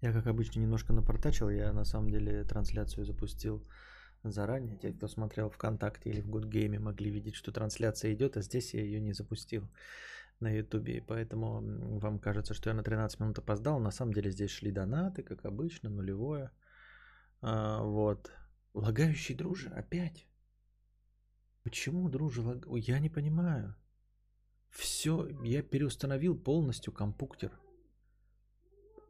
Я, как обычно, немножко напортачил. Я, на самом деле, трансляцию запустил заранее. Те, кто смотрел ВКонтакте или в Гудгейме, могли видеть, что трансляция идет, а здесь я ее не запустил на Ютубе. Поэтому вам кажется, что я на 13 минут опоздал. На самом деле здесь шли донаты, как обычно, нулевое. А, вот. Лагающий друже, опять. Почему, друже, лаг... Я не понимаю. Все, я переустановил полностью компуктер.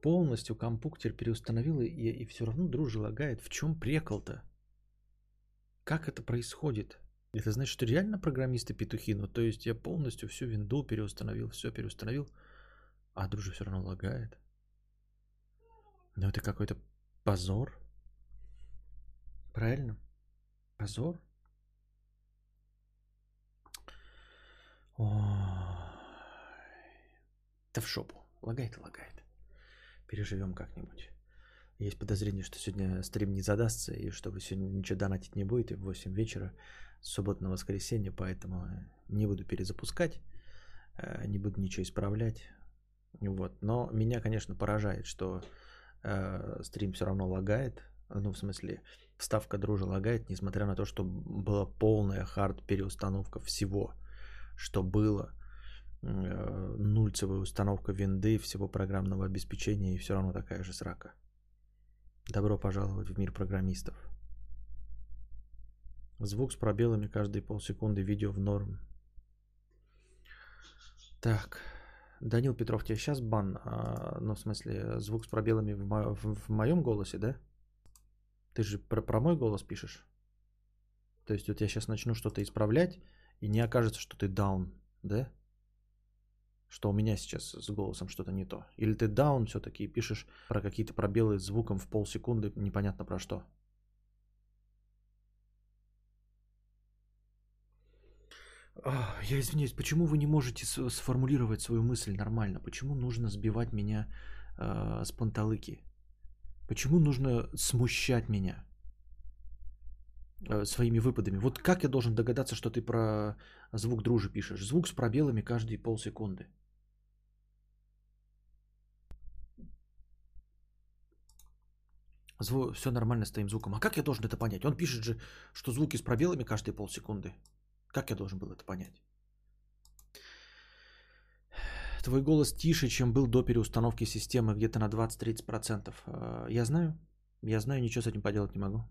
Полностью компуктер переустановил, и, и все равно друже лагает. В чем прекол-то? Как это происходит? Это значит, что реально программисты петухи? Ну, то есть я полностью всю винду переустановил, все переустановил, а друже все равно лагает. Ну, это какой-то позор. Правильно? Позор? Ой. Да в шопу. Лагает и лагает. Переживем как-нибудь. Есть подозрение, что сегодня стрим не задастся, и что вы сегодня ничего донатить не будете в 8 вечера, суббота на воскресенье, поэтому не буду перезапускать, э, не буду ничего исправлять. Вот. Но меня, конечно, поражает, что э, стрим все равно лагает, ну, в смысле, вставка дружи лагает, несмотря на то, что была полная хард переустановка всего, что было, э, нульцевая установка винды, всего программного обеспечения, и все равно такая же срака. Добро пожаловать в мир программистов. Звук с пробелами каждые полсекунды, видео в норм. Так, Данил Петров, тебе сейчас бан, а, ну в смысле звук с пробелами в, мо- в, в моем голосе, да? Ты же про, про мой голос пишешь? То есть вот я сейчас начну что-то исправлять, и не окажется, что ты даун, да? Что у меня сейчас с голосом что-то не то. Или ты даун все-таки и пишешь про какие-то пробелы звуком в полсекунды, непонятно про что. Я извиняюсь, почему вы не можете с- сформулировать свою мысль нормально? Почему нужно сбивать меня э, с панталыки? Почему нужно смущать меня э, своими выпадами? Вот как я должен догадаться, что ты про звук дружи пишешь? Звук с пробелами каждые полсекунды. Зву... Все нормально с твоим звуком. А как я должен это понять? Он пишет же, что звуки с пробелами каждые полсекунды. Как я должен был это понять? Твой голос тише, чем был до переустановки системы, где-то на 20-30%. Э, Я знаю, я знаю, ничего с этим поделать не могу.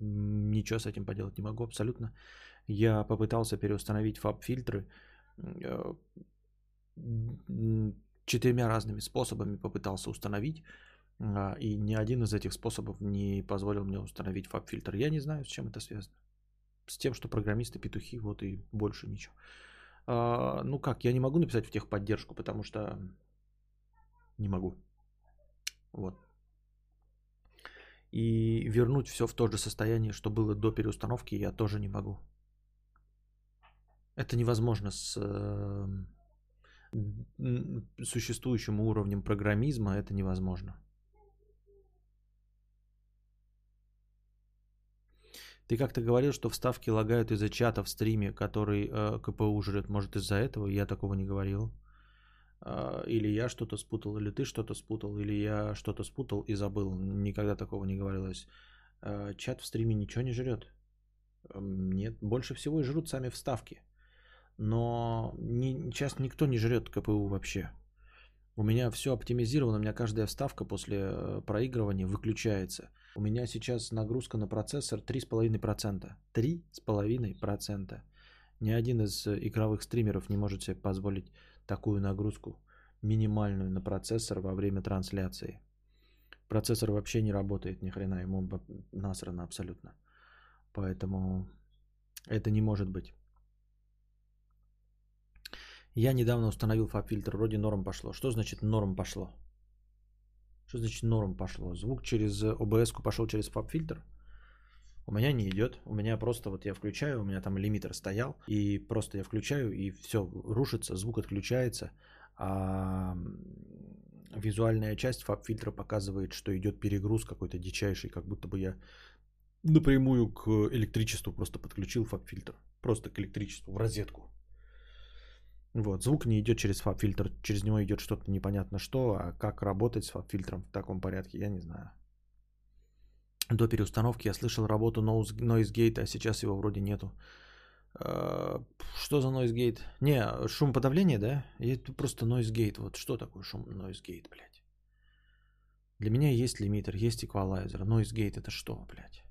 Ничего с этим поделать не могу абсолютно. Я попытался переустановить фаб-фильтры э, четырьмя разными способами попытался установить. А, И ни один из этих способов не позволил мне установить фаб-фильтр. Я не знаю, с чем это связано. С тем, что программисты петухи, вот и больше ничего. А, ну как, я не могу написать в техподдержку, потому что не могу. Вот. И вернуть все в то же состояние, что было до переустановки, я тоже не могу. Это невозможно с э, существующим уровнем программизма, это невозможно. Ты как-то говорил, что вставки лагают из-за чата в стриме, который э, КПУ жрет. Может из-за этого? Я такого не говорил. Э, или я что-то спутал, или ты что-то спутал, или я что-то спутал и забыл. Никогда такого не говорилось. Э, чат в стриме ничего не жрет. Эм, Нет, больше всего и жрут сами вставки. Но не, сейчас никто не жрет КПУ вообще. У меня все оптимизировано, у меня каждая вставка после э, проигрывания выключается. У меня сейчас нагрузка на процессор 3,5%. 3,5%. Ни один из э, игровых стримеров не может себе позволить такую нагрузку минимальную на процессор во время трансляции. Процессор вообще не работает ни хрена, ему насрано абсолютно. Поэтому это не может быть. Я недавно установил фаб-фильтр, вроде норм пошло. Что значит норм пошло? Что значит норм пошло? Звук через OBS пошел через фаб-фильтр? У меня не идет. У меня просто вот я включаю, у меня там лимитер стоял, и просто я включаю, и все рушится, звук отключается. А визуальная часть FabFilter а показывает, что идет перегруз какой-то дичайший, как будто бы я напрямую к электричеству просто подключил FabFilter. Просто к электричеству, в розетку. Вот, звук не идет через FabFilter, через него идет что-то непонятно что, а как работать с FabFilter ом в таком порядке, я не знаю. До переустановки я слышал работу Noise Gate, а сейчас его вроде нету. А, что за Noise Gate? Не, шум подавления, да? Это просто Noise Gate. Вот что такое шум Noise Gate, блядь? Для меня есть лимитер, есть эквалайзер. Noise Gate это что, блядь?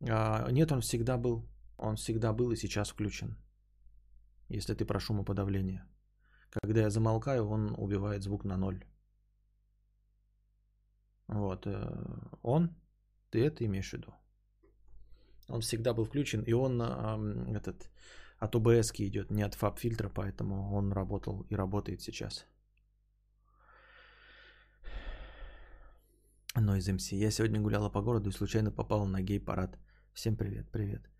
А, нет, он всегда был. Он всегда был и сейчас включен если ты про шумоподавление. Когда я замолкаю, он убивает звук на ноль. Вот. Э, он, ты это имеешь в виду? Он всегда был включен, и он этот, от OBS идет, не от фаб фильтра, поэтому он работал и работает сейчас. Noise MC. Я сегодня гуляла по городу и случайно попала на гей-парад. Всем привет, привет.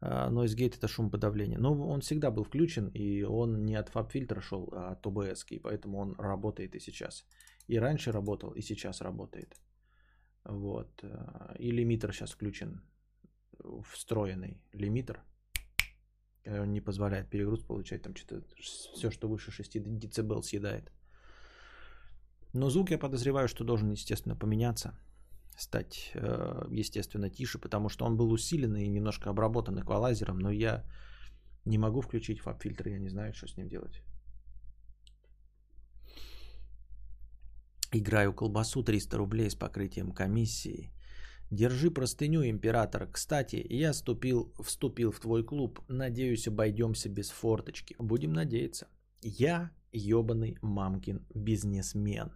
А, Noise Gate это шум подавления. Но он всегда был включен, и он не от фаб-фильтра шел, а от OBS, и поэтому он работает и сейчас. И раньше работал, и сейчас работает. Вот. А, и лимитер сейчас включен, встроенный лимитер. Он не позволяет перегруз получать, там что-то все, что выше 6 дБ съедает. Но звук я подозреваю, что должен, естественно, поменяться стать, э, естественно, тише, потому что он был усиленный и немножко обработан эквалайзером, но я не могу включить фаб-фильтр, я не знаю, что с ним делать. Играю колбасу 300 рублей с покрытием комиссии. Держи простыню, император. Кстати, я вступил, вступил в твой клуб. Надеюсь, обойдемся без форточки. Будем надеяться. Я ебаный мамкин бизнесмен.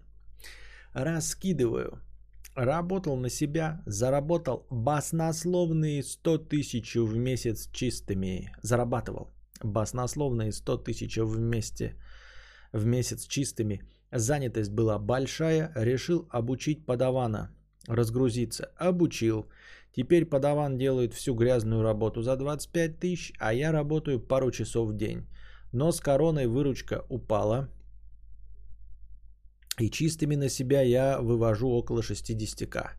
Раскидываю Работал на себя, заработал баснословные 100 тысяч в месяц чистыми. Зарабатывал баснословные 100 тысяч вместе в месяц чистыми. Занятость была большая, решил обучить подавана. Разгрузиться. Обучил. Теперь подаван делает всю грязную работу за 25 тысяч, а я работаю пару часов в день. Но с короной выручка упала, и чистыми на себя я вывожу около 60к.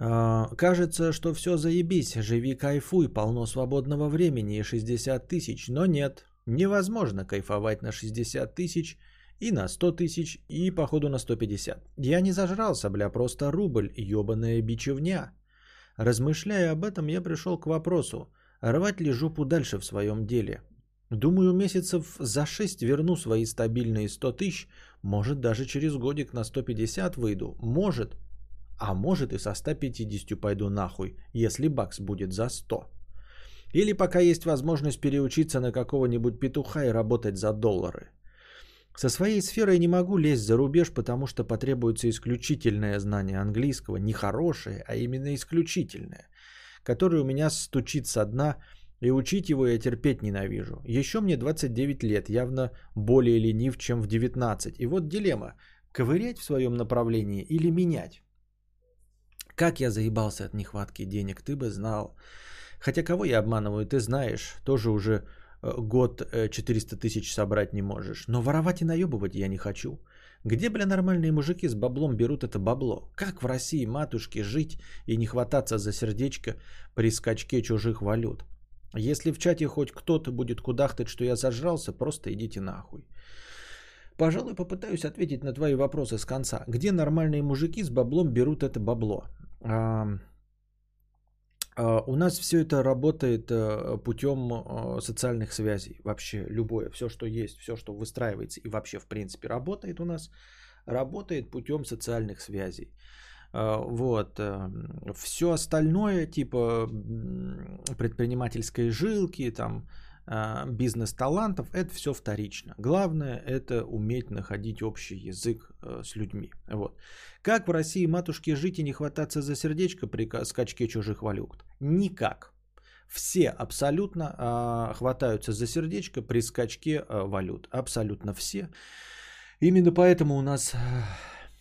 А, кажется, что все заебись, живи кайфуй, полно свободного времени и 60 тысяч, но нет, невозможно кайфовать на 60 тысяч и на 100 тысяч и походу на 150. Я не зажрался, бля, просто рубль, ебаная бичевня. Размышляя об этом, я пришел к вопросу, рвать ли жопу дальше в своем деле – Думаю, месяцев за 6 верну свои стабильные 100 тысяч, может даже через годик на 150 выйду, может, а может и со 150 пойду нахуй, если бакс будет за 100. Или пока есть возможность переучиться на какого-нибудь петуха и работать за доллары. Со своей сферой не могу лезть за рубеж, потому что потребуется исключительное знание английского, не хорошее, а именно исключительное, которое у меня стучит со дна – и учить его я терпеть ненавижу. Еще мне 29 лет, явно более ленив, чем в 19. И вот дилемма. Ковырять в своем направлении или менять? Как я заебался от нехватки денег, ты бы знал. Хотя кого я обманываю, ты знаешь. Тоже уже э, год 400 э, тысяч собрать не можешь. Но воровать и наебывать я не хочу. Где, бля, нормальные мужики с баблом берут это бабло? Как в России матушке жить и не хвататься за сердечко при скачке чужих валют? Если в чате хоть кто-то будет кудахтать, что я зажрался, просто идите нахуй. Пожалуй, попытаюсь ответить на твои вопросы с конца. Где нормальные мужики с баблом берут это бабло? А, а, у нас все это работает а, путем а, социальных связей. Вообще любое, все, что есть, все, что выстраивается и вообще в принципе работает у нас, работает путем социальных связей. А, вот. Эм, Все остальное, типа предпринимательской жилки, там, а, бизнес-талантов, это все вторично. Главное это уметь находить общий язык э, с людьми. Вот. Как в России матушке жить и не хвататься за сердечко при скачке чужих валют? Никак. Все абсолютно э, хватаются за сердечко при скачке э, валют. Абсолютно все. Именно поэтому у нас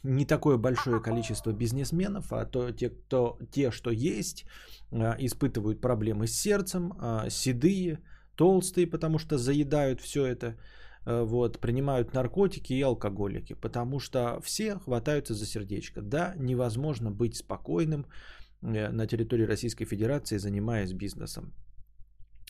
не такое большое количество бизнесменов, а то те, кто, те что есть, а, испытывают проблемы с сердцем, а, седые, толстые, потому что заедают все это, а, вот, принимают наркотики и алкоголики, потому что все хватаются за сердечко. Да, невозможно быть спокойным э, на территории Российской Федерации, занимаясь бизнесом.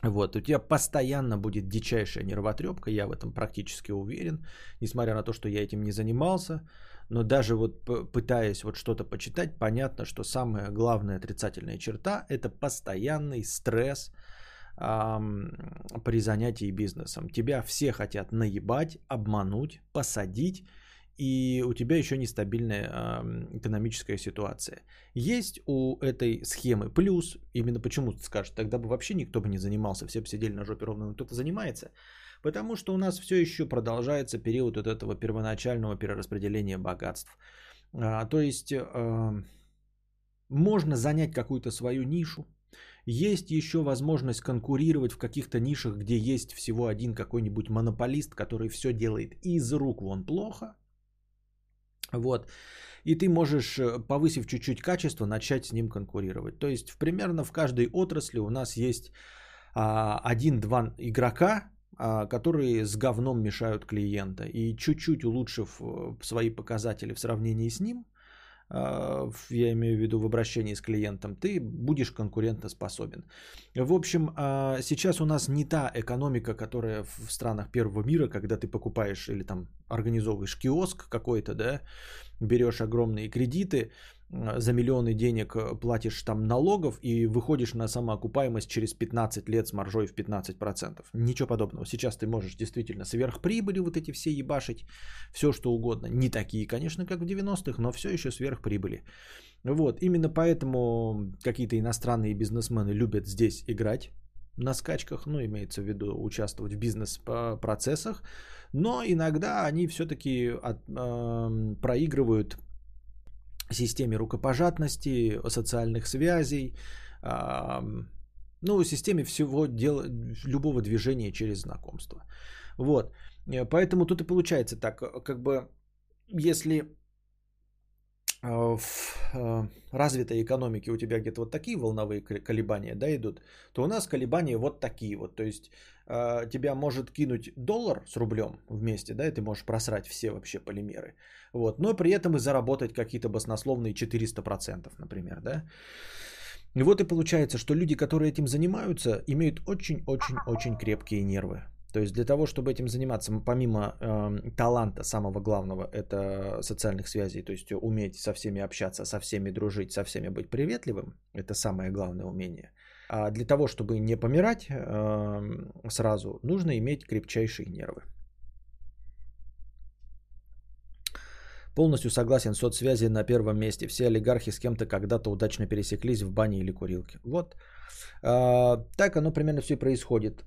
Вот, у тебя постоянно будет дичайшая нервотрепка, я в этом практически уверен, несмотря на то, что я этим не занимался, но даже вот пытаясь вот что-то почитать, понятно, что самая главная отрицательная черта – это постоянный стресс эм, при занятии бизнесом. Тебя все хотят наебать, обмануть, посадить, и у тебя еще нестабильная э, экономическая ситуация. Есть у этой схемы плюс, именно почему ты скажешь, тогда бы вообще никто бы не занимался, все бы сидели на жопе ровно, но кто-то занимается, потому что у нас все еще продолжается период вот этого первоначального перераспределения богатств. А, то есть э, можно занять какую-то свою нишу, есть еще возможность конкурировать в каких-то нишах, где есть всего один какой-нибудь монополист, который все делает из рук вон плохо – вот. И ты можешь, э, повысив чуть-чуть качество, начать с ним конкурировать. То есть, примерно в каждой отрасли у нас есть а, один-два игрока, которые с говном мешают клиента. И чуть-чуть улучшив э, свои показатели в сравнении с ним, а, я имею в виду в обращении с клиентом, ты будешь конкурентоспособен. В общем, а, сейчас у нас не та экономика, которая в странах первого мира, когда ты покупаешь или там организовываешь киоск какой-то, да, берешь огромные кредиты, за миллионы денег э, платишь там налогов и выходишь на самоокупаемость через 15 лет с маржой в 15%. Ничего подобного. Сейчас ты можешь действительно сверхприбыли вот эти все ебашить, все что угодно. Не такие, конечно, как в 90-х, но все еще сверхприбыли. Вот, именно поэтому какие-то иностранные бизнесмены любят здесь играть на скачках, ну, имеется в виду участвовать в бизнес-процессах, но иногда они все-таки э, проигрывают системе рукопожатности, социальных связей, ну, системе всего дела, любого движения через знакомство. Вот. Поэтому тут и получается так, как бы, если а, в развитой экономике у тебя где-то вот такие волновые колебания да, идут, то у нас колебания вот такие вот. То есть тебя может кинуть доллар с рублем вместе, да, и ты можешь просрать все вообще полимеры. Вот, но при этом и заработать какие-то баснословные 400%, например, да. И вот и получается, что люди, которые этим занимаются, имеют очень-очень-очень крепкие нервы. То есть для того, чтобы этим заниматься, помимо э, таланта самого главного, это социальных связей, то есть уметь со всеми общаться, со всеми дружить, со всеми быть приветливым, это самое главное умение. А для того, чтобы не помирать э, сразу, нужно иметь крепчайшие нервы. Полностью согласен, соцсвязи на первом месте. Все олигархи с кем-то когда-то удачно пересеклись в бане или курилке. Вот. А, так оно примерно все и происходит.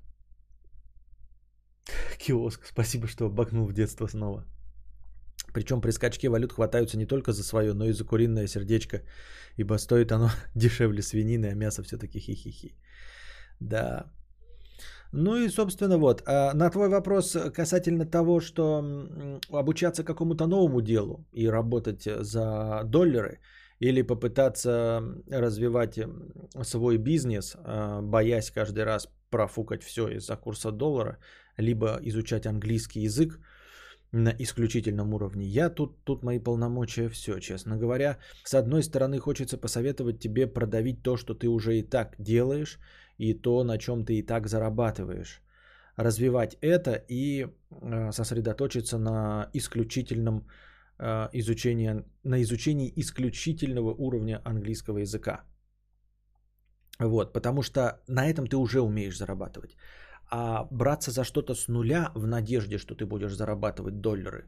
Киоск, спасибо, что обогнул в детство снова. Причем при скачке валют хватаются не только за свое, но и за куриное сердечко, ибо стоит оно дешевле свинины, а мясо все-таки хихихи. Да. Ну и, собственно, вот. А на твой вопрос касательно того, что обучаться какому-то новому делу и работать за доллары, или попытаться развивать свой бизнес, а, боясь каждый раз профукать все из-за курса доллара, либо изучать английский язык на исключительном уровне. Я тут, тут мои полномочия все, честно говоря. С одной стороны, хочется посоветовать тебе продавить то, что ты уже и так делаешь, и то, на чем ты и так зарабатываешь. Развивать это и э, сосредоточиться на исключительном э, изучении, на изучении исключительного уровня английского языка. Вот, потому что на этом ты уже умеешь зарабатывать. А браться за что-то с нуля в надежде, что ты будешь зарабатывать доллары,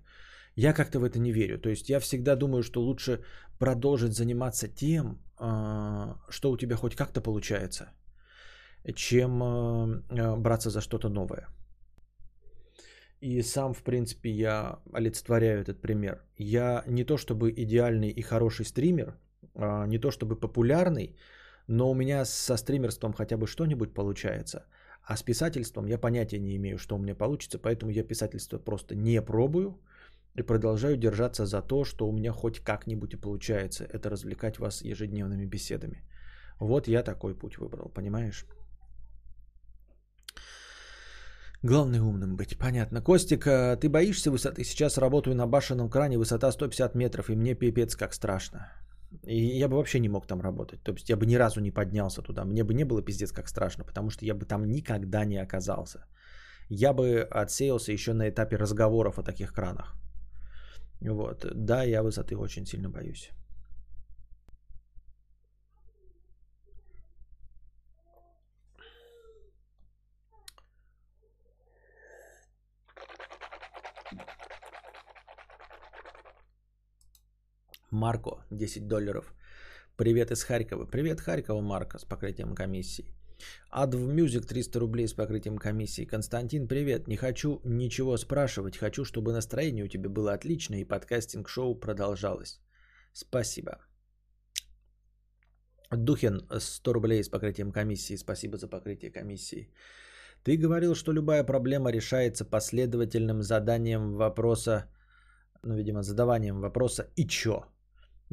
я как-то в это не верю. То есть я всегда думаю, что лучше продолжить заниматься тем, а, что у тебя хоть как-то получается, чем а, а, браться за что-то новое. И сам, в принципе, я олицетворяю этот пример. Я не то чтобы идеальный и хороший стример, не то чтобы популярный, но у меня со стримерством хотя бы что-нибудь получается – а с писательством я понятия не имею, что у меня получится, поэтому я писательство просто не пробую и продолжаю держаться за то, что у меня хоть как-нибудь и получается. Это развлекать вас ежедневными беседами. Вот я такой путь выбрал, понимаешь? Главное умным быть, понятно. Костик, а ты боишься высоты? Сейчас работаю на башенном кране, высота 150 метров, и мне пипец как страшно. И я бы вообще не мог там работать. То есть я бы ни разу не поднялся туда. Мне бы не было пиздец как страшно, потому что я бы там никогда не оказался. Я бы отсеялся еще на этапе разговоров о таких кранах. Вот. Да, я высоты очень сильно боюсь. Марко, 10 долларов. Привет из Харькова. Привет, Харькова, Марко, с покрытием комиссии. Adv Music 300 рублей с покрытием комиссии. Константин, привет. Не хочу ничего спрашивать. Хочу, чтобы настроение у тебя было отличное и подкастинг-шоу продолжалось. Спасибо. Духин, 100 рублей с покрытием комиссии. Спасибо за покрытие комиссии. Ты говорил, что любая проблема решается последовательным заданием вопроса, ну, видимо, задаванием вопроса «и чё?».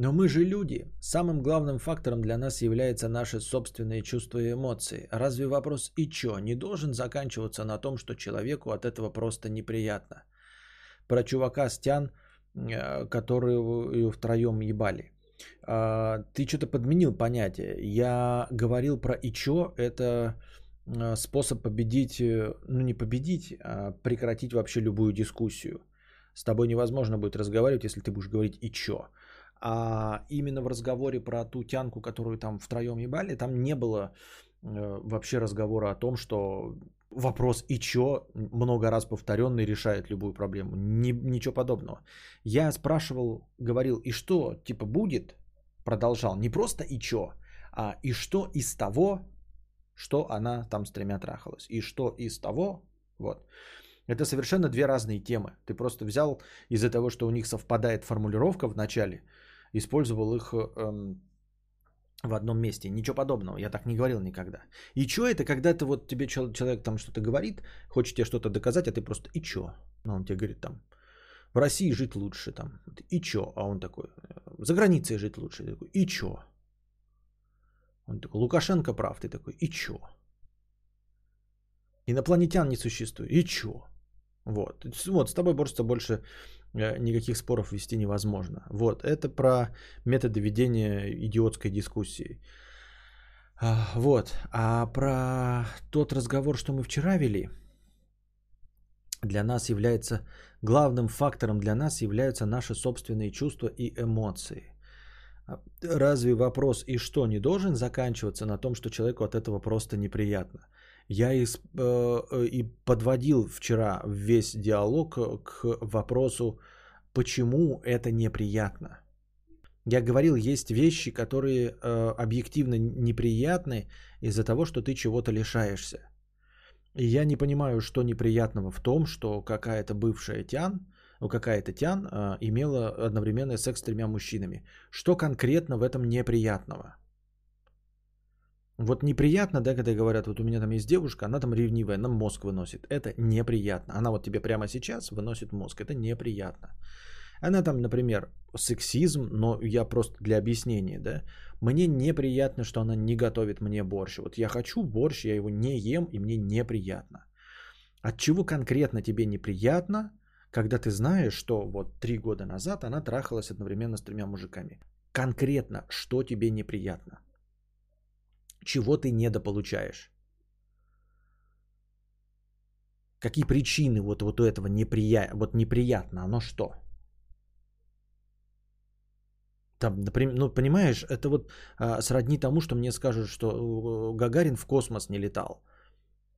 Но мы же люди. Самым главным фактором для нас является наши собственные чувства и эмоции. Разве вопрос «и чё?» не должен заканчиваться на том, что человеку от этого просто неприятно? Про чувака Стян, э, который втроем ебали. А, ты что-то подменил понятие. Я говорил про «и чё?» это э, способ победить, э, ну не победить, а прекратить вообще любую дискуссию. С тобой невозможно будет разговаривать, если ты будешь говорить «и чё?». А именно в разговоре про ту тянку, которую там втроем ебали, там не было э, вообще разговора о том, что вопрос «и чё?» много раз повторенный решает любую проблему. Ни, ничего подобного. Я спрашивал, говорил «и что?» Типа будет? Продолжал. Не просто «и чё?», а «и что из того?» что она там с тремя трахалась. И что из того? Вот. Это совершенно две разные темы. Ты просто взял из-за того, что у них совпадает формулировка в начале – использовал их эм, в одном месте. Ничего подобного, я так не говорил никогда. И что это, когда ты вот тебе человек там что-то говорит, хочет тебе что-то доказать, а ты просто и чё? Ну, он тебе говорит там, в России жить лучше там. И чё? А он такой, за границей жить лучше. Такой, и чё? Он такой, Лукашенко прав. Ты такой, и чё? Инопланетян не существует. И чё? Вот. Вот, с тобой просто больше Э, никаких споров вести невозможно. Вот, это про методы ведения идиотской дискуссии. Вот, а про тот разговор, что мы вчера вели, для нас является, главным фактором для нас являются наши собственные чувства и эмоции. А разве вопрос «и что» не должен заканчиваться на том, что человеку от этого просто неприятно? Я и, э, и подводил вчера весь диалог к вопросу, почему это неприятно. Я говорил, есть вещи, которые э, объективно неприятны из-за того, что ты чего-то лишаешься. И я не понимаю, что неприятного в том, что какая-то бывшая тян, ну какая-то тян э, имела одновременный секс с тремя мужчинами. Что конкретно в этом неприятного? Вот неприятно, да, когда говорят, вот у меня там есть девушка, она там ревнивая, она мозг выносит. Это неприятно. Она вот тебе прямо сейчас выносит мозг. Это неприятно. Она там, например, сексизм, но я просто для объяснения, да. Мне неприятно, что она не готовит мне борщ. Вот я хочу борщ, я его не ем, и мне неприятно. От чего конкретно тебе неприятно, когда ты знаешь, что вот три года назад она трахалась одновременно с тремя мужиками? Конкретно, что тебе неприятно? Чего ты недополучаешь. Какие причины вот, вот у этого неприя... вот неприятно? Оно что? Там, например, ну, понимаешь, это вот а, сродни тому, что мне скажут, что э, Гагарин в космос не летал.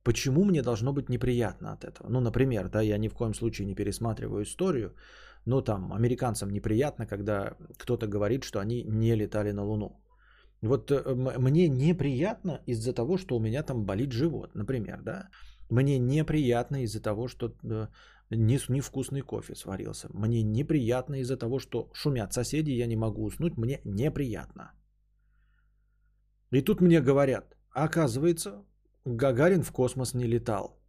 Почему мне должно быть неприятно от этого? Ну, например, да, я ни в коем случае не пересматриваю историю, но там американцам неприятно, когда кто-то говорит, что они не летали на Луну. Вот э, мне неприятно из-за того, что у меня там болит живот, например, да. Мне неприятно из-за того, что э, невкусный кофе сварился. Мне неприятно из-за того, что шумят соседи, я не могу уснуть. Мне неприятно. И тут мне говорят, оказывается, Гагарин в космос не летал.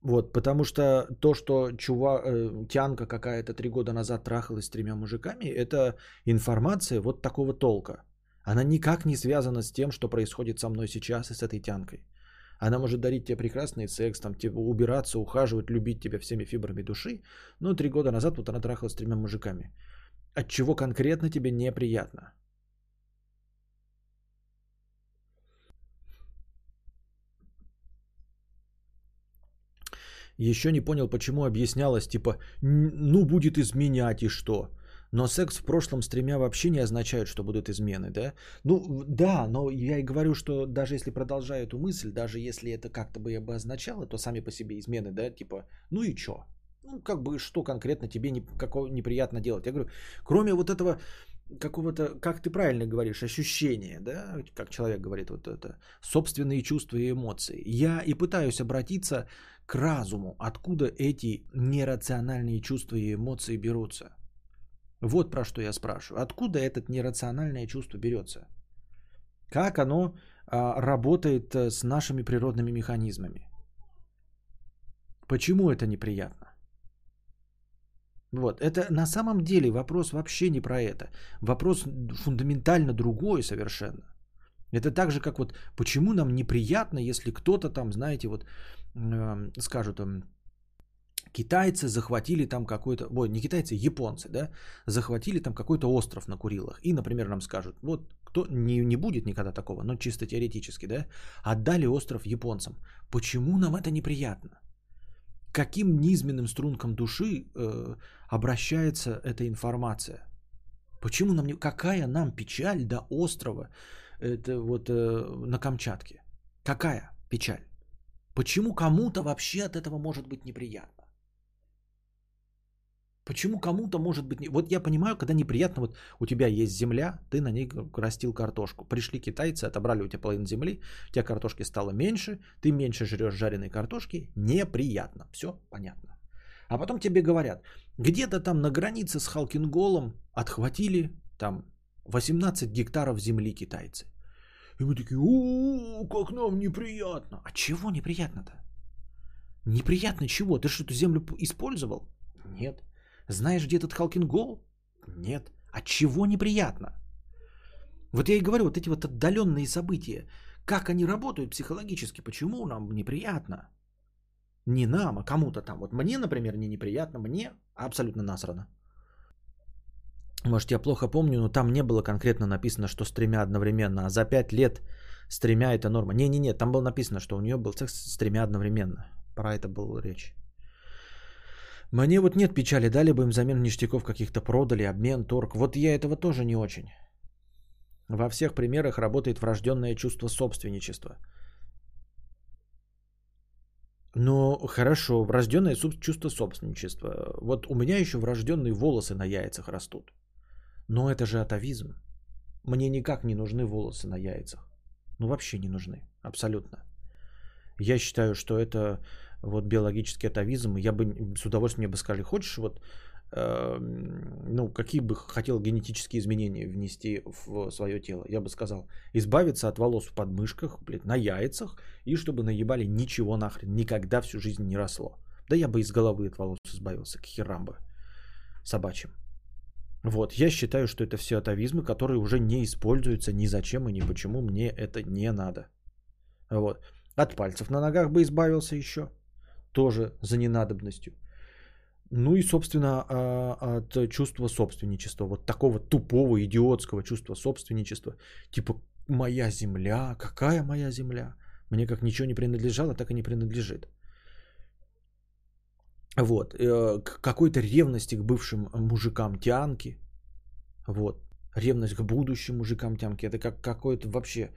Вот, потому что то, что чува, э, тянка какая-то три года назад трахалась с тремя мужиками, это информация вот такого толка. Она никак не связана с тем, что происходит со мной сейчас и с этой тянкой. Она может дарить тебе прекрасный секс, там, тебе убираться, ухаживать, любить тебя всеми фибрами души. Но три года назад вот она трахалась с тремя мужиками. От чего конкретно тебе неприятно? Еще не понял, почему объяснялось, типа, ну будет изменять и что. Но секс в прошлом стримя вообще не означает, что будут измены, да? Ну, да, но я и говорю, что даже если продолжаю эту мысль, даже если это как-то бы обозначало, то сами по себе измены, да, типа, ну и что? Ну, как бы, что конкретно тебе не, какого неприятно делать? Я говорю, кроме вот этого какого-то, как ты правильно говоришь, ощущения, да, как человек говорит, вот это, собственные чувства и эмоции. Я и пытаюсь обратиться к разуму, откуда эти нерациональные чувства и эмоции берутся. Вот про что я спрашиваю. Откуда это нерациональное чувство берется? Как оно а, работает э, с нашими природными механизмами? Почему это неприятно? Вот, это на самом деле вопрос вообще не про это. Вопрос фундаментально другой совершенно. Это так же, как вот, почему нам неприятно, если кто-то там, знаете, вот э, скажут там, китайцы захватили там какой-то, ой, не китайцы, японцы, да, захватили там какой-то остров на Курилах. И, например, нам скажут, вот кто не, не будет никогда такого, но чисто теоретически, да, отдали остров японцам. Почему нам это неприятно? Каким низменным стрункам души э, обращается эта информация? Почему нам не... Какая нам печаль до острова это вот э, на Камчатке? Какая печаль? Почему кому-то вообще от этого может быть неприятно? Почему кому-то может быть... Вот я понимаю, когда неприятно, вот у тебя есть земля, ты на ней растил картошку. Пришли китайцы, отобрали у тебя половину земли, у тебя картошки стало меньше, ты меньше жрешь жареной картошки, неприятно. Все понятно. А потом тебе говорят, где-то там на границе с Халкинголом отхватили там 18 гектаров земли китайцы. И мы такие, о, как нам неприятно. А чего неприятно-то? Неприятно чего? Ты что, эту землю использовал? Нет. Знаешь, где этот Халкингол? Нет. А чего неприятно? Вот я и говорю, вот эти вот отдаленные события, как они работают психологически, почему нам неприятно? Не нам, а кому-то там. Вот мне, например, не неприятно, мне абсолютно насрано. Может, я плохо помню, но там не было конкретно написано, что с тремя одновременно, а за пять лет с тремя это норма. Не-не-не, там было написано, что у нее был секс с тремя одновременно. Про это была речь. Мне вот нет печали, дали бы им замену ништяков каких-то продали, обмен, торг. Вот я этого тоже не очень. Во всех примерах работает врожденное чувство собственничества. Ну, хорошо, врожденное чувство собственничества. Вот у меня еще врожденные волосы на яйцах растут. Но это же атовизм. Мне никак не нужны волосы на яйцах. Ну, вообще не нужны. Абсолютно. Я считаю, что это вот биологический атовизм, я бы с удовольствием мне бы сказали, хочешь вот э, ну, какие бы хотел генетические изменения внести в свое тело, я бы сказал, избавиться от волос в подмышках, блин, на яйцах, и чтобы наебали ничего нахрен, никогда всю жизнь не росло. Да я бы из головы от волос избавился, к херам бы, собачьим. Вот, я считаю, что это все атовизмы, которые уже не используются ни зачем и ни почему, мне это не надо. Вот. От пальцев на ногах бы избавился еще тоже за ненадобностью. Ну и, собственно, а, от чувства собственничества, вот такого тупого, идиотского чувства собственничества, типа моя земля, какая моя земля? Мне как ничего не принадлежало, так и не принадлежит. Вот, э, к какой-то ревности к бывшим мужикам тянки, вот, ревность к будущим мужикам тянки, это как какое-то вообще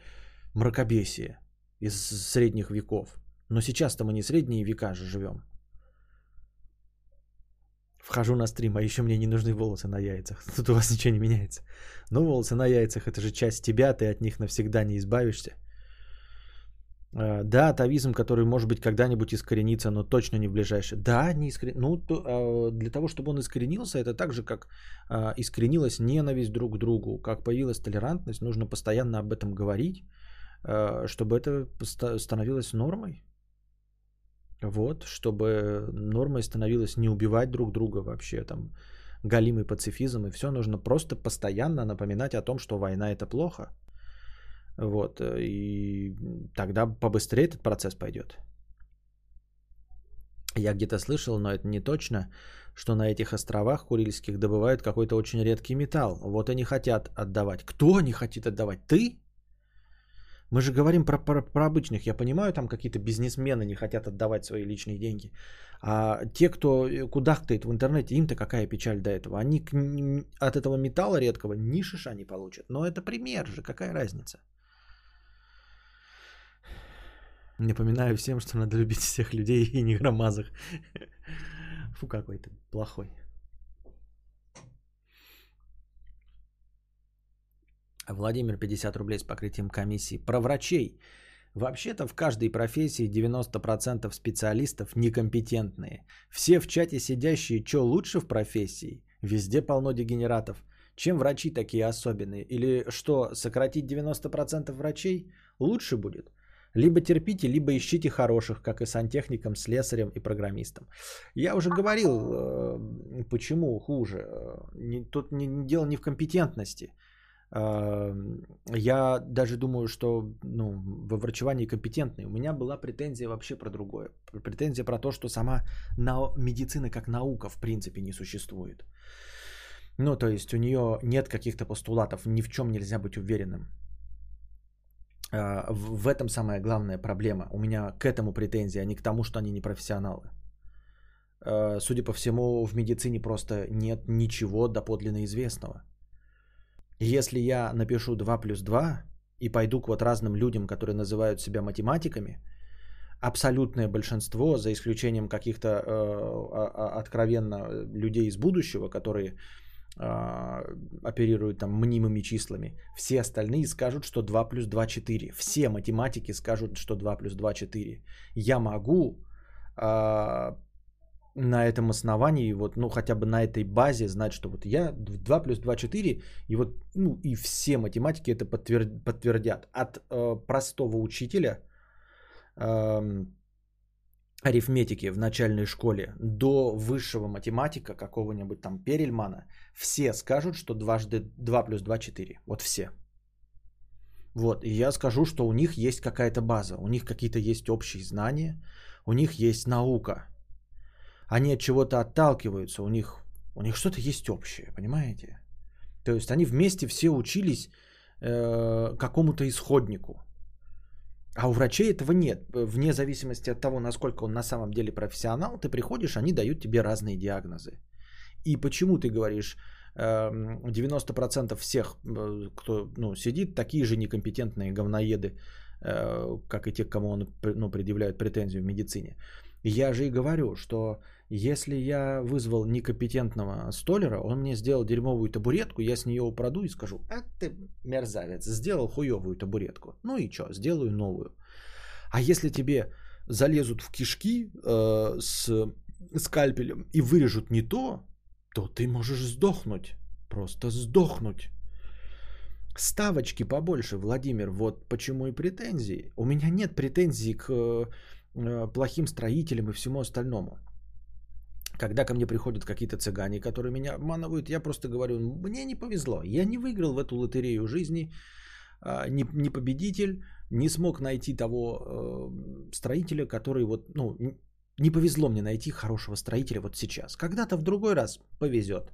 мракобесие из средних веков. Но сейчас-то мы не средние века же живем. Вхожу на стрим, а еще мне не нужны волосы на яйцах. Тут у вас ничего не меняется. Но волосы на яйцах это же часть тебя, ты от них навсегда не избавишься. А, да, атовизм, который может быть когда-нибудь искоренится, но точно не в ближайшее. Да, не искорен... Ну, то, а, для того, чтобы он искоренился, это так же, как а, искоренилась ненависть друг к другу, как появилась толерантность, нужно постоянно об этом говорить, чтобы это становилось нормой. Вот, чтобы нормой становилось не убивать друг друга вообще, там, галимый пацифизм и все, нужно просто постоянно напоминать о том, что война это плохо. Вот, и тогда побыстрее этот процесс пойдет. Я где-то слышал, но это не точно, что на этих островах Курильских добывают какой-то очень редкий металл. Вот они хотят отдавать. Кто не хочет отдавать? Ты? Мы же говорим про, про, про обычных. Я понимаю, там какие-то бизнесмены не хотят отдавать свои личные деньги. А те, кто кудахтает в интернете, им-то какая печаль до этого. Они от этого металла редкого ни шиша не получат. Но это пример же, какая разница? Напоминаю всем, что надо любить всех людей и не громазах. Фу, какой ты плохой. Владимир, 50 рублей с покрытием комиссии. Про врачей. Вообще-то в каждой профессии 90% специалистов некомпетентные. Все в чате сидящие, что лучше в профессии? Везде полно дегенератов. Чем врачи такие особенные? Или что, сократить 90% врачей лучше будет? Либо терпите, либо ищите хороших, как и сантехникам, слесарем и программистам. Я уже говорил, э, почему хуже. Тут не, дело не в компетентности. Я даже думаю, что ну, во врачевании компетентный. У меня была претензия вообще про другое. Претензия про то, что сама медицина как наука в принципе не существует. Ну, то есть у нее нет каких-то постулатов, ни в чем нельзя быть уверенным. А, в этом самая главная проблема. У меня к этому претензии, а не к тому, что они не профессионалы. А, судя по всему, в медицине просто нет ничего доподлинно известного. Если я напишу 2 плюс 2 и пойду к вот разным людям, которые называют себя математиками, абсолютное большинство, за исключением каких-то э, а, откровенно людей из будущего, которые а, оперируют там мнимыми числами. Все остальные скажут, что 2 плюс 2 4. Все математики скажут, что 2 плюс 2 4. Я могу а, на этом основании, вот, ну, хотя бы на этой базе знать, что вот я 2 плюс 2 4, и вот, ну, и все математики это подтвер- подтвердят. От э, простого учителя э, арифметики в начальной школе до высшего математика какого-нибудь там Перельмана, все скажут, что дважды 2 плюс 2 4. Вот все. Вот, и я скажу, что у них есть какая-то база, у них какие-то есть общие знания, у них есть наука. Они от чего-то отталкиваются, у них, у них что-то есть общее, понимаете? То есть они вместе все учились э, какому-то исходнику – а у врачей этого нет. Вне зависимости от того, насколько он на самом деле профессионал, ты приходишь, они дают тебе разные диагнозы. И почему ты говоришь, 90% эм, всех, э, кто ну, сидит, такие же некомпетентные говноеды, э, как и те, кому он ну, предъявляет претензию в медицине. Я же и говорю, что если я вызвал некомпетентного столера, он мне сделал дерьмовую табуретку, я с нее упраду и скажу, а ты мерзавец, сделал хуевую табуретку. Ну и что, сделаю новую. А если тебе залезут в кишки э, с скальпелем и вырежут не то, то ты можешь сдохнуть. Просто сдохнуть. Ставочки побольше, Владимир. Вот почему и претензии. У меня нет претензий к э, плохим строителям и всему остальному. Когда ко мне приходят какие-то цыгане, которые меня обманывают, я просто говорю, мне не повезло, я не выиграл в эту лотерею жизни, а, не, не победитель, не смог найти того э, строителя, который вот, ну, не повезло мне найти хорошего строителя вот сейчас. Когда-то в другой раз повезет.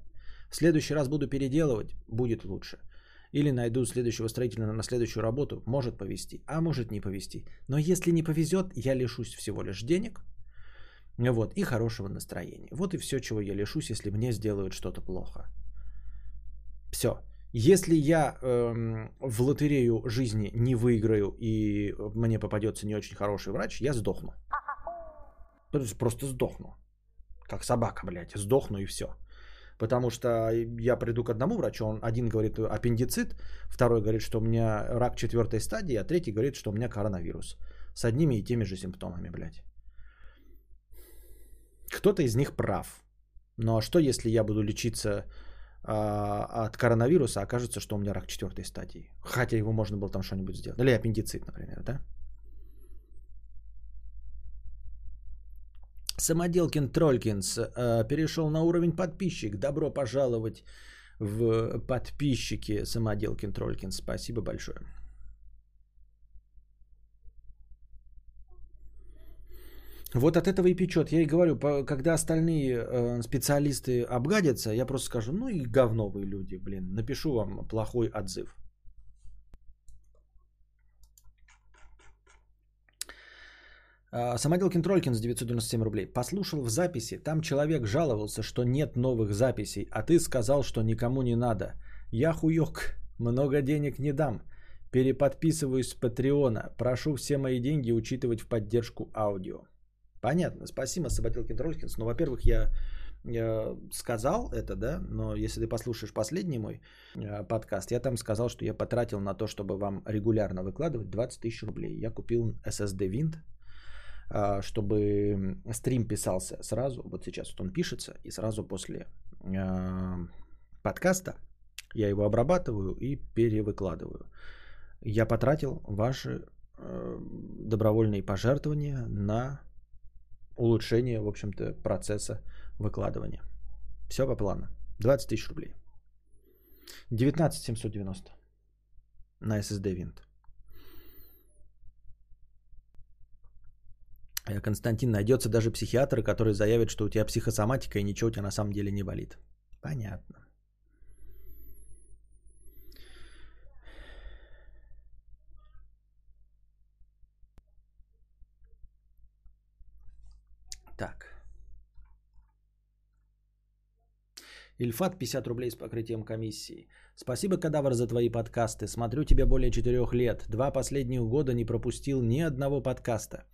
В следующий раз буду переделывать, будет лучше. Или найду следующего строителя на следующую работу, может повезти, а может не повезти. Но если не повезет, я лишусь всего лишь денег – вот, и хорошего настроения. Вот и все, чего я лишусь, если мне сделают что-то плохо. Все. Если я эм, в лотерею жизни не выиграю и мне попадется не очень хороший врач, я сдохну. Просто сдохну. Как собака, блядь. Сдохну и все. Потому что я приду к одному врачу, он один говорит аппендицит, второй говорит, что у меня рак четвертой стадии, а третий говорит, что у меня коронавирус. С одними и теми же симптомами, блядь. Кто-то из них прав. А что, если я буду лечиться а, от коронавируса, окажется, что у меня рак четвертой стадии? Хотя его можно было там что-нибудь сделать. Или аппендицит, например, да? Самоделкин Тролькинс э, перешел на уровень подписчик. Добро пожаловать в подписчики Самоделкин Тролькинс. Спасибо большое. Вот от этого и печет. Я и говорю, когда остальные э, специалисты обгадятся, я просто скажу, ну и говно вы люди, блин, напишу вам плохой отзыв. А, Самоделкин Тролькин за 997 рублей. Послушал в записи, там человек жаловался, что нет новых записей, а ты сказал, что никому не надо. Я хуёк, много денег не дам. Переподписываюсь с Патреона. Прошу все мои деньги учитывать в поддержку аудио. Понятно, спасибо, Самоделкин Тролькинс. Ну, во-первых, я я сказал это, да, но если ты послушаешь последний мой э, подкаст, я там сказал, что я потратил на то, чтобы вам регулярно выкладывать 20 тысяч рублей. Я купил SSD Wind, а, чтобы стрим писался сразу, вот сейчас вот он пишется, и сразу после а, подкаста я его обрабатываю и перевыкладываю. Я потратил ваши э, добровольные пожертвования на улучшение, в общем-то, процесса выкладывания. Все по плану. 20 тысяч рублей. 19 790 на SSD Wind. Э, Константин, найдется даже психиатр, который заявит, что у тебя психосоматика и ничего у тебя на самом деле не болит. Понятно. Так. Ильфат 50 рублей с покрытием комиссии. Спасибо, Кадавр, за твои подкасты. Смотрю тебя более четырех лет. Два последних года не пропустил ни одного подкаста.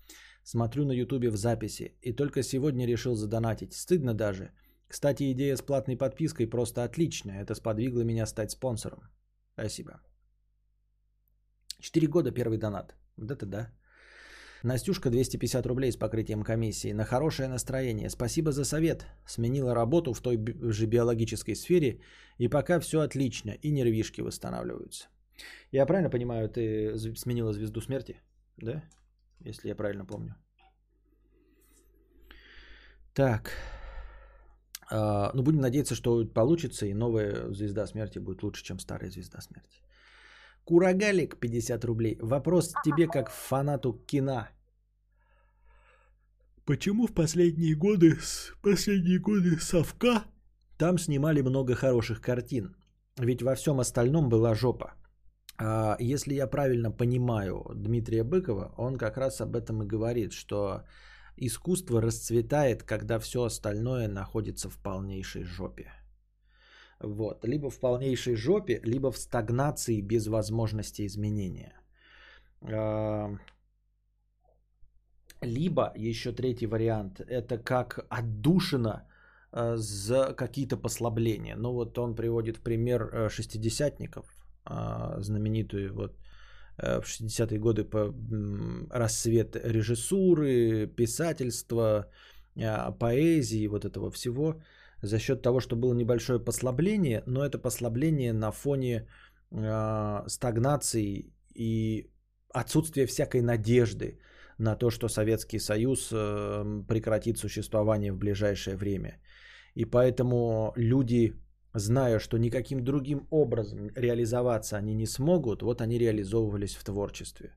Смотрю на ютубе в записи. И только сегодня решил задонатить. Стыдно даже. Кстати, идея с платной подпиской просто отличная. Это сподвигло меня стать спонсором. Спасибо. Четыре года первый донат. Вот это да. Настюшка 250 рублей с покрытием комиссии. На хорошее настроение. Спасибо за совет. Сменила работу в той же биологической сфере. И пока все отлично. И нервишки восстанавливаются. Я правильно понимаю, ты сменила звезду смерти? Да? если я правильно помню. Так. А, ну, будем надеяться, что получится, и новая звезда смерти будет лучше, чем старая звезда смерти. Курагалик, 50 рублей. Вопрос тебе как фанату кино. Почему в последние годы, последние годы совка там снимали много хороших картин? Ведь во всем остальном была жопа. А, если я правильно понимаю Дмитрия Быкова, он как раз об этом и говорит, что искусство расцветает, когда все остальное находится в полнейшей жопе. Вот. Либо в полнейшей жопе, либо в стагнации без возможности изменения. Либо еще третий вариант, это как отдушина а, за какие-то послабления. Ну вот он приводит в пример э, шестидесятников, а, знаменитую вот э, в 60-е годы по рассвет режиссуры, писательства, поэзии, вот этого всего, за счет того, что было небольшое послабление, но это послабление на фоне э, стагнации и отсутствия всякой надежды на то, что Советский Союз э, прекратит существование в ближайшее время. И поэтому люди зная, что никаким другим образом реализоваться они не смогут, вот они реализовывались в творчестве.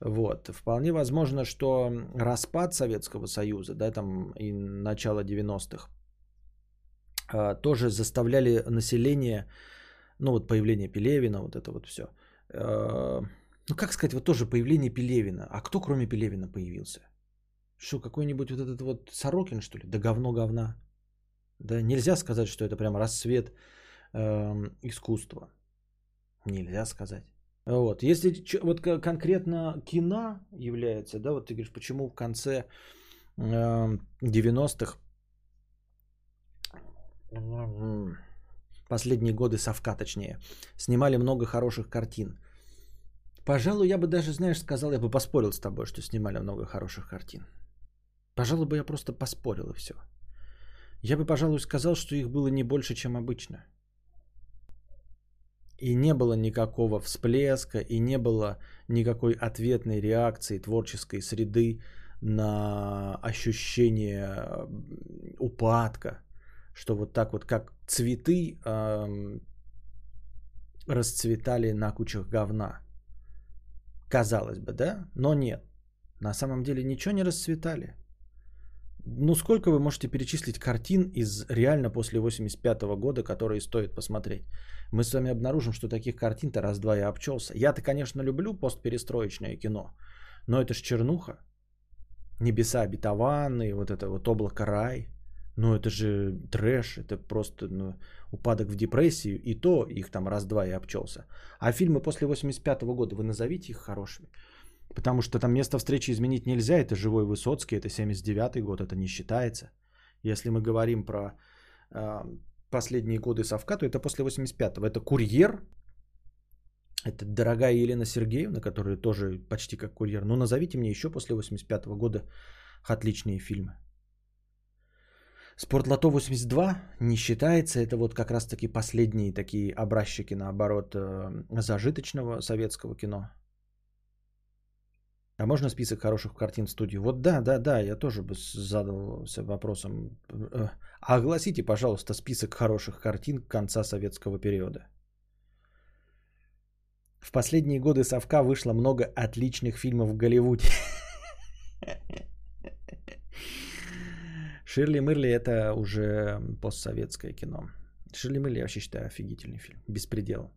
Вот. Вполне возможно, что распад Советского Союза, да, там и начало 90-х, а, тоже заставляли население, ну вот появление Пелевина, вот это вот все. А, ну как сказать, вот тоже появление Пелевина. А кто кроме Пелевина появился? Что, какой-нибудь вот этот вот Сорокин, что ли? Да говно говна. Да нельзя сказать, что это прям рассвет э, искусства. Нельзя сказать. Вот. Если вот конкретно кино является, да, вот ты говоришь, почему в конце э, 90-х последние годы совка, точнее, снимали много хороших картин. Пожалуй, я бы даже, знаешь, сказал, я бы поспорил с тобой, что снимали много хороших картин. Пожалуй, бы я просто поспорил и все. Я бы, пожалуй, сказал, что их было не больше, чем обычно. И не было никакого всплеска, и не было никакой ответной реакции творческой среды на ощущение упадка, что вот так вот, как цветы э, расцветали на кучах говна. Казалось бы, да? Но нет. На самом деле ничего не расцветали. Ну, сколько вы можете перечислить картин из реально после 85 года, которые стоит посмотреть? Мы с вами обнаружим, что таких картин-то раз-два я обчелся. Я-то, конечно, люблю постперестроечное кино, но это ж чернуха. Небеса обетованные, вот это вот облако рай. Ну, это же трэш, это просто ну, упадок в депрессию, и то их там раз-два я обчелся. А фильмы после 85 года, вы назовите их хорошими? Потому что там место встречи изменить нельзя. Это живой Высоцкий, это 79-й год, это не считается. Если мы говорим про э, последние годы совка, то это после 85-го. Это курьер, это дорогая Елена Сергеевна, которая тоже почти как курьер. Ну, назовите мне еще после 85-го года отличные фильмы. Спортлото 82 не считается. Это вот как раз таки последние такие образчики, наоборот, э, зажиточного советского кино. А можно список хороших картин в студии? Вот да, да, да, я тоже бы задался вопросом. Э, огласите, пожалуйста, список хороших картин конца советского периода. В последние годы совка вышло много отличных фильмов в Голливуде. Ширли Мырли это уже постсоветское кино. Ширли Мырли я вообще считаю офигительный фильм. Беспредел.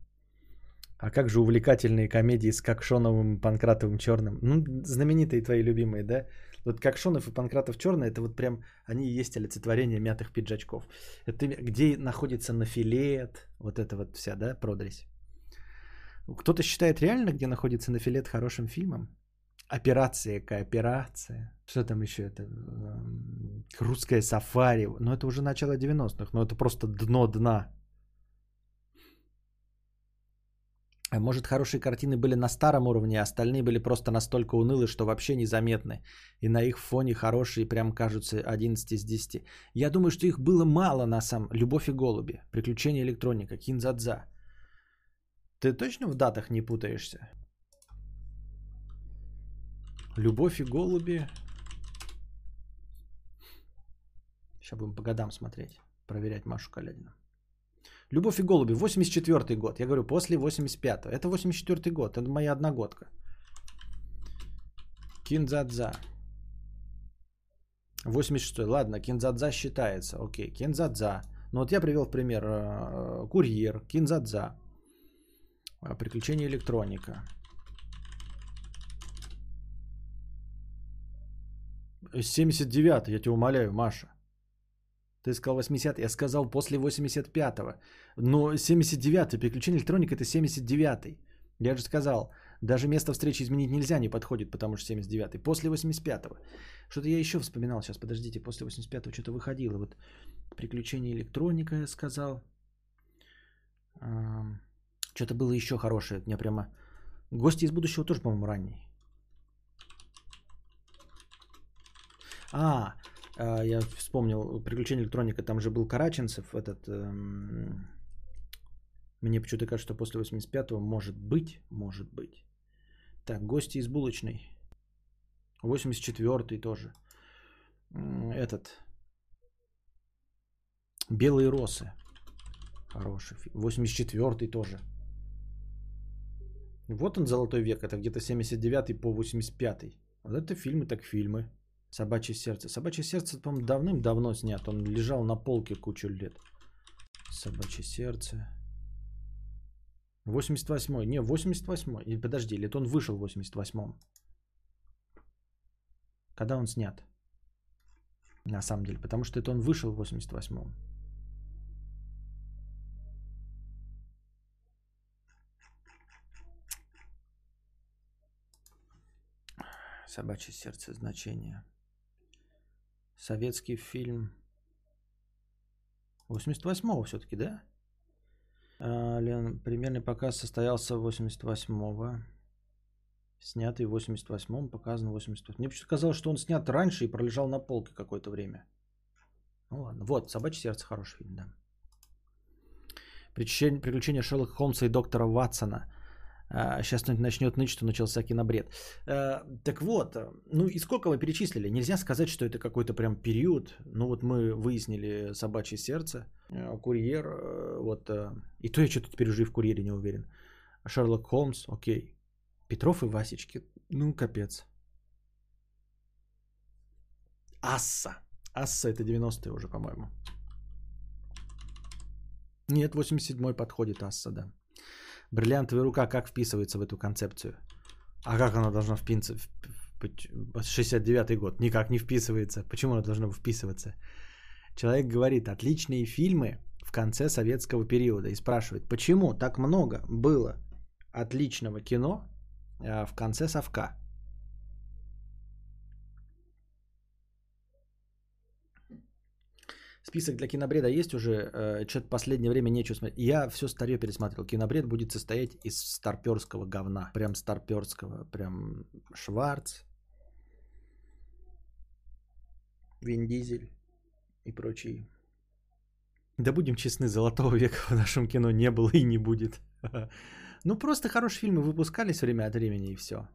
А как же увлекательные комедии с Кокшоновым, Панкратовым, Черным? Ну, знаменитые твои любимые, да? Вот Кокшонов и Панкратов Черный, это вот прям, они и есть олицетворение мятых пиджачков. Это где находится нафилет, вот это вот вся, да, продресь. Кто-то считает реально, где находится нафилет хорошим фильмом? Операция, кооперация. Что там еще это? Эм, русское сафари. Ну, это уже начало 90-х, но это просто дно дна. А может, хорошие картины были на старом уровне, а остальные были просто настолько унылые, что вообще незаметны. И на их фоне хорошие прям кажутся 11 из 10. Я думаю, что их было мало на самом... «Любовь и голуби», «Приключения электроника», «Кинзадза». Ты точно в датах не путаешься? «Любовь и голуби». Сейчас будем по годам смотреть, проверять Машу Калядину. Любовь и голуби, 84 год. Я говорю, после 85-го. Это 84 год, это моя одногодка. Кинзадза. 86 Ладно, Кинзадза считается. Окей, Кинзадза. Ну вот я привел в пример э, Курьер, Кинзадза. Э, Приключения электроника. 79 я тебя умоляю, Маша. Ты сказал 80 я сказал после 85-го. Но 79-й, приключение электроника это 79-й. Я же сказал, даже место встречи изменить нельзя, не подходит, потому что 79-й. После 85-го. Что-то я еще вспоминал сейчас, подождите, после 85-го что-то выходило. Вот приключение электроника я сказал. Что-то было еще хорошее. У меня прямо... Гости из будущего тоже, по-моему, ранний. А, а, я вспомнил приключение электроника, там же был Караченцев, этот... Эм, мне почему-то кажется, что после 85-го может быть, может быть. Так, гости из булочной. 84-й тоже. Этот. Белые росы. Хороший фильм. 84-й тоже. Вот он, Золотой век. Это где-то 79-й по 85-й. Вот это фильмы так фильмы. Собачье сердце. Собачье сердце, по-моему, давным-давно снят. Он лежал на полке кучу лет. Собачье сердце. 88-й. Не, 88-й. Или подожди, это он вышел в 88-м? Когда он снят? На самом деле. Потому что это он вышел в 88-м. Собачье сердце значение. Советский фильм. 88-го все-таки, да? А, Лен, примерный показ состоялся 88-го. Снятый в 88-м, показан в 88 Мне почему-то казалось, что он снят раньше и пролежал на полке какое-то время. Ну ладно. Вот, «Собачье сердце» хороший фильм, да. Приключения Шерлока Холмса и доктора Ватсона – Сейчас а, начнет ныть, что начался кинобред. А, так вот, ну и сколько мы перечислили? Нельзя сказать, что это какой-то прям период. Ну вот мы выяснили «Собачье сердце», э, «Курьер», э, вот, э, и то я что-то теперь уже и в «Курьере» не уверен. Шерлок Холмс, окей. Петров и Васечки, ну капец. Асса. Асса это 90-е уже, по-моему. Нет, 87-й подходит Асса, да. Бриллиантовая рука как вписывается в эту концепцию? А как она должна впиться? 69-й год никак не вписывается. Почему она должна вписываться? Человек говорит, отличные фильмы в конце советского периода и спрашивает, почему так много было отличного кино а, в конце совка? Список для кинобреда есть уже? Э, Что-то последнее время нечего смотреть. Я все старье пересматривал. Кинобред будет состоять из старперского говна. Прям старперского. Прям Шварц, Вин Дизель и прочие. Да будем честны, золотого века в нашем кино не было и не будет. Ну, просто хорошие фильмы выпускались время от времени и все.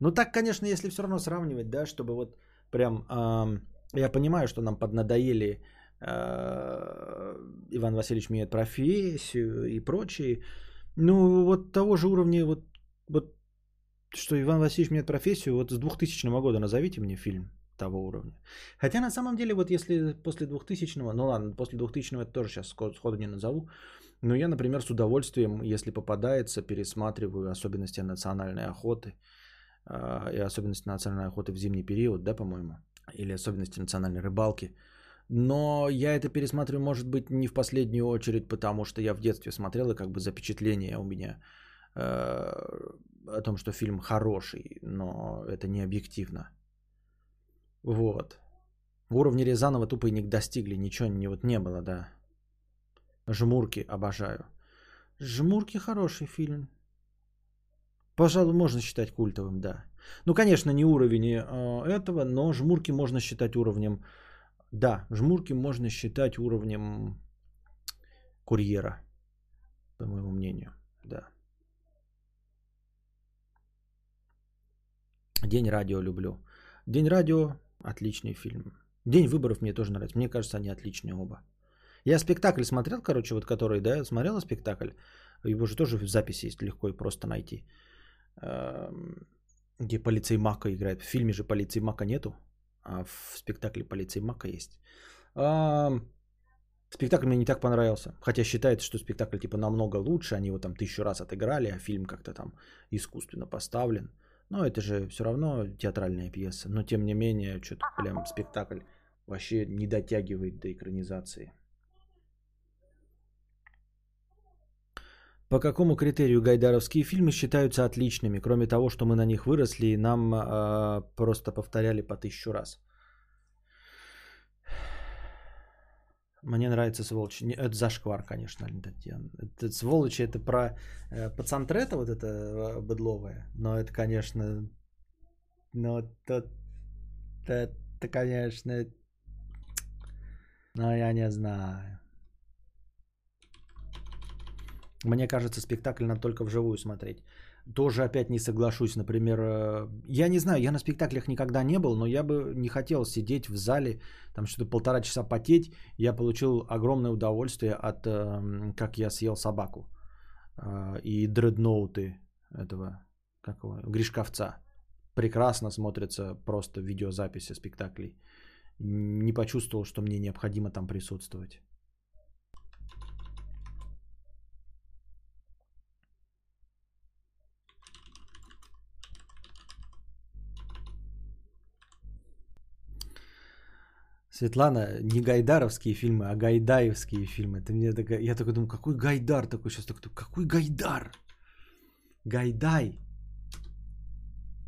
Ну, так, конечно, если все равно сравнивать, да, чтобы вот прям... Э, я понимаю, что нам поднадоели Иван Васильевич меняет профессию и прочие. Ну, вот того же уровня, вот, вот что Иван Васильевич меняет профессию, вот с 2000 года назовите мне фильм того уровня. Хотя на самом деле, вот если после 2000-го, ну ладно, после 2000-го это тоже сейчас сходу не назову, но я, например, с удовольствием, если попадается, пересматриваю особенности национальной охоты э, и особенности национальной охоты в зимний период, да, по-моему, или особенности национальной рыбалки. Но я это пересматриваю, может быть, не в последнюю очередь, потому что я в детстве смотрел, и как бы запечатление у меня э, о том, что фильм хороший, но это не объективно. Вот. Уровни Рязанова тупо и не достигли, ничего не, вот не было, да. Жмурки обожаю. Жмурки хороший фильм. Пожалуй, можно считать культовым, да. Ну, конечно, не уровень э, этого, но жмурки можно считать уровнем... Да, жмурки можно считать уровнем курьера, по моему мнению, да. День радио люблю. День радио Отличный фильм. День выборов мне тоже нравится. Мне кажется, они отличные оба. Я спектакль смотрел, короче, вот который, да, смотрел спектакль. Его же тоже в записи есть легко и просто найти. Эм, где полицей Мака играет. В фильме же полицей Мака нету, а в спектакле полицей Мака есть. Спектакль мне не так понравился. Хотя считается, что спектакль типа намного лучше. Они его там тысячу раз отыграли, а фильм как-то там искусственно поставлен. Но это же все равно театральная пьеса. Но тем не менее, что-то прям спектакль вообще не дотягивает до экранизации. По какому критерию гайдаровские фильмы считаются отличными, кроме того, что мы на них выросли и нам э, просто повторяли по тысячу раз? Мне нравится сволочи. Это зашквар, конечно, Татьяна. Это сволочи, это про э, пацантрета вот это э, быдловое. Но это, конечно, но это, это, это конечно, но я не знаю. Мне кажется, спектакль надо только вживую смотреть тоже опять не соглашусь. Например, э, я не знаю, я на спектаклях никогда не был, но я бы не хотел сидеть в зале, там что-то полтора часа потеть. Я получил огромное удовольствие от эм, «Как я съел собаку» э, и дредноуты этого, как его, Гришковца. Прекрасно смотрятся просто видеозаписи спектаклей. Не почувствовал, что мне необходимо там присутствовать. Светлана, не гайдаровские фильмы, а гайдаевские фильмы. Ты мне такая, я такой думаю, какой гайдар такой сейчас такой, какой гайдар? Гайдай.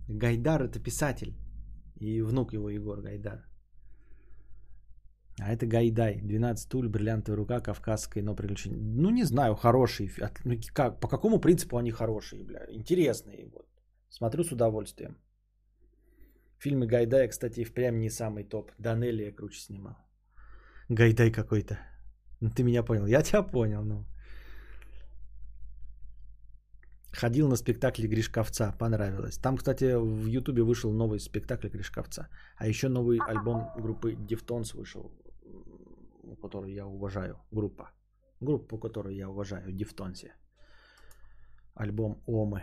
Гайдар это писатель. И внук его Егор Гайдар. А это Гайдай. 12 туль, бриллиантовая рука, кавказское, но приключение. Ну, не знаю, хорошие. Ну, как, по какому принципу они хорошие, бля? Интересные. Вот. Смотрю с удовольствием. Фильмы Гайдая, кстати, впрямь не самый топ. Данелли я круче снимал. Гайдай какой-то. Ну, ты меня понял. Я тебя понял, ну. Ходил на спектакль Гришковца, понравилось. Там, кстати, в Ютубе вышел новый спектакль Гришковца. А еще новый альбом группы Deftones вышел, который я уважаю. Группа. Группу, которую я уважаю, Deftones. Альбом Ohms.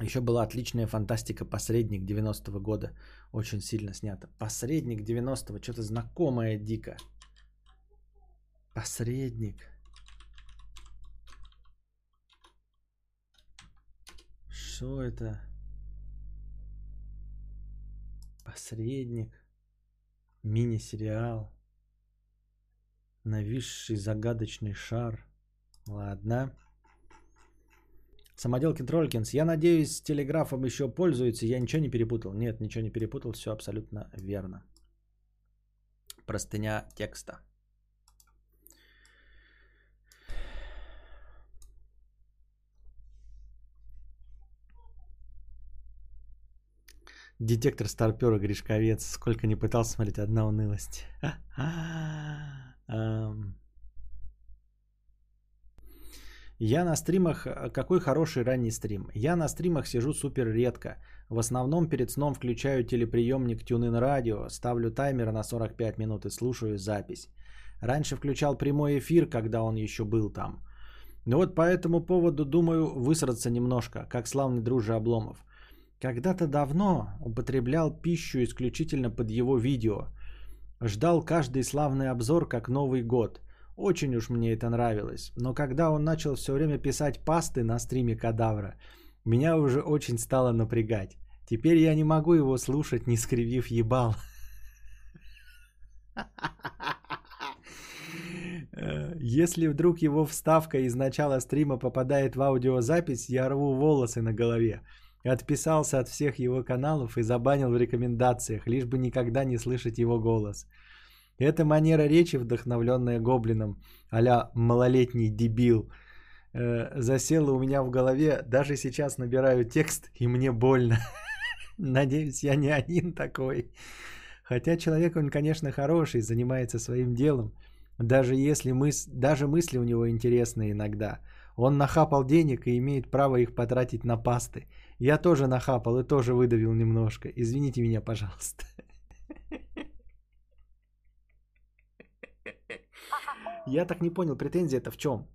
Еще была отличная фантастика «Посредник» 90-го года. Очень сильно снята. «Посредник» 90-го. Что-то знакомое дико. «Посредник». Что это? Посредник. Мини-сериал. Нависший загадочный шар. Ладно. Самоделки Троллькинс. Я надеюсь, телеграфом еще пользуется. Я ничего не перепутал. Нет, ничего не перепутал. Все абсолютно верно. Простыня текста. Детектор старпера Гришковец. Сколько не пытался смотреть, одна унылость. Я на стримах, э, какой хороший ранний стрим. Я на стримах сижу супер редко. В основном перед сном включаю телеприемник TuneIn Radio, ставлю таймер на 45 минут и слушаю запись. Раньше включал прямой эфир, когда он еще был там. Но вот по этому поводу думаю высраться немножко, как славный друже Обломов. Когда-то давно употреблял пищу исключительно под его видео. Ждал каждый славный обзор как Новый год. Очень уж мне это нравилось. Но когда он начал все время писать пасты на стриме Кадавра, меня уже очень стало напрягать. Теперь я не могу его слушать, не скривив ебал. Если вдруг его вставка из начала стрима попадает в аудиозапись, я рву волосы на голове. Отписался от всех его каналов и забанил в рекомендациях, лишь бы никогда не слышать его голос. Эта манера речи, вдохновленная гоблином, а малолетний дебил, э, засела у меня в голове. Даже сейчас набираю текст, и мне больно. Надеюсь, я не один такой. Хотя человек, он, конечно, хороший, занимается своим делом. Даже если мыс... даже мысли у него интересные иногда. Он нахапал денег и имеет право их потратить на пасты. Я тоже нахапал и тоже выдавил немножко. Извините меня, пожалуйста. Я так не понял, претензия это в чем?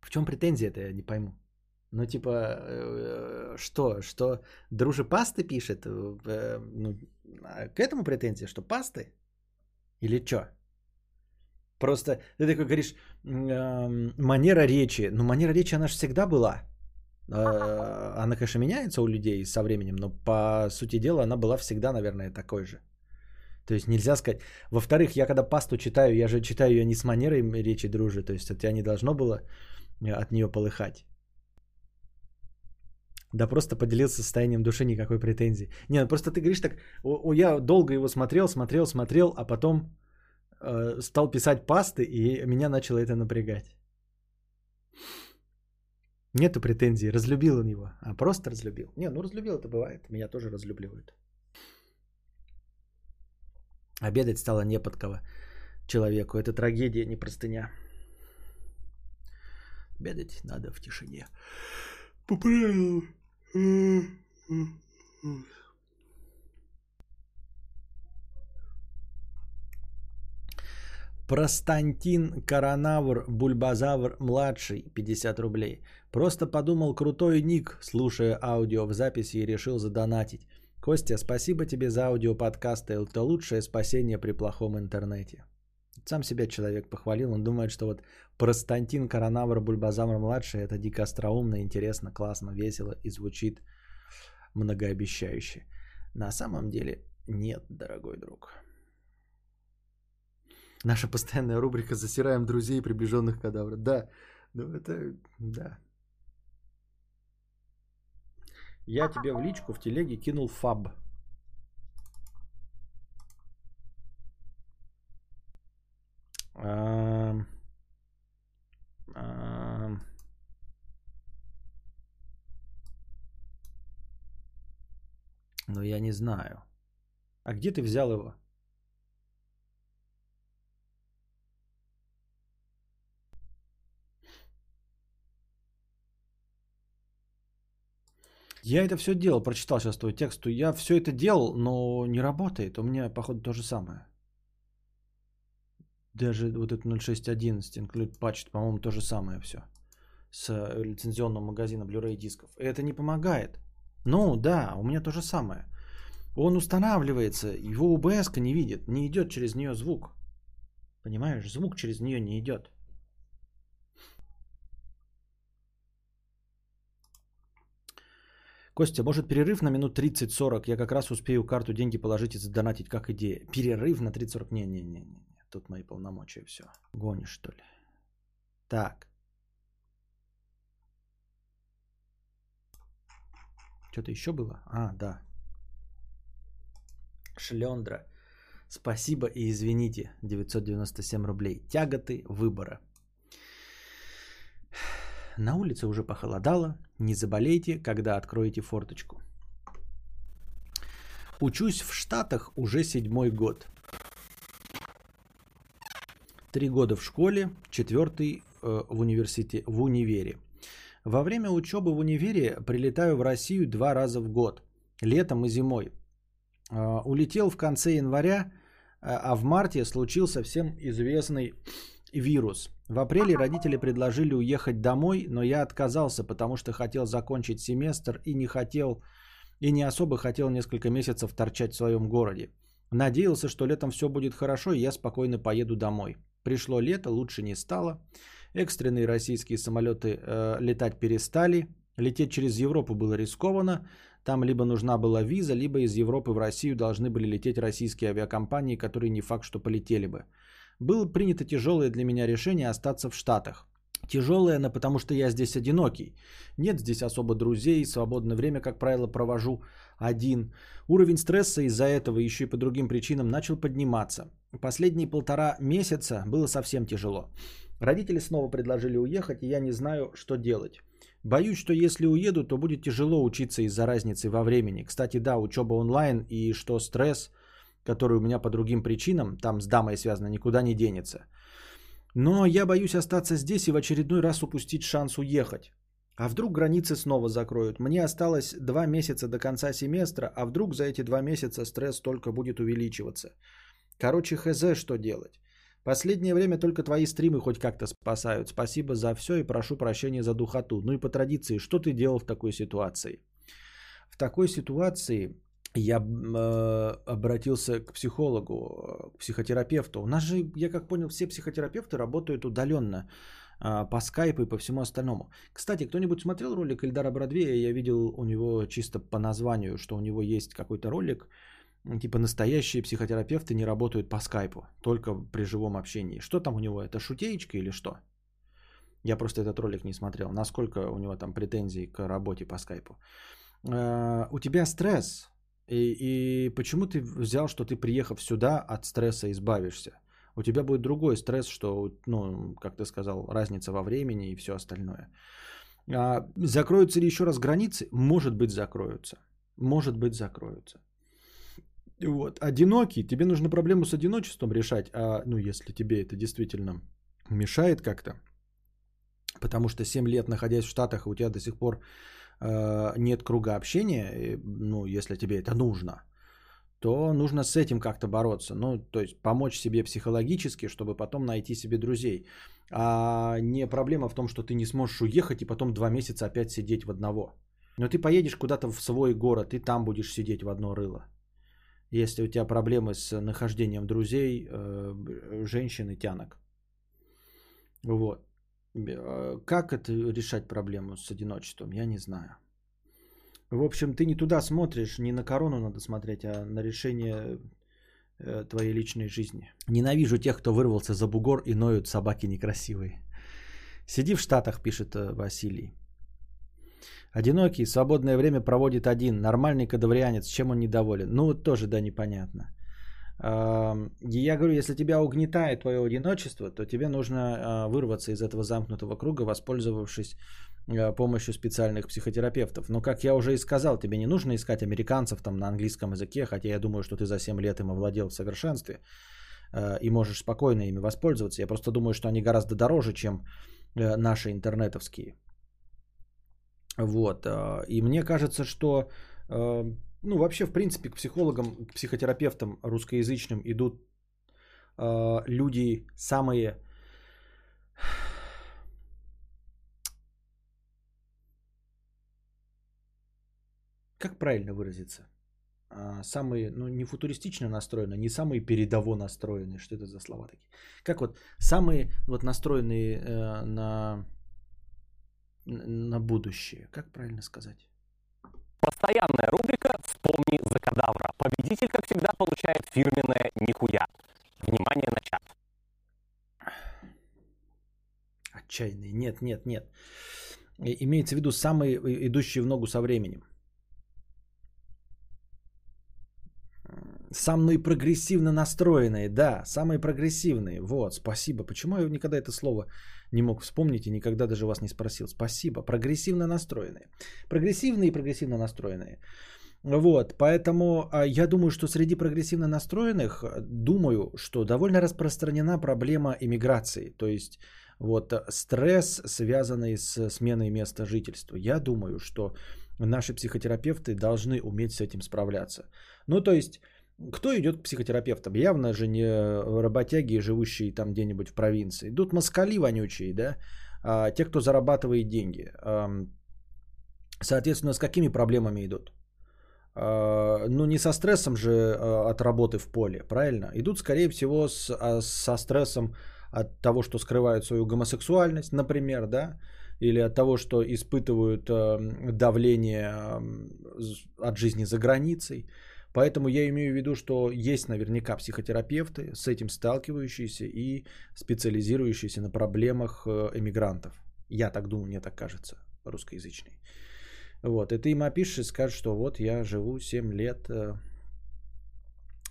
В чем претензия это, я не пойму. Ну, типа, э, что, что друже пасты пишет? Э, ну, а к этому претензия, что пасты? Или что? Просто ты такой говоришь, манера речи. Ну, манера речи, она же всегда была. Она, конечно, меняется у людей со временем, но по сути дела она была всегда, наверное, такой же. То есть нельзя сказать. Во-вторых, я когда пасту читаю, я же читаю ее не с манерой речи дружи, то есть от тебя не должно было э, от нее полыхать. Да просто поделился состоянием души, никакой претензии. Не, ну просто ты говоришь так, о, о, я долго его смотрел, смотрел, смотрел, а потом э, стал писать пасты, и меня начало это напрягать. Нету претензий, разлюбил он его, а просто разлюбил. Не, ну разлюбил это бывает, меня тоже разлюбливают. Обедать стало не под кого человеку. Это трагедия, не простыня. Обедать надо в тишине. По Простантин Коронавр Бульбазавр младший 50 рублей. Просто подумал крутой ник, слушая аудио в записи и решил задонатить. Костя, спасибо тебе за аудиоподкасты. Это лучшее спасение при плохом интернете. Сам себя человек похвалил. Он думает, что вот Простантин Коронавр Бульбазамр младший это дико остроумно, интересно, классно, весело и звучит многообещающе. На самом деле нет, дорогой друг. Наша постоянная рубрика «Засираем друзей и приближенных кадавра». Да, ну это, да, я тебе в личку в телеге кинул фаб. Но я не знаю. А где ты взял его? Я это все делал, прочитал сейчас твой текст. Я все это делал, но не работает. У меня, походу, то же самое. Даже вот это 0611 include patch, по-моему, то же самое все. с э, лицензионного магазина Blu-ray дисков. Это не помогает. Ну да, у меня то же самое. Он устанавливается, его УБС не видит, не идет через нее звук. Понимаешь, звук через нее не идет. Костя, может перерыв на минут 30-40? Я как раз успею карту деньги положить и задонатить как идея. Перерыв на 30-40? Не-не-не. Тут мои полномочия все. Гонишь, что ли? Так. Что-то еще было? А, да. Шлендра. Спасибо и извините. 997 рублей. Тяготы выбора. На улице уже похолодало. Не заболейте, когда откроете форточку. Учусь в Штатах уже седьмой год. Три года в школе, четвертый э, в университете, в универе. Во время учебы в универе прилетаю в Россию два раза в год, летом и зимой. Э, улетел в конце января, э, а в марте случился всем известный вирус. В апреле родители предложили уехать домой, но я отказался, потому что хотел закончить семестр и не хотел и не особо хотел несколько месяцев торчать в своем городе. Надеялся, что летом все будет хорошо, и я спокойно поеду домой. Пришло лето, лучше не стало. Экстренные российские самолеты э, летать перестали. Лететь через Европу было рискованно. Там либо нужна была виза, либо из Европы в Россию должны были лететь российские авиакомпании, которые не факт, что полетели бы. Было принято тяжелое для меня решение остаться в Штатах. Тяжелое, но потому что я здесь одинокий. Нет здесь особо друзей, свободное время, как правило, провожу один. Уровень стресса из-за этого еще и по другим причинам начал подниматься. Последние полтора месяца было совсем тяжело. Родители снова предложили уехать, и я не знаю, что делать. Боюсь, что если уеду, то будет тяжело учиться из-за разницы во времени. Кстати, да, учеба онлайн и что стресс, который у меня по другим причинам, там с дамой связано, никуда не денется. Но я боюсь остаться здесь и в очередной раз упустить шанс уехать. А вдруг границы снова закроют? Мне осталось два месяца до конца семестра, а вдруг за эти два месяца стресс только будет увеличиваться? Короче, хз, что делать? Последнее время только твои стримы хоть как-то спасают. Спасибо за все и прошу прощения за духоту. Ну и по традиции, что ты делал в такой ситуации? В такой ситуации я э, обратился к психологу, к психотерапевту. У нас же, я как понял, все психотерапевты работают удаленно э, по скайпу и по всему остальному. Кстати, кто-нибудь смотрел ролик Эльдара Бродвея? Я видел у него чисто по названию, что у него есть какой-то ролик, типа настоящие психотерапевты не работают по скайпу, только при живом общении. Что там у него? Это шутеечка или что? Я просто этот ролик не смотрел. Насколько у него там претензий к работе по скайпу. Э, у тебя стресс, и, и почему ты взял, что ты приехав сюда от стресса избавишься? У тебя будет другой стресс, что, ну, как ты сказал, разница во времени и все остальное. А, закроются ли еще раз границы? Может быть, закроются. Может быть, закроются. Вот. Одинокий, тебе нужно проблему с одиночеством решать, а, ну, если тебе это действительно мешает как-то, потому что 7 лет находясь в Штатах, у тебя до сих пор нет круга общения, ну, если тебе это нужно, то нужно с этим как-то бороться. Ну, то есть помочь себе психологически, чтобы потом найти себе друзей. А не проблема в том, что ты не сможешь уехать и потом два месяца опять сидеть в одного. Но ты поедешь куда-то в свой город, и там будешь сидеть в одно рыло. Если у тебя проблемы с нахождением друзей, э, женщин и тянок. Вот. Э, как это решать проблему с одиночеством, я не знаю. В общем, ты не туда смотришь, не на корону надо смотреть, а на решение э, твоей личной жизни. Ненавижу тех, кто вырвался за бугор и ноют собаки некрасивые. Сиди в Штатах, пишет Василий. Одинокий, свободное время проводит один, нормальный кадаврианец, чем он недоволен? Ну, вот тоже, да, непонятно. Я говорю, если тебя угнетает твое одиночество, то тебе нужно а, вырваться из этого замкнутого круга, воспользовавшись а, помощью специальных психотерапевтов. Но, как я уже и сказал, тебе не нужно искать американцев там на английском языке, хотя я думаю, что ты за 7 лет им овладел в совершенстве а, и можешь спокойно ими воспользоваться. Я просто думаю, что они гораздо дороже, чем э, наши интернетовские. Вот. И мне кажется, что, ну, вообще, в принципе, к психологам, к психотерапевтам русскоязычным идут э, люди самые как правильно выразиться? А, самые, ну, не футуристично настроенные, не самые передово настроенные. Что это за слова такие? Как вот самые вот настроенные э, на, на будущее. Как правильно сказать? Постоянная рубрика «Вспомни за кадавра». Победитель, как всегда, получает фирменное нихуя. Внимание на чат. Отчаянные. Нет, нет, нет. Имеется в виду самые идущие в ногу со временем. Самые прогрессивно настроенные, да, самые прогрессивные. Вот, спасибо. Почему я никогда это слово не мог вспомнить и никогда даже вас не спросил? Спасибо. Прогрессивно настроенные. Прогрессивные и прогрессивно настроенные. Вот, поэтому а, я думаю, что среди прогрессивно настроенных, думаю, что довольно распространена проблема иммиграции. То есть вот стресс, связанный с сменой места жительства. Я думаю, что наши психотерапевты должны уметь с этим справляться. Ну, то есть кто идет к психотерапевтам? Явно же не работяги, живущие там где-нибудь в провинции. Идут москали вонючие, да? А, те, кто зарабатывает деньги. Соответственно, с какими проблемами идут? А, ну, не со стрессом же а, от работы в поле, правильно? Идут, скорее всего, с, а, со стрессом от того, что скрывают свою гомосексуальность, например, да? Или от того, что испытывают давление от жизни за границей. Поэтому я имею в виду, что есть наверняка психотерапевты, с этим сталкивающиеся и специализирующиеся на проблемах э, эмигрантов. Я так думаю, мне так кажется, русскоязычный. Вот, и ты им опишешь и скажешь, что вот я живу 7 лет. Э,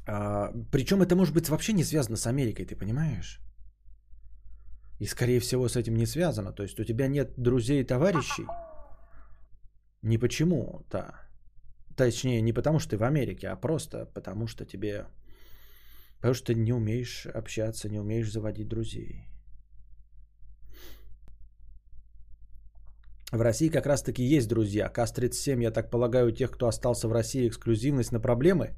а, причем это может быть вообще не связано с Америкой, ты понимаешь? И скорее всего с этим не связано. То есть у тебя нет друзей и товарищей. Не почему-то. Точнее, не потому, что ты в Америке, а просто потому, что тебе... Потому что ты не умеешь общаться, не умеешь заводить друзей. В России как раз-таки есть друзья. КАС-37, я так полагаю, у тех, кто остался в России, эксклюзивность на проблемы.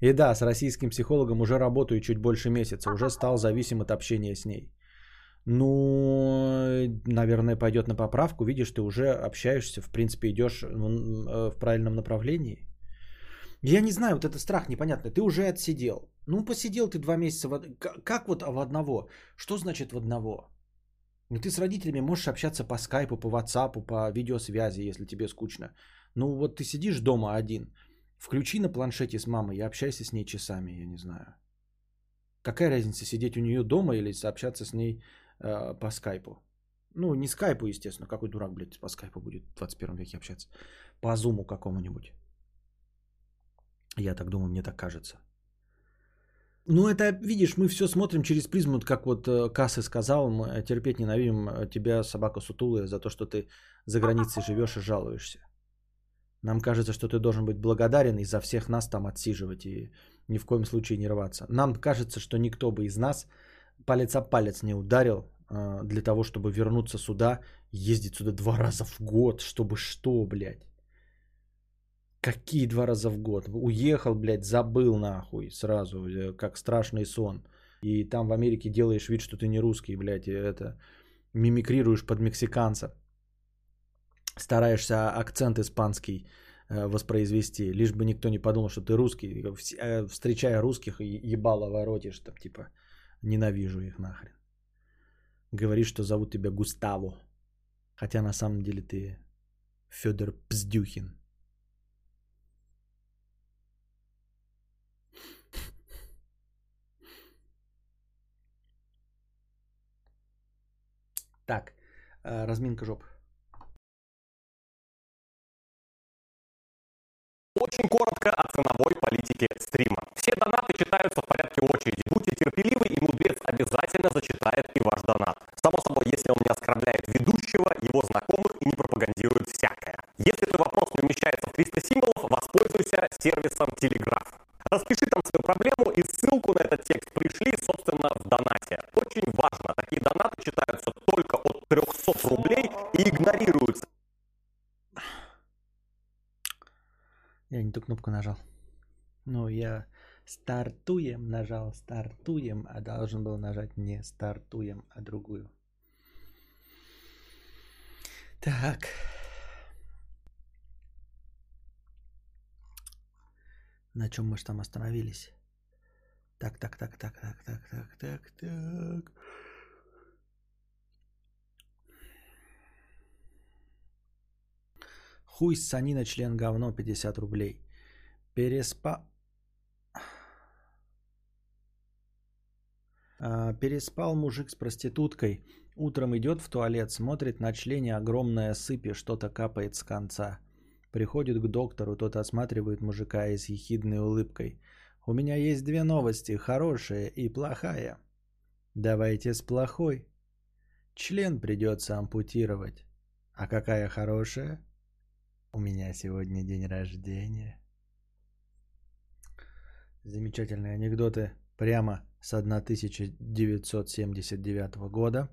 И да, с российским психологом уже работаю чуть больше месяца. Уже стал зависим от общения с ней. Ну, наверное, пойдет на поправку. Видишь, ты уже общаешься, в принципе, идешь э, в правильном направлении. Я не знаю, вот это страх непонятный. Ты уже отсидел. Ну, посидел ты два месяца. В... Как вот в одного? Что значит в одного? Ну, ты с родителями можешь общаться по скайпу, по ватсапу, по видеосвязи, если тебе скучно. Ну, вот ты сидишь дома один. Включи на планшете с мамой и общайся с ней часами, я не знаю. Какая разница, сидеть у нее дома или сообщаться с ней э, по скайпу? Ну, не скайпу, естественно. Какой дурак, блядь, по скайпу будет в 21 веке общаться? По зуму какому-нибудь. Я так думаю, мне так кажется. Ну, это, видишь, мы все смотрим через призму, как вот э, Кассы сказал, мы терпеть ненавидим э, тебя, собака сутулая, за то, что ты за границей живешь и жалуешься. Нам кажется, что ты должен быть благодарен и за всех нас там отсиживать и ни в коем случае не рваться. Нам кажется, что никто бы из нас палец о палец не ударил э, для того, чтобы вернуться сюда, ездить сюда два раза в год, чтобы что, блядь. Какие два раза в год? Уехал, блядь, забыл нахуй сразу, э, как страшный сон. И там в Америке делаешь вид, что ты не русский, блядь, и это мимикрируешь под мексиканца. Стараешься акцент испанский э, воспроизвести, лишь бы никто не подумал, что ты русский. Э, встречая русских, ебало воротишь, там, типа, ненавижу их нахрен. Говоришь, что зовут тебя Густаво. Хотя на самом деле ты Федор Пздюхин. Так, э, разминка жоп. Очень коротко о ценовой политике стрима. Все донаты читаются в порядке очереди. Будьте терпеливы, и мудрец обязательно зачитает и ваш донат. Само собой, если он не оскорбляет ведущего, его знакомых и не пропагандирует всякое. Если твой вопрос не умещается в 300 символов, воспользуйся сервисом Telegraph. Распиши там свою проблему и ссылку на этот текст пришли, собственно, в донате. Очень важно, такие донаты читаются только от 300 рублей и игнорируются. Я не ту кнопку нажал. Ну, я стартуем нажал, стартуем, а должен был нажать не стартуем, а другую. Так. На чем мы же там остановились? Так, так, так, так, так, так, так, так, так. Хуй санина член говно 50 рублей. Переспа... А, переспал мужик с проституткой. Утром идет в туалет, смотрит на члене огромная сыпь что-то капает с конца. Приходит к доктору, тот осматривает мужика и с ехидной улыбкой. «У меня есть две новости, хорошая и плохая». «Давайте с плохой». «Член придется ампутировать». «А какая хорошая?» «У меня сегодня день рождения». Замечательные анекдоты прямо с 1979 года.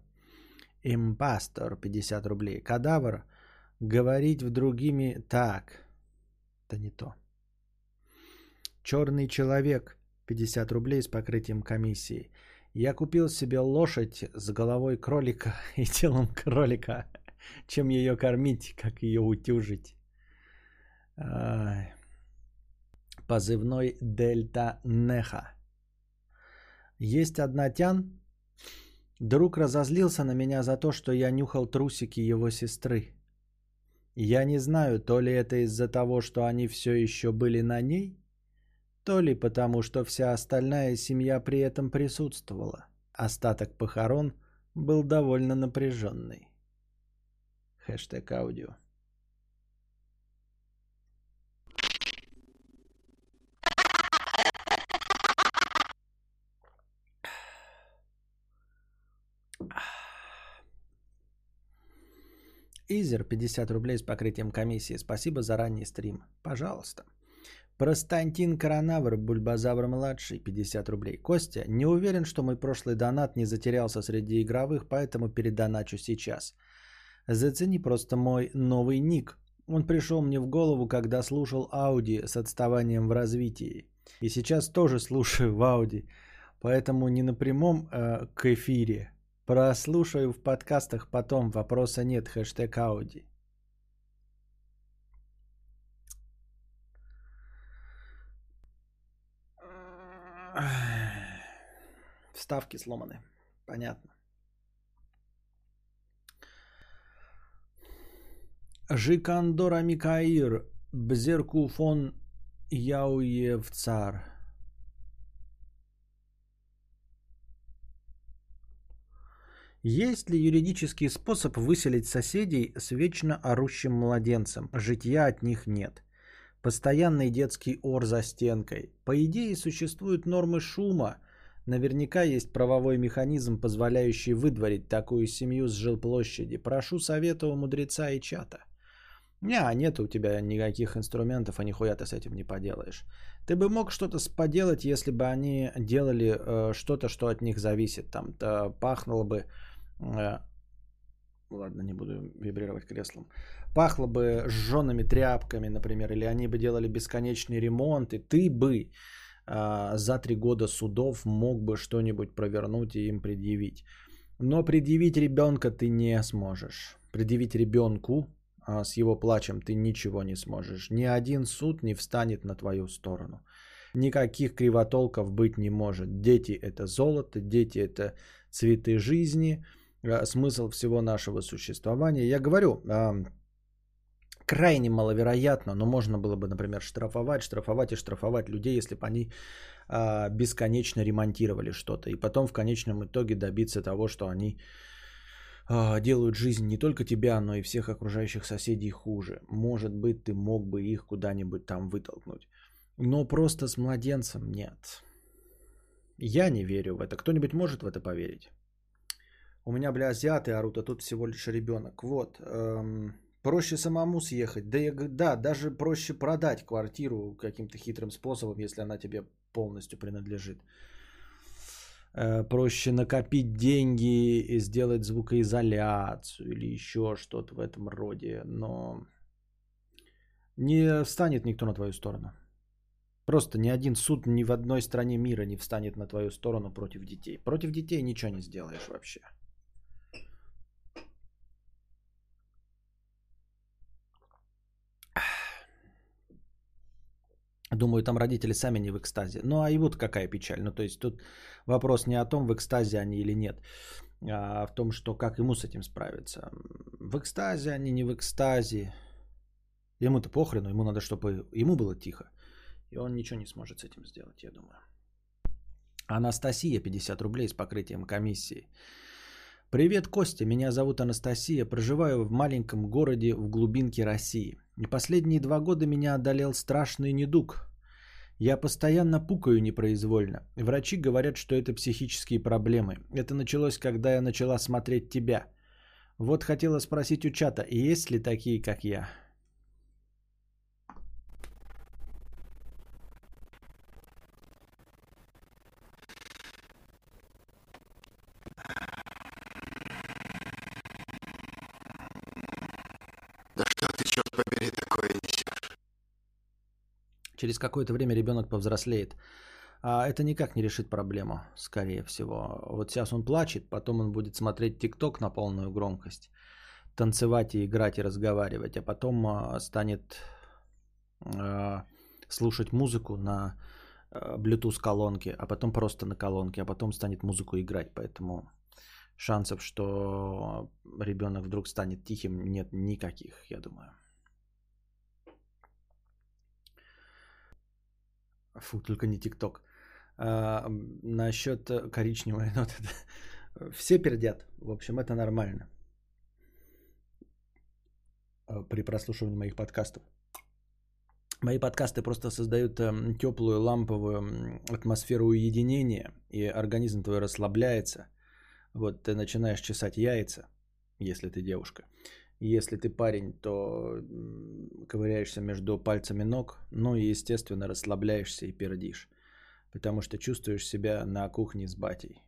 Импастор 50 рублей. Кадавр говорить в другими так. Это не то. Черный человек 50 рублей с покрытием комиссии. Я купил себе лошадь с головой кролика и телом кролика. Чем ее кормить, как ее утюжить. Позывной Дельта Неха. Есть одна тян. Друг разозлился на меня за то, что я нюхал трусики его сестры. Я не знаю, то ли это из-за того, что они все еще были на ней, то ли потому, что вся остальная семья при этом присутствовала. Остаток похорон был довольно напряженный. Хэштег аудио. Изер 50 рублей с покрытием комиссии. Спасибо за ранний стрим. Пожалуйста. Простантин Коронавр, Бульбазавр-младший, 50 рублей. Костя, не уверен, что мой прошлый донат не затерялся среди игровых, поэтому передоначу сейчас. Зацени просто мой новый ник. Он пришел мне в голову, когда слушал Ауди с отставанием в развитии. И сейчас тоже слушаю в Ауди. Поэтому не на прямом э, к эфире, Прослушаю в подкастах потом, вопроса нет, хэштег Ауди. Вставки сломаны. Понятно. Жикандора Микаир, Бзерку фон Яуевцар. Есть ли юридический способ выселить соседей с вечно орущим младенцем? Житья от них нет. Постоянный детский ор за стенкой. По идее существуют нормы шума. Наверняка есть правовой механизм, позволяющий выдворить такую семью с жилплощади. Прошу совета у мудреца и чата. Не, нет у тебя никаких инструментов, а нихуя ты с этим не поделаешь. Ты бы мог что-то поделать, если бы они делали э, что-то, что от них зависит. Там пахнуло бы ладно, не буду вибрировать креслом. Пахло бы сжженными тряпками, например, или они бы делали бесконечный ремонт, и ты бы а, за три года судов мог бы что-нибудь провернуть и им предъявить. Но предъявить ребенка ты не сможешь. Предъявить ребенку а, с его плачем ты ничего не сможешь. Ни один суд не встанет на твою сторону. Никаких кривотолков быть не может. Дети это золото, дети это цветы жизни – Э, смысл всего нашего существования. Я говорю, крайне маловероятно, но можно было бы, например, штрафовать, штрафовать и штрафовать людей, если бы они а, бесконечно ремонтировали что-то. И потом в конечном итоге добиться того, что они а, делают жизнь не только тебя, но и всех окружающих соседей хуже. Может быть, ты мог бы их куда-нибудь там вытолкнуть. Но просто с младенцем нет. Я не верю в это. Кто-нибудь может в это поверить? У меня, бля, азиаты орут, а тут всего лишь ребенок. Вот. Эм, проще самому съехать. Да, я, да, даже проще продать квартиру каким-то хитрым способом, если она тебе полностью принадлежит. Э, проще накопить деньги и сделать звукоизоляцию или еще что-то в этом роде. Но не встанет никто на твою сторону. Просто ни один суд ни в одной стране мира не встанет на твою сторону против детей. Против детей ничего не сделаешь вообще. Думаю, там родители сами не в экстазе. Ну, а и вот какая печаль. Ну, то есть тут вопрос не о том, в экстазе они или нет, а в том, что как ему с этим справиться. В экстазе они, не в экстазе. Ему-то похрену, ему надо, чтобы ему было тихо. И он ничего не сможет с этим сделать, я думаю. Анастасия, 50 рублей с покрытием комиссии. Привет, Костя, меня зовут Анастасия, проживаю в маленьком городе в глубинке России. И последние два года меня одолел страшный недуг. Я постоянно пукаю непроизвольно. Врачи говорят, что это психические проблемы. Это началось, когда я начала смотреть тебя. Вот хотела спросить у чата, есть ли такие, как я? Через какое-то время ребенок повзрослеет. А это никак не решит проблему, скорее всего. Вот сейчас он плачет, потом он будет смотреть ТикТок на полную громкость, танцевать и играть и разговаривать, а потом а, станет а, слушать музыку на а, Bluetooth колонке, а потом просто на колонке, а потом станет музыку играть. Поэтому шансов, что ребенок вдруг станет тихим, нет никаких, я думаю. Фу, только не ТикТок. А, насчет э, коричневой ноты. Все пердят. В общем, это нормально. А, при прослушивании моих подкастов. Мои подкасты просто создают эм, теплую ламповую атмосферу уединения, и организм твой расслабляется. Вот ты начинаешь чесать яйца, если ты девушка. Если ты парень, то ковыряешься между пальцами ног, ну и, естественно, расслабляешься и пердишь, потому что чувствуешь себя на кухне с батей.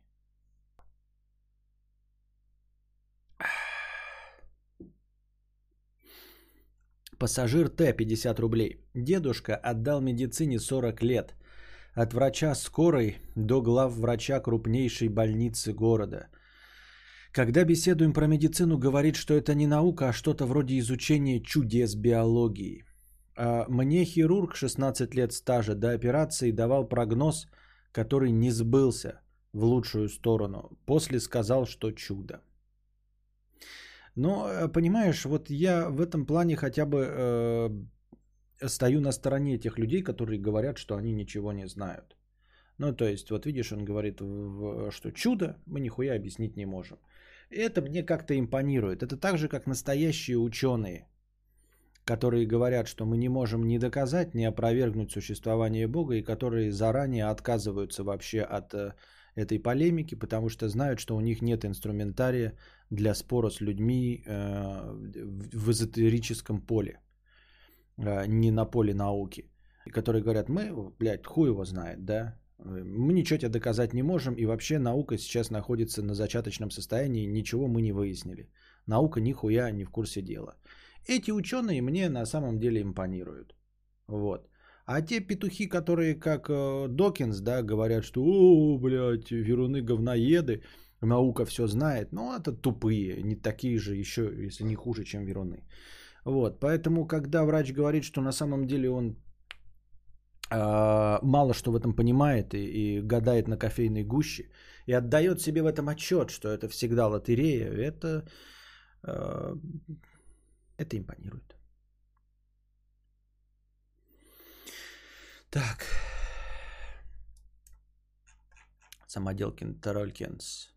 Пассажир Т, 50 рублей. Дедушка отдал медицине 40 лет. От врача скорой до глав врача крупнейшей больницы города – когда беседуем про медицину, говорит, что это не наука, а что-то вроде изучения чудес биологии. А мне хирург 16 лет стажа до операции давал прогноз, который не сбылся в лучшую сторону. После сказал, что чудо. Но, э, понимаешь, вот я в этом плане хотя бы э, стою на стороне тех людей, которые говорят, что они ничего не знают. Ну, то есть, вот видишь, он говорит, что чудо мы нихуя объяснить не можем. Это мне как-то импонирует. Это так же, как настоящие ученые, которые говорят, что мы не можем ни доказать, ни опровергнуть существование Бога, и которые заранее отказываются вообще от э, этой полемики, потому что знают, что у них нет инструментария для спора с людьми э, в эзотерическом поле, э, не на поле науки. И которые говорят, мы, блядь, хуй его знает, да, мы ничего тебе доказать не можем, и вообще наука сейчас находится на зачаточном состоянии, ничего мы не выяснили. Наука нихуя не в курсе дела. Эти ученые мне на самом деле импонируют. Вот. А те петухи, которые как э, Докинс, да, говорят, что, о, блядь, веруны говноеды, наука все знает, ну, это тупые, не такие же еще, если не хуже, чем веруны. Вот, поэтому, когда врач говорит, что на самом деле он мало что в этом понимает и, и гадает на кофейной гуще, и отдает себе в этом отчет, что это всегда лотерея, это, а, это импонирует. Так. Самоделкин Таролькинс.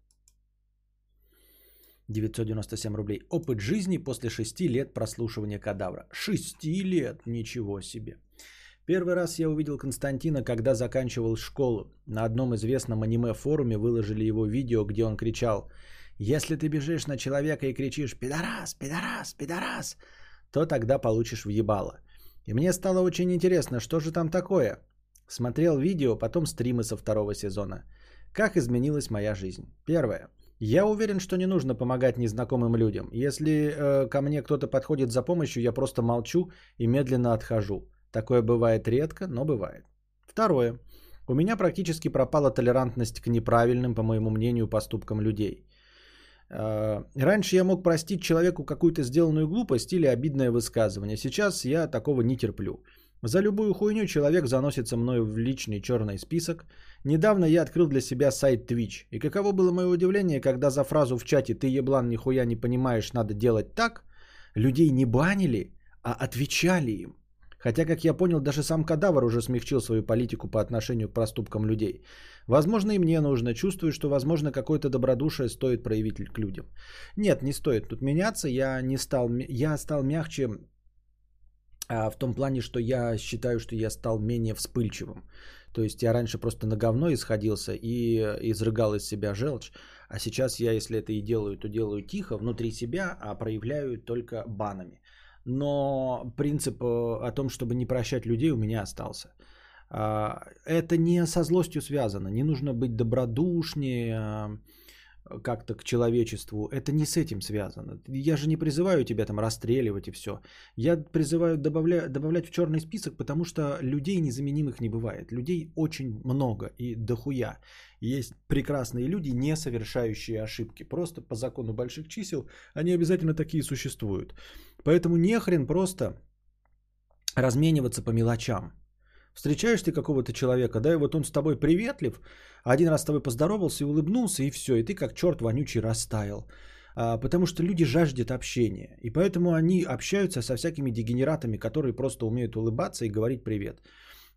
997 рублей. Опыт жизни после 6 лет прослушивания кадавра. 6 лет? Ничего себе. Первый раз я увидел Константина, когда заканчивал школу. На одном известном аниме-форуме выложили его видео, где он кричал «Если ты бежишь на человека и кричишь «Пидорас! Пидорас! Пидорас!», то тогда получишь въебало». И мне стало очень интересно, что же там такое. Смотрел видео, потом стримы со второго сезона. Как изменилась моя жизнь? Первое. Я уверен, что не нужно помогать незнакомым людям. Если э, ко мне кто-то подходит за помощью, я просто молчу и медленно отхожу. Такое бывает редко, но бывает. Второе. У меня практически пропала толерантность к неправильным, по моему мнению, поступкам людей. Э, раньше я мог простить человеку какую-то сделанную глупость или обидное высказывание. Сейчас я такого не терплю. За любую хуйню человек заносится мною в личный черный список. Недавно я открыл для себя сайт Twitch. И каково было мое удивление, когда за фразу в чате «ты еблан, нихуя не понимаешь, надо делать так», людей не банили, а отвечали им. Хотя, как я понял, даже сам кадавр уже смягчил свою политику по отношению к проступкам людей. Возможно, и мне нужно. Чувствую, что, возможно, какое-то добродушие стоит проявить к людям. Нет, не стоит тут меняться. Я не стал, я стал мягче а, в том плане, что я считаю, что я стал менее вспыльчивым. То есть я раньше просто на говно исходился и изрыгал из себя желчь. А сейчас я, если это и делаю, то делаю тихо, внутри себя, а проявляю только банами но принцип э, о том, чтобы не прощать людей, у меня остался. А, это не со злостью связано. Не нужно быть добродушнее а, как-то к человечеству. Это не с этим связано. Я же не призываю тебя там расстреливать и все. Я призываю добавля... добавлять в черный список, потому что людей незаменимых не бывает. Людей очень много и дохуя. Есть прекрасные люди, не совершающие ошибки. Просто по закону больших чисел они обязательно такие существуют. Поэтому не хрен просто размениваться по мелочам. Встречаешь ты какого-то человека, да, и вот он с тобой приветлив, один раз с тобой поздоровался и улыбнулся, и все, и ты как черт вонючий растаял. А, потому что люди жаждут общения. И поэтому они общаются со всякими дегенератами, которые просто умеют улыбаться и говорить привет.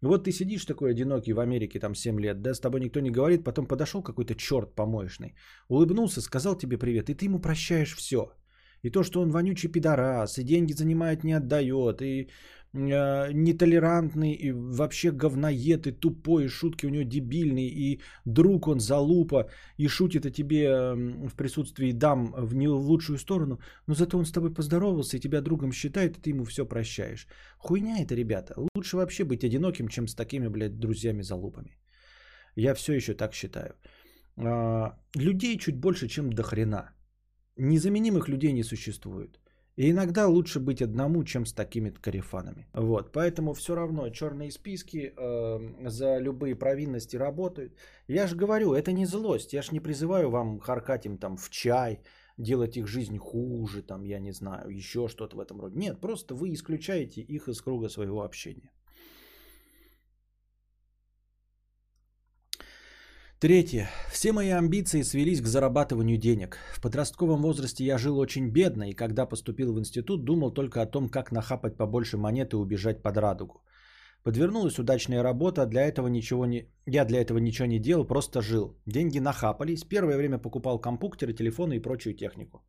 Вот ты сидишь такой одинокий в Америке, там 7 лет, да, с тобой никто не говорит, потом подошел какой-то черт помоечный, улыбнулся, сказал тебе привет, и ты ему прощаешь все. И то, что он вонючий пидорас, и деньги занимает, не отдает, и нетолерантный, и вообще говноед, и тупой, и шутки у него дебильные, и друг он залупа, и шутит о тебе в присутствии дам в не лучшую сторону, но зато он с тобой поздоровался, и тебя другом считает, и ты ему все прощаешь. Хуйня это, ребята. Лучше вообще быть одиноким, чем с такими, блядь, друзьями-залупами. Я все еще так считаю. А, людей чуть больше, чем до хрена. Незаменимых людей не существует. И иногда лучше быть одному, чем с такими карифанами. Вот, поэтому все равно черные списки э, за любые провинности работают. Я же говорю, это не злость. Я же не призываю вам харкать им там в чай, делать их жизнь хуже, там, я не знаю, еще что-то в этом роде. Нет, просто вы исключаете их из круга своего общения. Третье. Все мои амбиции свелись к зарабатыванию денег. В подростковом возрасте я жил очень бедно, и когда поступил в институт, думал только о том, как нахапать побольше монет и убежать под радугу. Подвернулась удачная работа, для этого ничего не... я для этого ничего не делал, просто жил. Деньги нахапались, первое время покупал компьютеры, телефоны и прочую технику.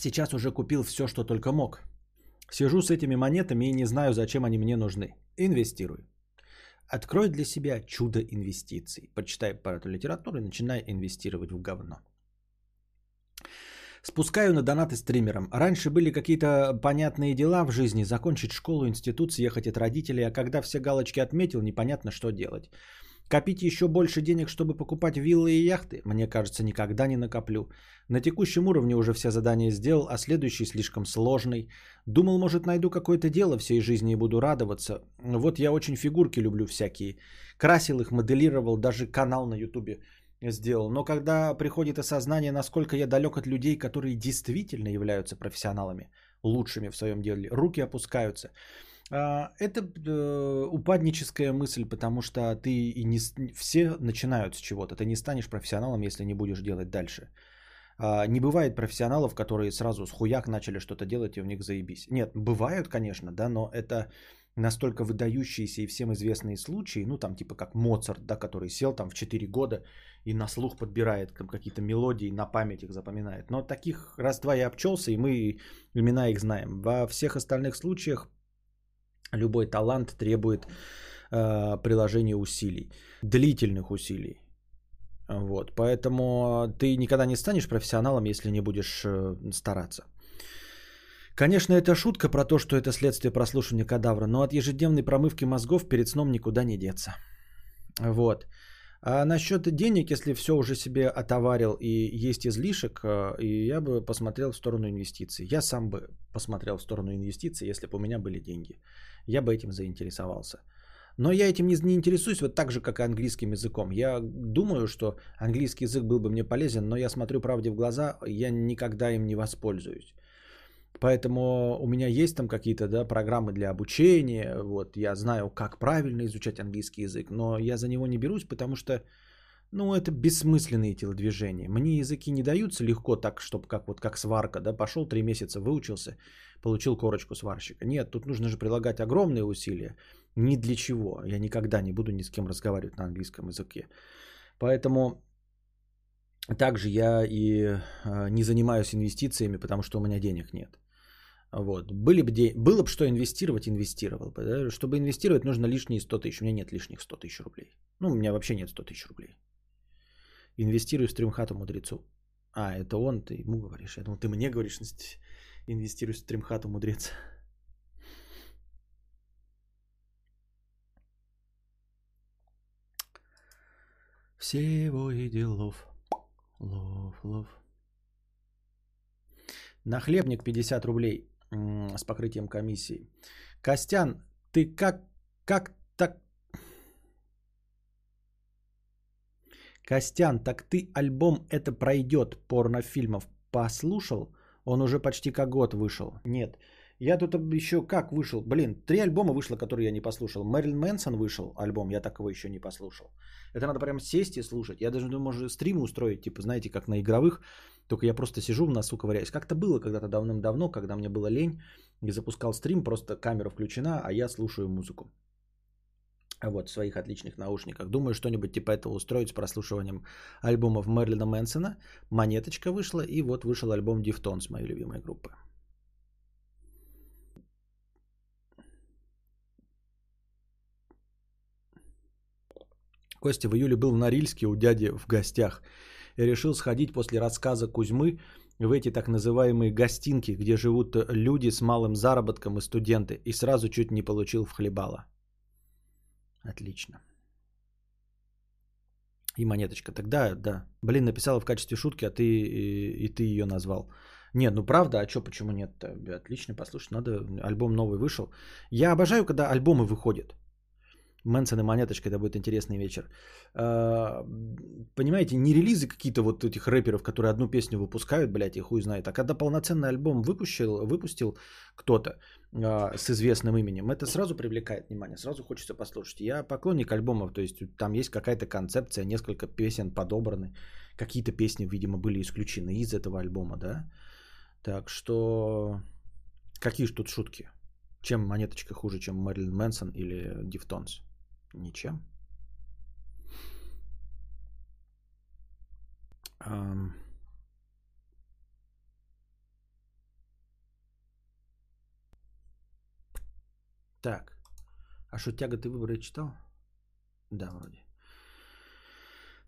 Сейчас уже купил все, что только мог. Сижу с этими монетами и не знаю, зачем они мне нужны. Инвестируй. Открой для себя чудо инвестиций. Почитай пару литературы и начинай инвестировать в говно. Спускаю на донаты стримерам. Раньше были какие-то понятные дела в жизни. Закончить школу, институт, съехать от родителей. А когда все галочки отметил, непонятно, что делать. Копить еще больше денег, чтобы покупать виллы и яхты? Мне кажется, никогда не накоплю. На текущем уровне уже все задания сделал, а следующий слишком сложный. Думал, может, найду какое-то дело всей жизни и буду радоваться. Вот я очень фигурки люблю всякие. Красил их, моделировал, даже канал на ютубе сделал. Но когда приходит осознание, насколько я далек от людей, которые действительно являются профессионалами, лучшими в своем деле, руки опускаются. А, это э, упадническая мысль, потому что ты и не все начинают с чего-то. Ты не станешь профессионалом, если не будешь делать дальше. А, не бывает профессионалов, которые сразу с хуяк начали что-то делать и у них заебись. Нет, бывают, конечно, да, но это настолько выдающиеся и всем известные случаи, ну там типа как Моцарт, да, который сел там в 4 года и на слух подбирает какие-то мелодии, на память их запоминает. Но таких раз-два я обчелся, и мы имена их знаем. Во всех остальных случаях Любой талант требует э, приложения усилий, длительных усилий. Вот, поэтому ты никогда не станешь профессионалом, если не будешь э, стараться. Конечно, это шутка про то, что это следствие прослушивания кадавра, но от ежедневной промывки мозгов перед сном никуда не деться. Вот. А насчет денег, если все уже себе отоварил и есть излишек, э, и я бы посмотрел в сторону инвестиций. Я сам бы посмотрел в сторону инвестиций, если бы у меня были деньги я бы этим заинтересовался. Но я этим не, не интересуюсь вот так же, как и английским языком. Я думаю, что английский язык был бы мне полезен, но я смотрю правде в глаза, я никогда им не воспользуюсь. Поэтому у меня есть там какие-то да, программы для обучения. Вот, я знаю, как правильно изучать английский язык, но я за него не берусь, потому что ну, это бессмысленные телодвижения. Мне языки не даются легко так, чтобы как вот как сварка, да, пошел три месяца, выучился, получил корочку сварщика. Нет, тут нужно же прилагать огромные усилия. Ни для чего. Я никогда не буду ни с кем разговаривать на английском языке. Поэтому также я и э, не занимаюсь инвестициями, потому что у меня денег нет. Вот. Были бы де... Было бы что инвестировать, инвестировал бы. Да? Чтобы инвестировать, нужно лишние 100 тысяч. У меня нет лишних 100 тысяч рублей. Ну, у меня вообще нет 100 тысяч рублей. Инвестирую стримхату мудрецу. А, это он, ты ему говоришь. Я думал, ты мне говоришь, инвестирую стримхату мудрец. Всего и делов. Лов, лов. На хлебник 50 рублей с покрытием комиссии. Костян, ты как, как так... Костян, так ты альбом «Это пройдет» порнофильмов послушал? Он уже почти как год вышел. Нет. Я тут еще как вышел? Блин, три альбома вышло, которые я не послушал. Мэрилин Мэнсон вышел альбом, я такого еще не послушал. Это надо прям сесть и слушать. Я даже думаю, может, стримы устроить, типа, знаете, как на игровых. Только я просто сижу в носу ковыряюсь. Как-то было когда-то давным-давно, когда мне было лень, и запускал стрим, просто камера включена, а я слушаю музыку. Вот, в своих отличных наушниках. Думаю, что-нибудь типа этого устроить с прослушиванием альбомов Мерлина Мэнсона. Монеточка вышла, и вот вышел альбом Дифтон с моей любимой группы. Костя в июле был в Норильске у дяди в гостях и решил сходить после рассказа Кузьмы в эти так называемые гостинки, где живут люди с малым заработком и студенты, и сразу чуть не получил в хлебало. Отлично. И монеточка. Тогда, да. Блин, написала в качестве шутки, а ты и, и ты ее назвал. Нет, ну правда, а что, почему нет? Отлично, послушай, надо, альбом новый вышел. Я обожаю, когда альбомы выходят. Мэнсон и Монеточка, это будет интересный вечер. А, понимаете, не релизы какие-то вот этих рэперов, которые одну песню выпускают, блядь, и хуй знает. А когда полноценный альбом выпустил, выпустил кто-то а, с известным именем, это сразу привлекает внимание, сразу хочется послушать. Я поклонник альбомов, то есть там есть какая-то концепция, несколько песен подобраны, какие-то песни, видимо, были исключены из этого альбома, да. Так что какие же тут шутки? Чем Монеточка хуже, чем Мэрилин Мэнсон или Deftones? Ничем. Так. А что, тяга ты выборы читал? Да, вроде.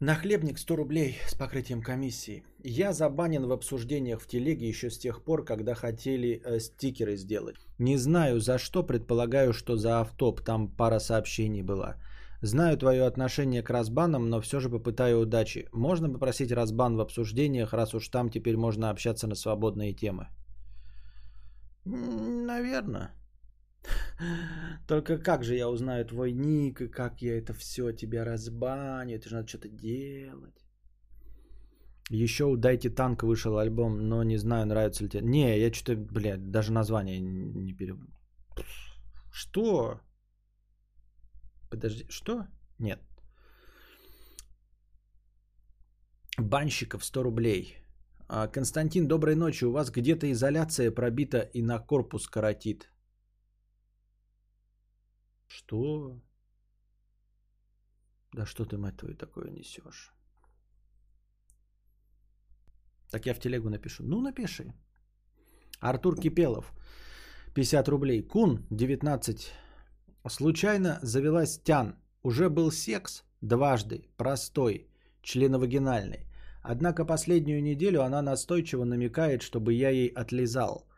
Нахлебник 100 рублей с покрытием комиссии. Я забанен в обсуждениях в телеге еще с тех пор, когда хотели э, стикеры сделать. Не знаю за что, предполагаю, что за автоп, там пара сообщений была. Знаю твое отношение к разбанам, но все же попытаю удачи. Можно попросить разбан в обсуждениях, раз уж там теперь можно общаться на свободные темы? Наверное. Только как же я узнаю твой ник, и как я это все тебя разбаню, это же надо что-то делать. Еще у Дайте Танк вышел альбом, но не знаю, нравится ли тебе. Не, я что-то, блядь, даже название не пере... Что? Подожди, что? Нет. Банщиков 100 рублей. А, Константин, доброй ночи. У вас где-то изоляция пробита и на корпус коротит. Что? Да что ты, мать твою, такое несешь? Так я в телегу напишу. Ну, напиши. Артур Кипелов, 50 рублей. Кун, 19. Случайно завелась тян. Уже был секс дважды, простой, членовагинальный. Однако последнюю неделю она настойчиво намекает, чтобы я ей отлизал.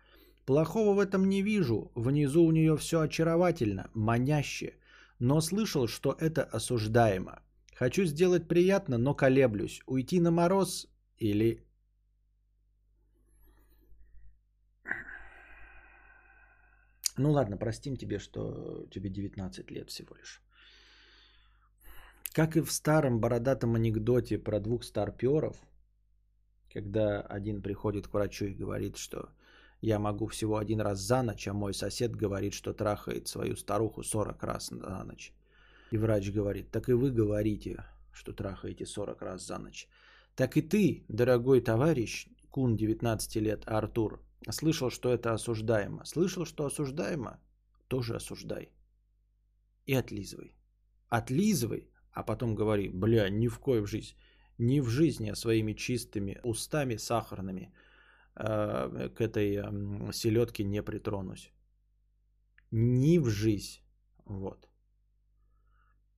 Плохого в этом не вижу. Внизу у нее все очаровательно, маняще. Но слышал, что это осуждаемо. Хочу сделать приятно, но колеблюсь. Уйти на мороз или... Ну ладно, простим тебе, что тебе 19 лет всего лишь. Как и в старом бородатом анекдоте про двух старперов, когда один приходит к врачу и говорит, что Я могу всего один раз за ночь, а мой сосед говорит, что трахает свою старуху 40 раз за ночь. И врач говорит, так и вы говорите, что трахаете 40 раз за ночь. Так и ты, дорогой товарищ, Кун 19 лет, Артур, слышал, что это осуждаемо. Слышал, что осуждаемо? Тоже осуждай. И отлизывай. Отлизывай, а потом говори, бля, ни в коем жизнь, ни в жизни, а своими чистыми устами сахарными э, к этой э, селедке не притронусь. Ни в жизнь. Вот.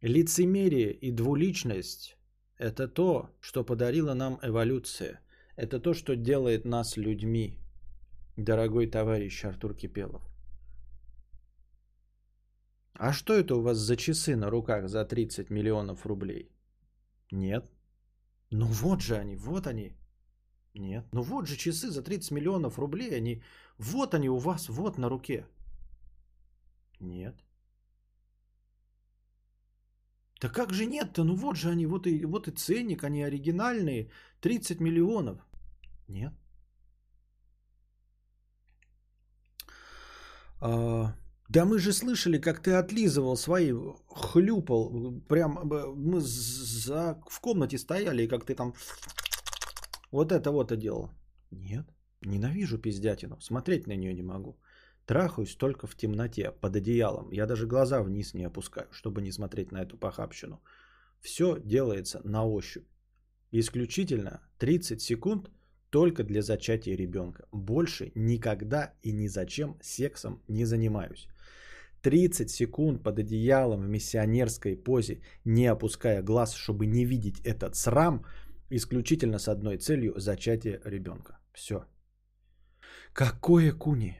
Лицемерие и двуличность – это то, что подарила нам эволюция. Это то, что делает нас людьми, дорогой товарищ Артур Кипелов. А что это у вас за часы на руках за 30 миллионов рублей? Нет. Ну вот же они, вот они. Нет. Ну вот же часы за 30 миллионов рублей, они, вот они у вас, вот на руке. Нет. Да как же нет-то? Ну вот же они, вот и, вот и ценник, они оригинальные. 30 миллионов. Нет. А, да мы же слышали, как ты отлизывал свои, хлюпал. Прям мы за, в комнате стояли, и как ты там вот это вот и делал. Нет, ненавижу пиздятину. Смотреть на нее не могу. Трахаюсь только в темноте, под одеялом. Я даже глаза вниз не опускаю, чтобы не смотреть на эту похабщину. Все делается на ощупь. Исключительно 30 секунд только для зачатия ребенка. Больше никогда и ни зачем сексом не занимаюсь. 30 секунд под одеялом в миссионерской позе, не опуская глаз, чтобы не видеть этот срам, исключительно с одной целью – зачатие ребенка. Все. Какое куни?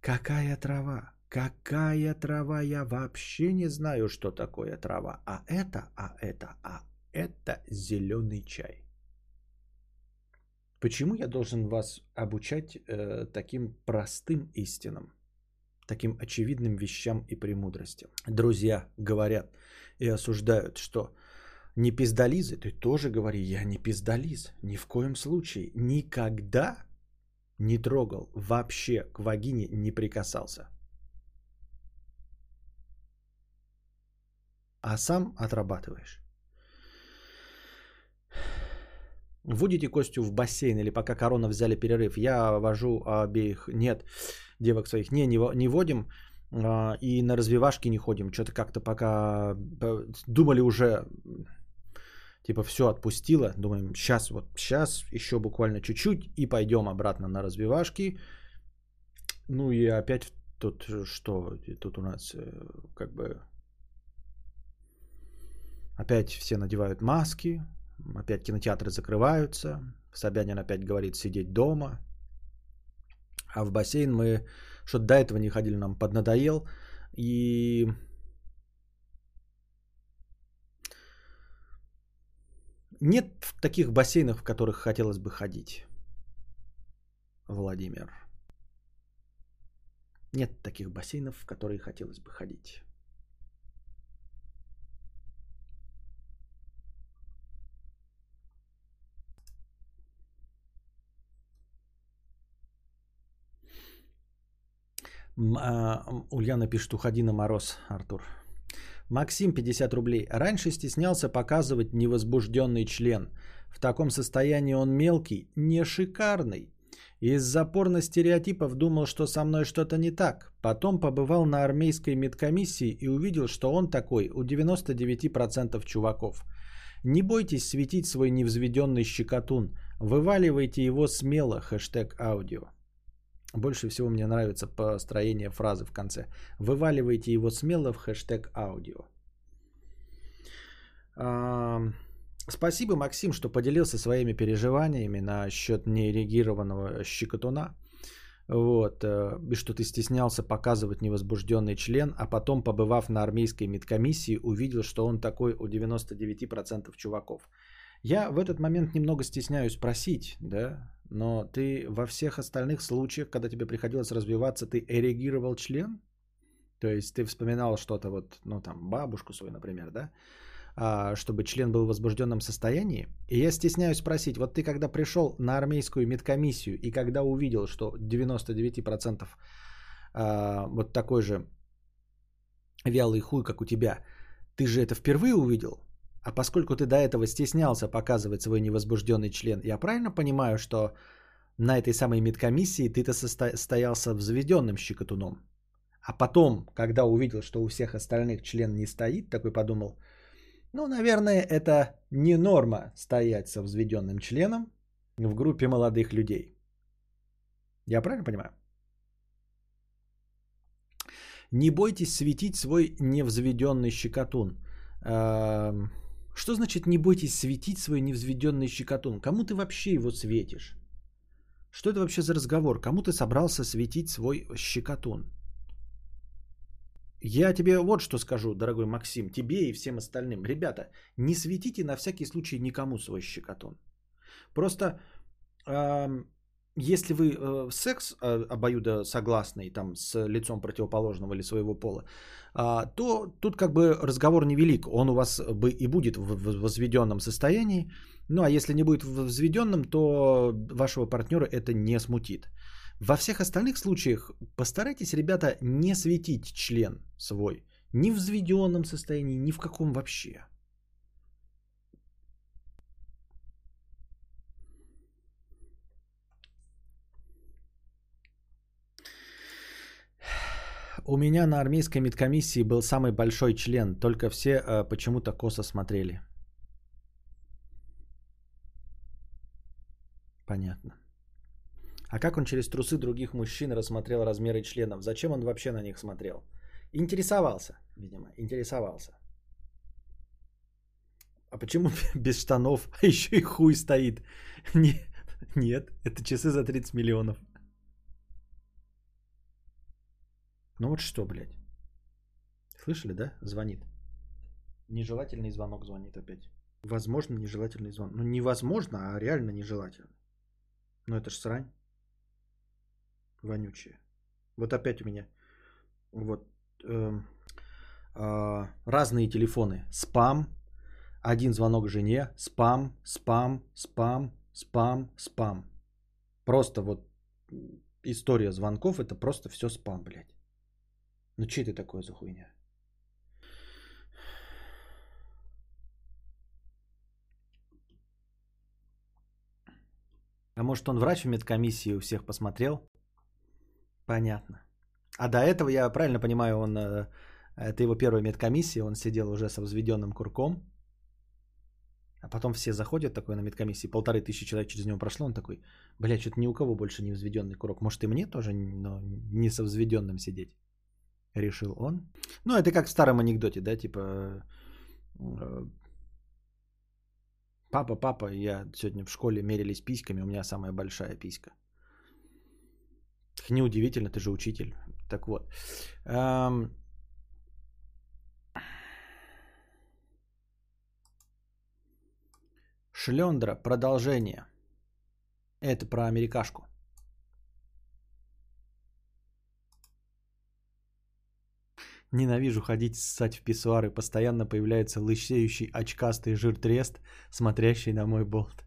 Какая трава? Какая трава? Я вообще не знаю, что такое трава. А это, а это, а это зеленый чай. Почему я должен вас обучать э, таким простым истинам, таким очевидным вещам и премудростям? Друзья говорят и осуждают, что не пиздализы, ты тоже говори, я не пиздализ, ни в коем случае, никогда не трогал, вообще к вагине не прикасался. А сам отрабатываешь. Вводите Костю в бассейн или пока корона взяли перерыв. Я вожу обеих, нет, девок своих. Не, не, не водим а, и на развивашки не ходим. Что-то как-то пока думали уже, типа все отпустило. Думаем, сейчас вот, сейчас еще буквально чуть-чуть и пойдем обратно на развивашки. Ну и опять тут что, тут у нас э, как бы опять все надевают маски, Опять кинотеатры закрываются. Собянин опять говорит сидеть дома. А в бассейн мы что-то до этого не ходили, нам поднадоел. И нет таких бассейнов, в которых хотелось бы ходить. Владимир. Нет таких бассейнов, в которые хотелось бы ходить. А, Ульяна пишет, уходи на мороз, Артур. Максим, 50 рублей. Раньше стеснялся показывать невозбужденный член. В таком состоянии он мелкий, не шикарный. Из-за порно стереотипов думал, что со мной что-то не так. Потом побывал на армейской медкомиссии и увидел, что он такой у 99% чуваков. Не бойтесь светить свой невзведенный щекотун. Вываливайте его смело, хэштег аудио. Больше всего мне нравится построение фразы в конце. Вываливайте его смело в хэштег аудио. Спасибо, Максим, что поделился своими переживаниями насчет неэрегированного щекотуна. Вот, э, и что ты стеснялся показывать невозбужденный член, а потом, побывав на армейской медкомиссии, увидел, что он такой у 99% чуваков. Я в этот момент немного стесняюсь спросить, да, но ты во всех остальных случаях, когда тебе приходилось развиваться, ты эрегировал член? То есть ты вспоминал что-то вот, ну там, бабушку свою, например, да? а, чтобы член был в возбужденном состоянии. И я стесняюсь спросить, вот ты когда пришел на армейскую медкомиссию и когда увидел, что 99% а, вот такой же вялый хуй, как у тебя, ты же это впервые увидел? А поскольку ты до этого стеснялся показывать свой невозбужденный член, я правильно понимаю, что на этой самой медкомиссии ты-то состоялся взведенным щекотуном? А потом, когда увидел, что у всех остальных член не стоит, такой подумал, ну, наверное, это не норма стоять со взведенным членом в группе молодых людей. Я правильно понимаю? Не бойтесь светить свой невзведенный щекотун. Эм, что значит не бойтесь светить свой невзведенный щекотун? Кому ты вообще его светишь? Что это вообще за разговор? Кому ты собрался светить свой щекотун? Я тебе вот что скажу, дорогой Максим, тебе и всем остальным. Ребята, не светите на всякий случай никому свой щекотун. Просто э, если вы э, секс э, обоюдо согласный там с лицом противоположного или своего пола, э, то тут как бы разговор невелик. Он у вас бы и будет в возведенном состоянии. Ну а если не будет в возведенном, то вашего партнера это не смутит. Во всех остальных случаях постарайтесь, ребята, не светить член свой. Ни в взведенном состоянии, ни в каком вообще. У меня на армейской медкомиссии был самый большой член, только все э, почему-то косо смотрели. Понятно. А как он через трусы других мужчин рассмотрел размеры членов? Зачем он вообще на них смотрел? Интересовался, видимо, интересовался. А почему без штанов, а еще и хуй стоит? Нет, нет, это часы за 30 миллионов. Ну вот что, блядь. Слышали, да? Звонит. Нежелательный звонок звонит опять. Возможно, нежелательный звонок. Ну, невозможно, а реально нежелательно. Ну, это ж срань. Вонючие. Вот опять у меня. Вот. Э, э, разные телефоны. Спам. Один звонок жене. Спам, спам, спам, спам, спам. Просто вот история звонков. Это просто все спам, блядь. Ну что это такое за хуйня? А может он врач в медкомиссии у всех посмотрел? Понятно. А до этого, я правильно понимаю, он, э, это его первая медкомиссия, он сидел уже со взведенным курком. А потом все заходят такой на медкомиссии, полторы тысячи человек через него прошло, он такой, блядь, что-то ни у кого больше не взведенный курок. Может и мне тоже но не со взведенным сидеть? Решил он. Ну, это как в старом анекдоте, да, типа э, Папа, папа, я сегодня в школе мерились письками, у меня самая большая писька. Неудивительно, ты же учитель. Так вот. Эм... Шлендра, продолжение. Это про америкашку. Ненавижу ходить ссать в писсуары. Постоянно появляется лысеющий очкастый жир-трест, смотрящий на мой болт.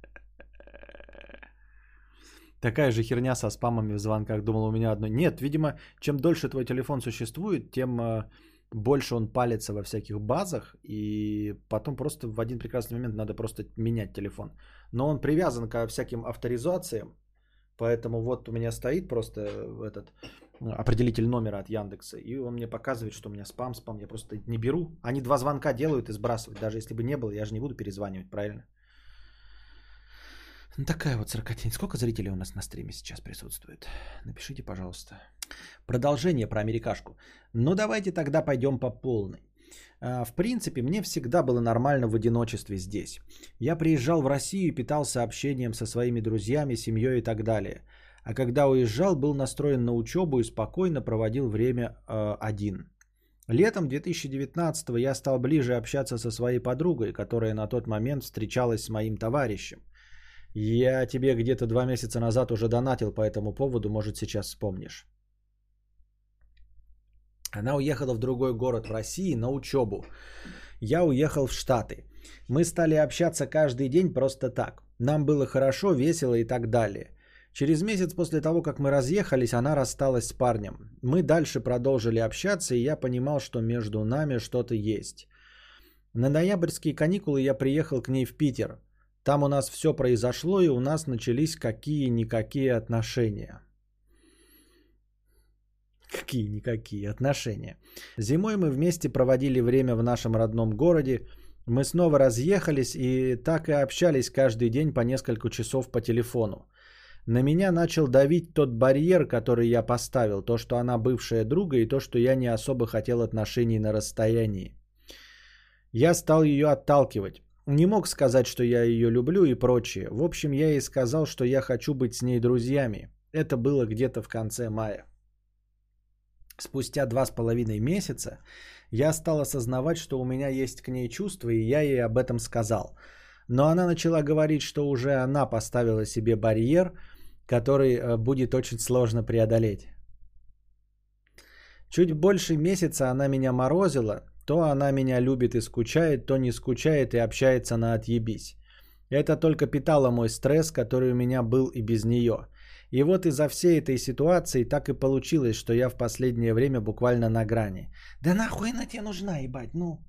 Такая же херня со спамами в звонках. Думал, у меня одно. Нет, видимо, чем дольше твой телефон существует, тем э, больше он палится во всяких базах. И потом просто в один прекрасный момент надо просто менять телефон. Но он привязан ко всяким авторизациям. Поэтому вот у меня стоит просто этот определитель номера от Яндекса, и он мне показывает, что у меня спам, спам, я просто не беру. Они два звонка делают и сбрасывают, даже если бы не было, я же не буду перезванивать, правильно? Ну, такая вот сорокотень. Сколько зрителей у нас на стриме сейчас присутствует? Напишите, пожалуйста. Продолжение про америкашку. Ну, давайте тогда пойдем по полной. А, в принципе, мне всегда было нормально в одиночестве здесь. Я приезжал в Россию и питался общением со своими друзьями, семьей и так далее. А когда уезжал, был настроен на учебу и спокойно проводил время э, один. Летом 2019 я стал ближе общаться со своей подругой, которая на тот момент встречалась с моим товарищем. Я тебе где-то два месяца назад уже донатил по этому поводу, может сейчас вспомнишь. Она уехала в другой город в России на учебу. я уехал в Штаты. Мы стали общаться каждый день просто так. Нам было хорошо, весело и так далее. Через месяц после того, как мы разъехались, она рассталась с парнем. Мы дальше продолжили общаться, и я понимал, что между нами что-то есть. На ноябрьские каникулы я приехал к ней в Питер. Там у нас все произошло, и у нас начались какие-никакие отношения. Какие-никакие отношения. Зимой мы вместе проводили время в нашем родном городе. Мы снова разъехались и так и общались каждый день по несколько часов по телефону. На меня начал давить тот барьер, который я поставил, то, что она бывшая друга, и то, что я не особо хотел отношений на расстоянии. Я стал ее отталкивать. Не мог сказать, что я ее люблю и прочее. В общем, я ей сказал, что я хочу быть с ней друзьями. Это было где-то в конце мая. Спустя два с половиной месяца я стал осознавать, что у меня есть к ней чувства, и я ей об этом сказал. Но она начала говорить, что уже она поставила себе барьер, который э, будет очень сложно преодолеть. Чуть больше месяца она меня морозила, то она меня любит и скучает, то не скучает и общается на отъебись. Это только питало мой стресс, который у меня был и без нее. И вот из-за всей этой ситуации так и получилось, что я в последнее время буквально на грани. Да нахуй она тебе нужна, ебать, ну.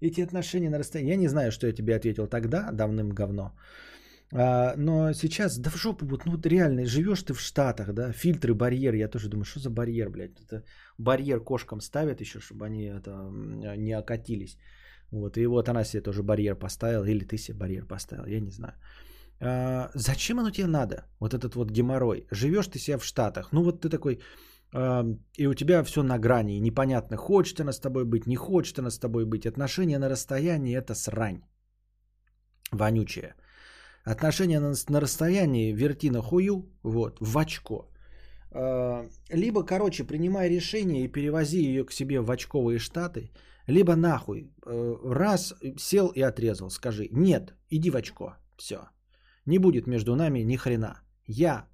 Эти отношения на расстоянии. Я не знаю, что я тебе ответил тогда, давным говно. А, но сейчас, да в жопу, вот, ну вот реально, живешь ты в Штатах, да, фильтры, барьеры, я тоже думаю, что за барьер, блядь, это барьер кошкам ставят еще, чтобы они это не окатились. Вот, и вот она себе тоже барьер поставила, или ты себе барьер поставил, я не знаю. А, зачем оно тебе надо? Вот этот вот геморрой. Живешь ты себя в Штатах. Ну вот ты такой, а, и у тебя все на грани. непонятно, хочет она с тобой быть, не хочет она с тобой быть. Отношения на расстоянии это срань. Вонючая. Отношения на, на расстоянии верти на хую, вот, в очко. А, либо, короче, принимай решение и перевози ее к себе в очковые штаты, либо нахуй. Э, раз сел и отрезал, скажи, нет, иди в очко. Все. Не будет между нами ни хрена. Я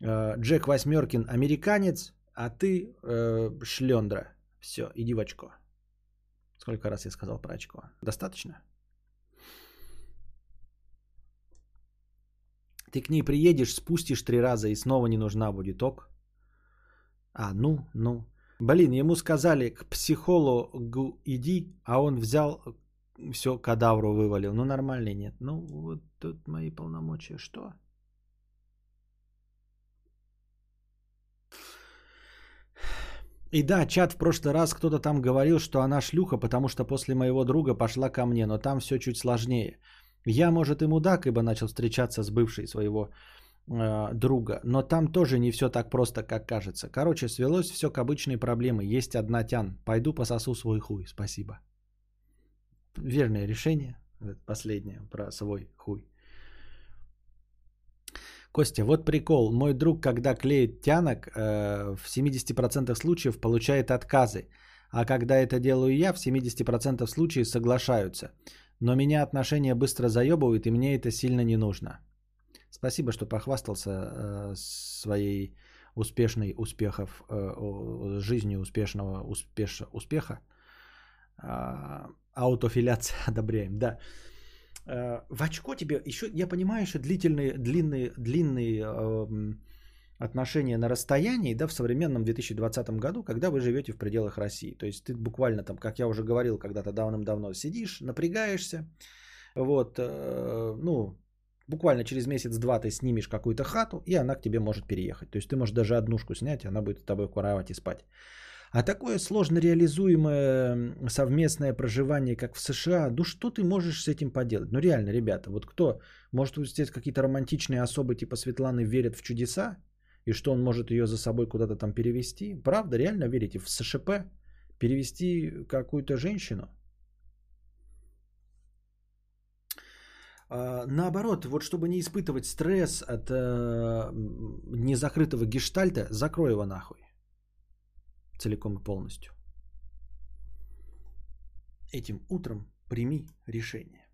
э, Джек Восьмеркин американец, а ты э, шлендра. Все, иди в очко. Сколько раз я сказал про очко? Достаточно? Ты к ней приедешь, спустишь три раза и снова не нужна будет ок. А, ну, ну. Блин, ему сказали к психологу иди, а он взял все кадавру вывалил. Ну, нормальный нет. Ну, вот тут мои полномочия. Что? И да, чат в прошлый раз кто-то там говорил, что она шлюха, потому что после моего друга пошла ко мне, но там все чуть сложнее. Я, может, и мудак, ибо начал встречаться с бывшей своего э, друга, но там тоже не все так просто, как кажется. Короче, свелось все к обычной проблеме. Есть одна тян. Пойду пососу свой хуй. Спасибо верное решение, последнее, про свой хуй. Костя, вот прикол. Мой друг, когда клеит тянок, э, в 70% случаев получает отказы. А когда это делаю я, в 70% случаев соглашаются. Но меня отношения быстро заебывают, и мне это сильно не нужно. Спасибо, что похвастался э, своей успешной успехов, э, жизнью успешного успеш, успеха. А, аутофиляция одобряем, да. Э, в очко тебе еще, я понимаю, что длительные, длинные, длинные э, отношения на расстоянии, да, в современном 2020 году, когда вы живете в пределах России. То есть ты буквально там, как я уже говорил когда-то давным-давно, сидишь, напрягаешься, вот, э, ну, буквально через месяц-два ты снимешь какую-то хату, и она к тебе может переехать. То есть ты можешь даже однушку снять, и она будет с тобой в кровати спать. А такое сложно реализуемое совместное проживание, как в США, ну что ты можешь с этим поделать? Ну реально, ребята, вот кто, может здесь какие-то романтичные особы типа Светланы верят в чудеса, и что он может ее за собой куда-то там перевести? Правда, реально верите в СШП? Перевести какую-то женщину? А, наоборот, вот чтобы не испытывать стресс от э, незакрытого гештальта, закрой его нахуй целиком и полностью. Этим утром прими решение.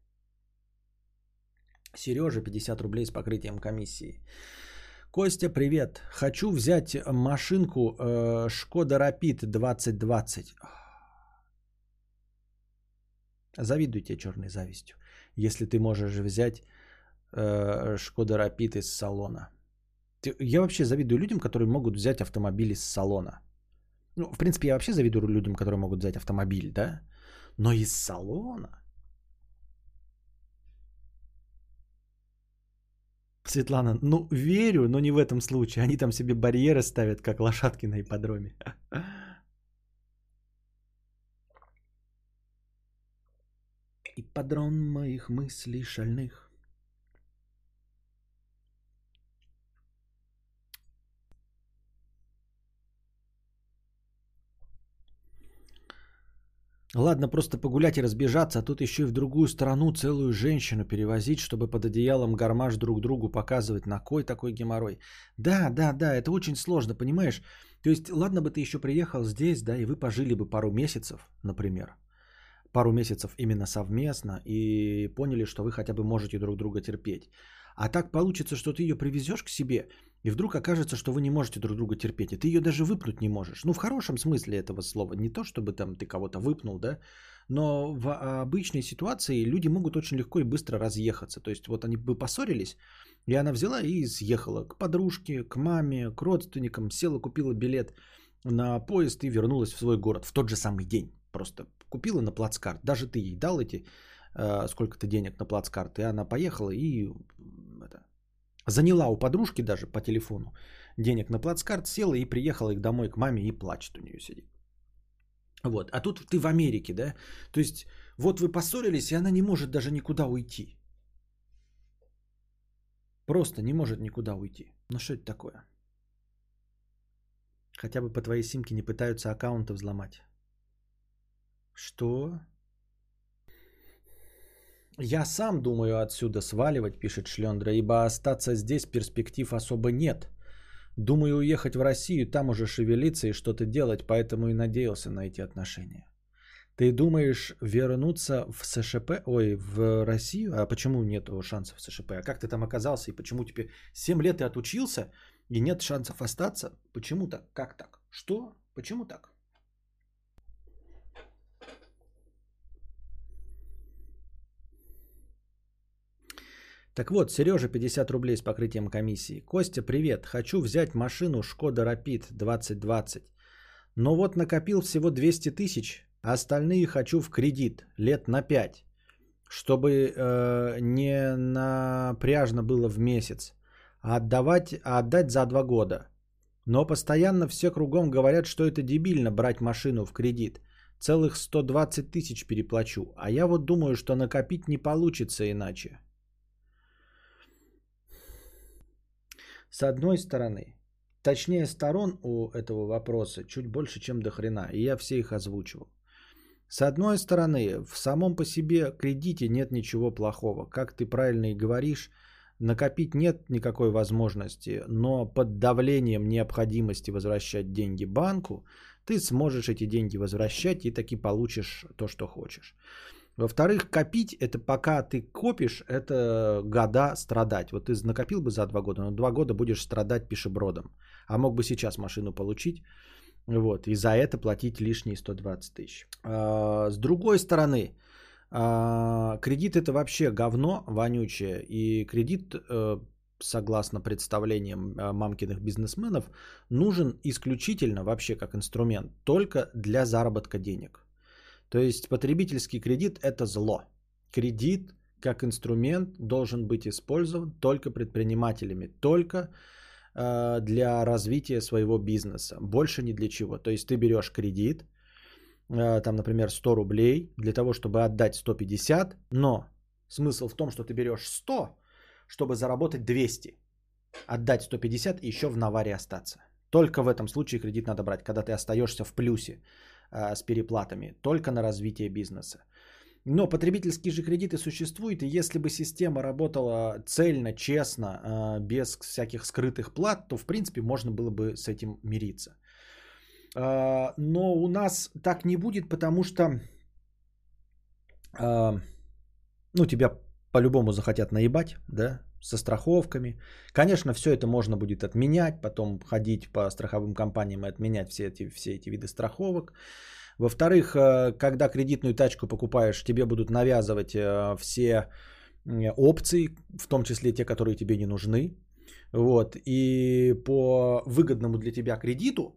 Сережа, 50 рублей с покрытием комиссии. Костя, привет. Хочу взять машинку э, Шкода Рапид 2020. Завидуйте черной завистью. Если ты можешь взять э, Шкода Рапид из салона. Я вообще завидую людям, которые могут взять автомобиль из салона. Ну, в принципе, я вообще завидую людям, которые могут взять автомобиль, да? Но из салона. Светлана, ну верю, но не в этом случае. Они там себе барьеры ставят, как лошадки на ипподроме. Ипподром моих мыслей шальных. Ладно, просто погулять и разбежаться, а тут еще и в другую страну целую женщину перевозить, чтобы под одеялом гармаш друг другу показывать, на кой такой геморрой. Да, да, да, это очень сложно, понимаешь? То есть, ладно бы ты еще приехал здесь, да, и вы пожили бы пару месяцев, например. Пару месяцев именно совместно и поняли, что вы хотя бы можете друг друга терпеть. А так получится, что ты ее привезешь к себе, и вдруг окажется, что вы не можете друг друга терпеть, и ты ее даже выпнуть не можешь. Ну, в хорошем смысле этого слова. Не то, чтобы там ты кого-то выпнул, да, но в обычной ситуации люди могут очень легко и быстро разъехаться. То есть вот они бы поссорились, и она взяла и съехала к подружке, к маме, к родственникам, села, купила билет на поезд и вернулась в свой город в тот же самый день. Просто купила на плацкарт. Даже ты ей дал эти э, сколько-то денег на плацкарт, и она поехала и это, заняла у подружки даже по телефону денег на плацкарт, села и приехала их домой к маме и плачет у нее сидит. Вот. А тут ты в Америке, да? То есть вот вы поссорились, и она не может даже никуда уйти. Просто не может никуда уйти. Ну что это такое? Хотя бы по твоей симке не пытаются аккаунты взломать. Что? Я сам думаю отсюда сваливать, пишет Шлендра, ибо остаться здесь перспектив особо нет. Думаю уехать в Россию, там уже шевелиться и что-то делать, поэтому и надеялся на эти отношения. Ты думаешь вернуться в СШП, ой, в Россию? А почему нет шансов в СШП? А как ты там оказался и почему тебе 7 лет ты отучился и нет шансов остаться? Почему так? Как так? Что? Почему так? Так вот, Сережа 50 рублей с покрытием комиссии. Костя, привет. Хочу взять машину Шкода Rapid 2020. Но вот накопил всего 200 тысяч, а остальные хочу в кредит лет на 5. Чтобы э, не напряжно было в месяц, а, отдавать, а отдать за 2 года. Но постоянно все кругом говорят, что это дебильно брать машину в кредит. Целых 120 тысяч переплачу. А я вот думаю, что накопить не получится иначе. С одной стороны, точнее сторон у этого вопроса чуть больше, чем до хрена, и я все их озвучивал. С одной стороны, в самом по себе кредите нет ничего плохого. Как ты правильно и говоришь, накопить нет никакой возможности, но под давлением необходимости возвращать деньги банку, ты сможешь эти деньги возвращать и таки получишь то, что хочешь. Во-вторых, копить, это пока ты копишь, это года страдать. Вот ты накопил бы за два года, но два года будешь страдать пешебродом. А мог бы сейчас машину получить, вот, и за это платить лишние 120 тысяч. А, с другой стороны, а, кредит это вообще говно вонючее. И кредит, э, согласно представлениям э, мамкиных бизнесменов, нужен исключительно вообще как инструмент только для заработка денег. То есть потребительский кредит это зло. Кредит как инструмент должен быть использован только предпринимателями, только э, для развития своего бизнеса, больше ни для чего. То есть ты берешь кредит, э, там, например, 100 рублей для того, чтобы отдать 150, но смысл в том, что ты берешь 100, чтобы заработать 200, отдать 150 и еще в наваре остаться. Только в этом случае кредит надо брать, когда ты остаешься в плюсе. А, с переплатами, только на развитие бизнеса. Но потребительские же кредиты существуют, и если бы система работала цельно, честно, а, без всяких скрытых плат, то в принципе можно было бы с этим мириться. А, но у нас так не будет, потому что ну, тебя по-любому захотят наебать, да, со страховками. Конечно, все это можно будет отменять, потом ходить по страховым компаниям и отменять все эти, все эти виды страховок. Во-вторых, э, когда кредитную тачку покупаешь, тебе будут навязывать э, все опции, в том числе те, которые тебе не нужны. Вот. И по выгодному для тебя кредиту,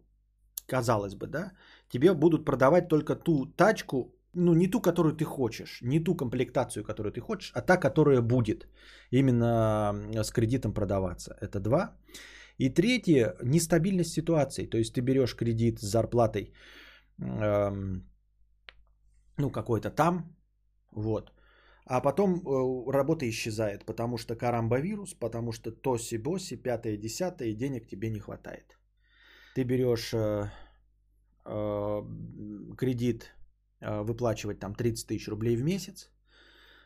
казалось бы, да, тебе будут продавать только ту тачку, ну, не ту, которую ты хочешь, не ту комплектацию, которую ты хочешь, а та, которая будет именно с кредитом продаваться. Это два. И третье, нестабильность ситуации. То есть ты берешь кредит с зарплатой, эм, ну, какой-то там, вот, а потом э, работа исчезает, потому что карамбовирус, потому что тоси-боси, пятое, десятое, денег тебе не хватает. Ты берешь э, э, кредит выплачивать там 30 тысяч рублей в месяц,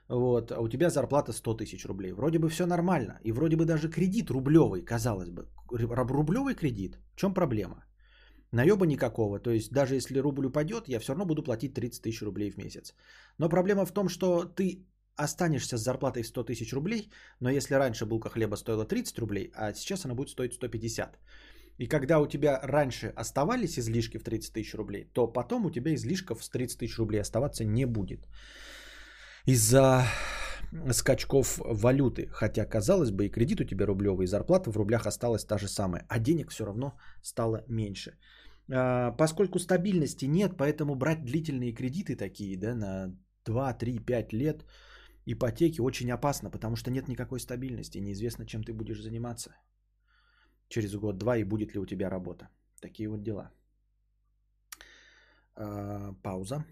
вот, а у тебя зарплата 100 тысяч рублей. Вроде бы все нормально. И вроде бы даже кредит рублевый, казалось бы. Рублевый кредит. В чем проблема? Наеба никакого. То есть даже если рубль упадет, я все равно буду платить 30 тысяч рублей в месяц. Но проблема в том, что ты останешься с зарплатой в 100 тысяч рублей, но если раньше булка хлеба стоила 30 рублей, а сейчас она будет стоить 150. И когда у тебя раньше оставались излишки в 30 тысяч рублей, то потом у тебя излишков с 30 тысяч рублей оставаться не будет. Из-за скачков валюты. Хотя, казалось бы, и кредит у тебя рублевый, и зарплата в рублях осталась та же самая. А денег все равно стало меньше. А, поскольку стабильности нет, поэтому брать длительные кредиты такие, да, на 2, 3, 5 лет ипотеки очень опасно, потому что нет никакой стабильности, неизвестно, чем ты будешь заниматься через год-два и будет ли у тебя работа. Такие вот дела. А, пауза.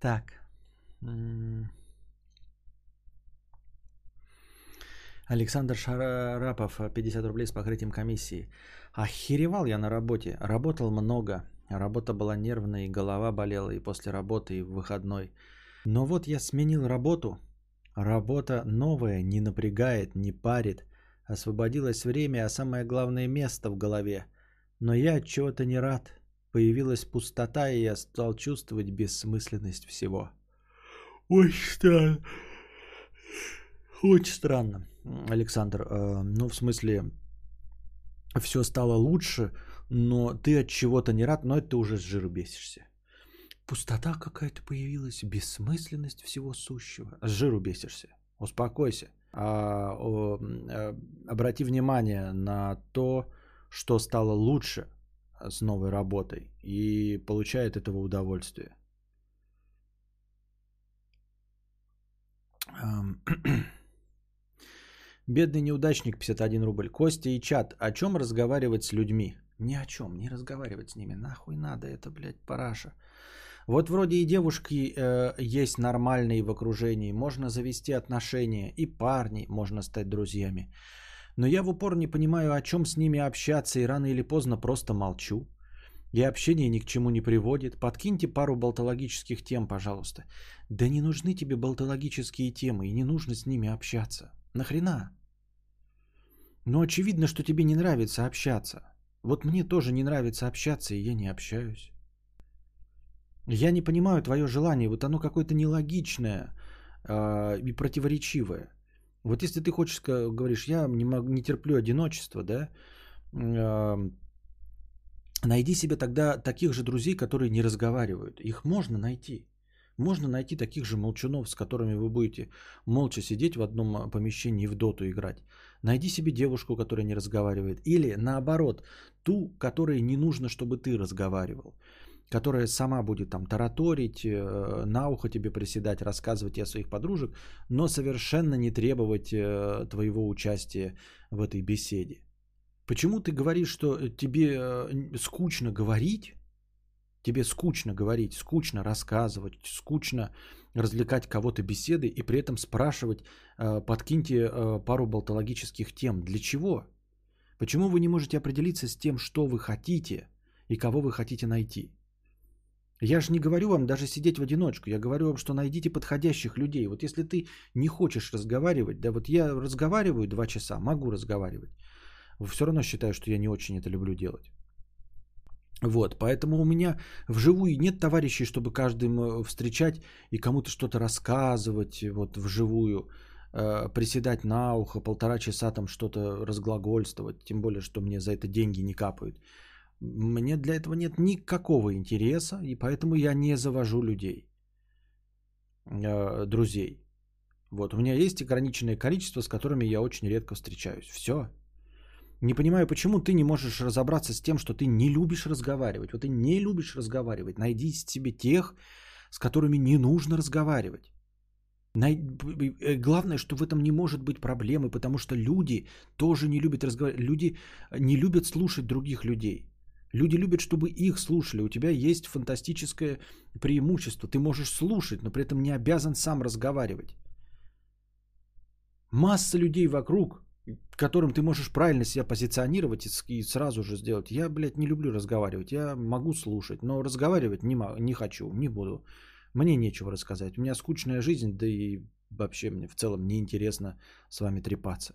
Так. Александр Шарапов, 50 рублей с покрытием комиссии. Охеревал я на работе. Работал много. Работа была нервная, и голова болела и после работы, и в выходной. Но вот я сменил работу. Работа новая, не напрягает, не парит. Освободилось время, а самое главное место в голове. Но я от чего-то не рад. Появилась пустота, и я стал чувствовать бессмысленность всего. Очень странно. Очень странно. Александр, э, ну в смысле, все стало лучше, но ты от чего-то не рад, но это ты уже с жиру бесишься. Пустота какая-то появилась, бессмысленность всего сущего. С жиру бесишься. Успокойся. А, о, а, обрати внимание на то, что стало лучше с новой работой и получает этого удовольствие. Бедный неудачник 51 рубль. Костя и чат. О чем разговаривать с людьми? Ни о чем. Не разговаривать с ними. Нахуй надо это, блядь, параша. Вот вроде и девушки э, есть нормальные в окружении. Можно завести отношения. И парни можно стать друзьями. Но я в упор не понимаю, о чем с ними общаться. И рано или поздно просто молчу. И общение ни к чему не приводит. Подкиньте пару болтологических тем, пожалуйста. Да не нужны тебе болтологические темы. И не нужно с ними общаться. Нахрена? Но очевидно, что тебе не нравится общаться. Вот мне тоже не нравится общаться, и я не общаюсь. Я не понимаю твое желание, вот оно какое-то нелогичное э, и противоречивое. Вот если ты хочешь, говоришь, я не, могу, не терплю одиночество, да, э, найди себе тогда таких же друзей, которые не разговаривают. Их можно найти. Можно найти таких же молчунов, с которыми вы будете молча сидеть в одном а, помещении в доту играть. Найди себе девушку, которая не разговаривает. Или наоборот, ту, которой не нужно, чтобы ты разговаривал. Которая сама будет там тараторить, э, на ухо тебе приседать, рассказывать о своих подружек, но совершенно не требовать э, твоего участия в этой беседе. Почему ты говоришь, что тебе э, скучно говорить, тебе скучно говорить, скучно рассказывать, скучно развлекать кого-то беседой и при этом спрашивать, э, подкиньте э, пару болтологических тем. Для чего? Почему вы не можете определиться с тем, что вы хотите и кого вы хотите найти? Я же не говорю вам даже сидеть в одиночку. Я говорю вам, что найдите подходящих людей. Вот если ты не хочешь разговаривать, да вот я разговариваю два часа, могу разговаривать. Все равно считаю, что я не очень это люблю делать. Вот, поэтому у меня вживую нет товарищей, чтобы каждым встречать и кому-то что-то рассказывать вот вживую, э, приседать на ухо, полтора часа там что-то разглагольствовать, тем более, что мне за это деньги не капают. Мне для этого нет никакого интереса, и поэтому я не завожу людей, э, друзей. Вот, у меня есть ограниченное количество, с которыми я очень редко встречаюсь. Все. Не понимаю, почему ты не можешь разобраться с тем, что ты не любишь разговаривать. Вот ты не любишь разговаривать. Найди себе тех, с которыми не нужно разговаривать. Э, главное, что в этом не может быть проблемы, потому что люди тоже не любят разговаривать. Люди не любят слушать других людей. Люди любят, чтобы их слушали. У тебя есть фантастическое преимущество. Ты можешь слушать, но при этом не обязан сам разговаривать. Масса людей вокруг, которым ты можешь правильно себя позиционировать и сразу же сделать. Я, блядь, не люблю разговаривать. Я могу слушать, но разговаривать не, не хочу, не буду. Мне нечего рассказать. У меня скучная жизнь, да и вообще мне в целом неинтересно с вами трепаться.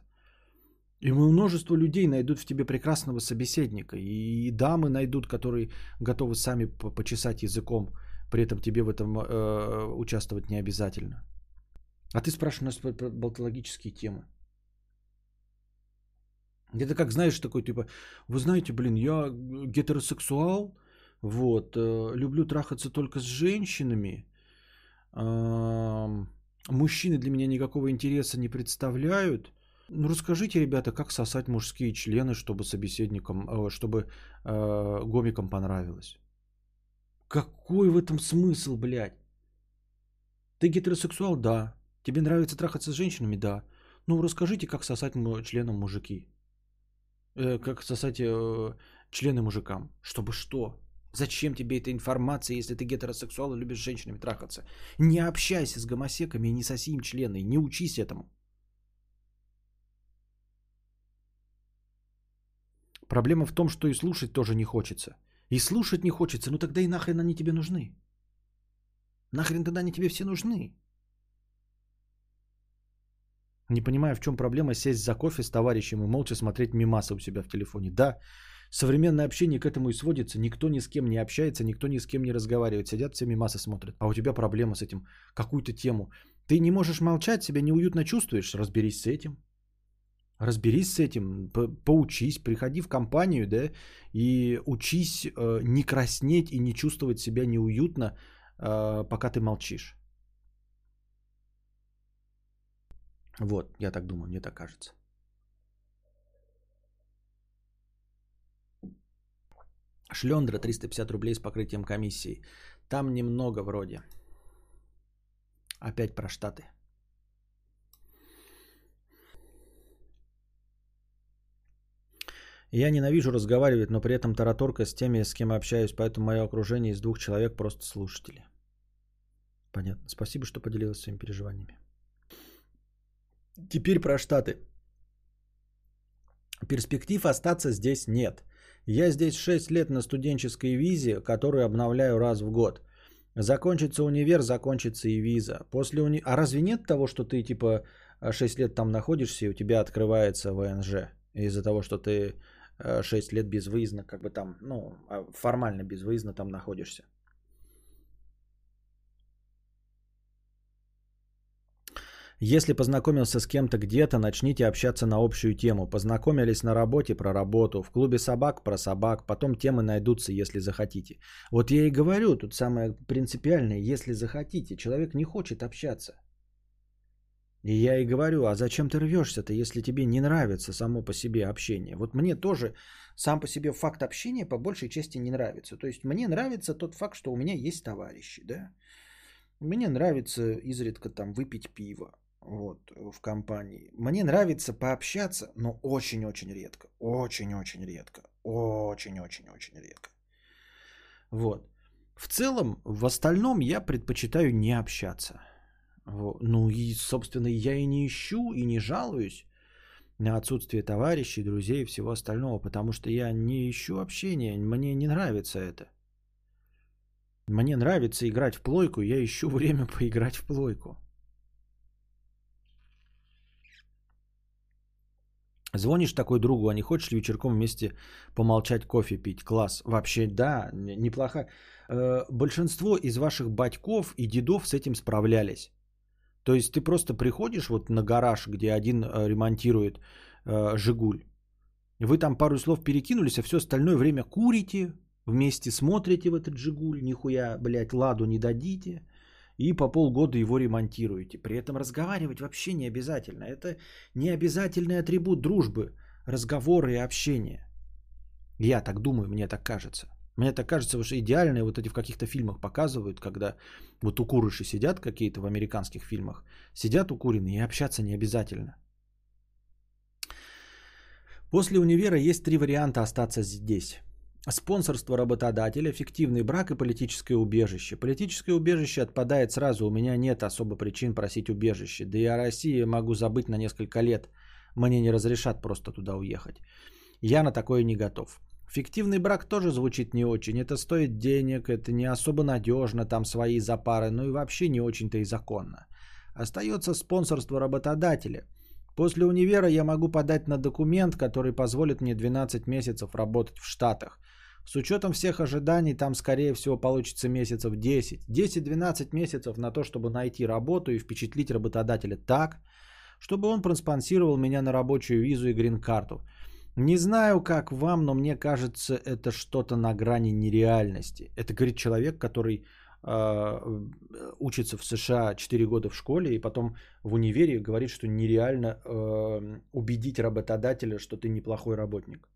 И множество людей найдут в тебе прекрасного собеседника. И дамы найдут, которые готовы сами почесать языком. При этом тебе в этом э, участвовать не обязательно. А ты спрашиваешь нас про болтологические темы. Это как, знаешь, такой типа, вы знаете, блин, я гетеросексуал, вот, э, люблю трахаться только с женщинами, э, мужчины для меня никакого интереса не представляют. Ну, расскажите, ребята, как сосать мужские члены, чтобы собеседникам, э, чтобы э, гомикам понравилось. Какой в этом смысл, блядь? Ты гетеросексуал? Да. Тебе нравится трахаться с женщинами? Да. Ну, расскажите, как сосать членам мужики. Э, как сосать э, члены мужикам. Чтобы что? Зачем тебе эта информация, если ты гетеросексуал и любишь с женщинами трахаться? Не общайся с гомосеками и не соси им члены. Не учись этому. Проблема в том, что и слушать тоже не хочется. И слушать не хочется, ну тогда и нахрен они тебе нужны. Нахрен тогда они тебе все нужны. Не понимаю, в чем проблема сесть за кофе с товарищем и молча смотреть мимасы у себя в телефоне. Да, современное общение к этому и сводится. Никто ни с кем не общается, никто ни с кем не разговаривает. Сидят, все мимасы смотрят. А у тебя проблема с этим. Какую-то тему. Ты не можешь молчать, себя неуютно чувствуешь. Разберись с этим. Разберись с этим, поучись, приходи в компанию, да, и учись э, не краснеть и не чувствовать себя неуютно, э, пока ты молчишь. Вот, я так думаю, мне так кажется. Шлендра 350 рублей с покрытием комиссии. Там немного вроде. Опять про Штаты. Я ненавижу разговаривать, но при этом тараторка с теми, с кем общаюсь, поэтому мое окружение из двух человек просто слушатели. Понятно. Спасибо, что поделилась своими переживаниями. Теперь про Штаты. Перспектив остаться здесь нет. Я здесь 6 лет на студенческой визе, которую обновляю раз в год. Закончится универ, закончится и виза. После уни... А разве нет того, что ты типа 6 лет там находишься и у тебя открывается ВНЖ? Из-за того, что ты 6 лет безвыездно, как бы там, ну, а формально безвыездно там находишься. Если познакомился с кем-то где-то, начните общаться на общую тему. Познакомились на работе про работу, в клубе собак про собак, потом темы найдутся, если захотите. Вот я и говорю, тут самое принципиальное, если захотите. Человек не хочет общаться. И я и говорю, а зачем ты рвешься-то, если тебе не нравится само по себе общение? Вот мне тоже сам по себе факт общения по большей части не нравится. То есть мне нравится тот факт, что у меня есть товарищи, да. Мне нравится изредка там выпить пиво вот, в компании. Мне нравится пообщаться, но очень-очень редко. Очень-очень редко. Очень-очень-очень редко. Вот. В целом, в остальном я предпочитаю не общаться. Ну и, собственно, я и не ищу, и не жалуюсь на отсутствие товарищей, друзей и всего остального, потому что я не ищу общения, мне не нравится это. Мне нравится играть в плойку, я ищу время поиграть в плойку. Звонишь такой другу, а не хочешь ли вечерком вместе помолчать, кофе пить? Класс. Вообще, да, неплохо. Э, большинство из ваших батьков и дедов с этим справлялись. То есть ты просто приходишь вот на гараж, где один э, ремонтирует э, Жигуль. Вы там пару слов перекинулись, а все остальное время курите, вместе смотрите в этот Жигуль, нихуя, блядь, ладу не дадите и по полгода его ремонтируете. При этом разговаривать вообще не обязательно. Это не обязательный атрибут дружбы, разговоры и общение. Я так думаю, мне так кажется. Мне так кажется, что идеальные вот эти в каких-то фильмах показывают, когда вот укурыши сидят какие-то в американских фильмах, сидят укуренные и общаться не обязательно. После универа есть три варианта остаться здесь. Спонсорство работодателя, фиктивный брак и политическое убежище. Политическое убежище отпадает сразу, у меня нет особо причин просить убежище. Да и о России могу забыть на несколько лет. Мне не разрешат просто туда уехать. Я на такое не готов. Фиктивный брак тоже звучит не очень. Это стоит денег, это не особо надежно, там свои запары, ну и вообще не очень-то и законно. Остается спонсорство работодателя. После универа я могу подать на документ, который позволит мне 12 месяцев работать в Штатах. С учетом всех ожиданий, там, скорее всего, получится месяцев 10. 10-12 месяцев на то, чтобы найти работу и впечатлить работодателя так, чтобы он проспонсировал меня на рабочую визу и грин-карту. Не знаю, как вам, но мне кажется, это что-то на грани нереальности. Это говорит человек, который э, учится в США 4 года в школе и потом в универе говорит, что нереально э, убедить работодателя, что ты неплохой работник.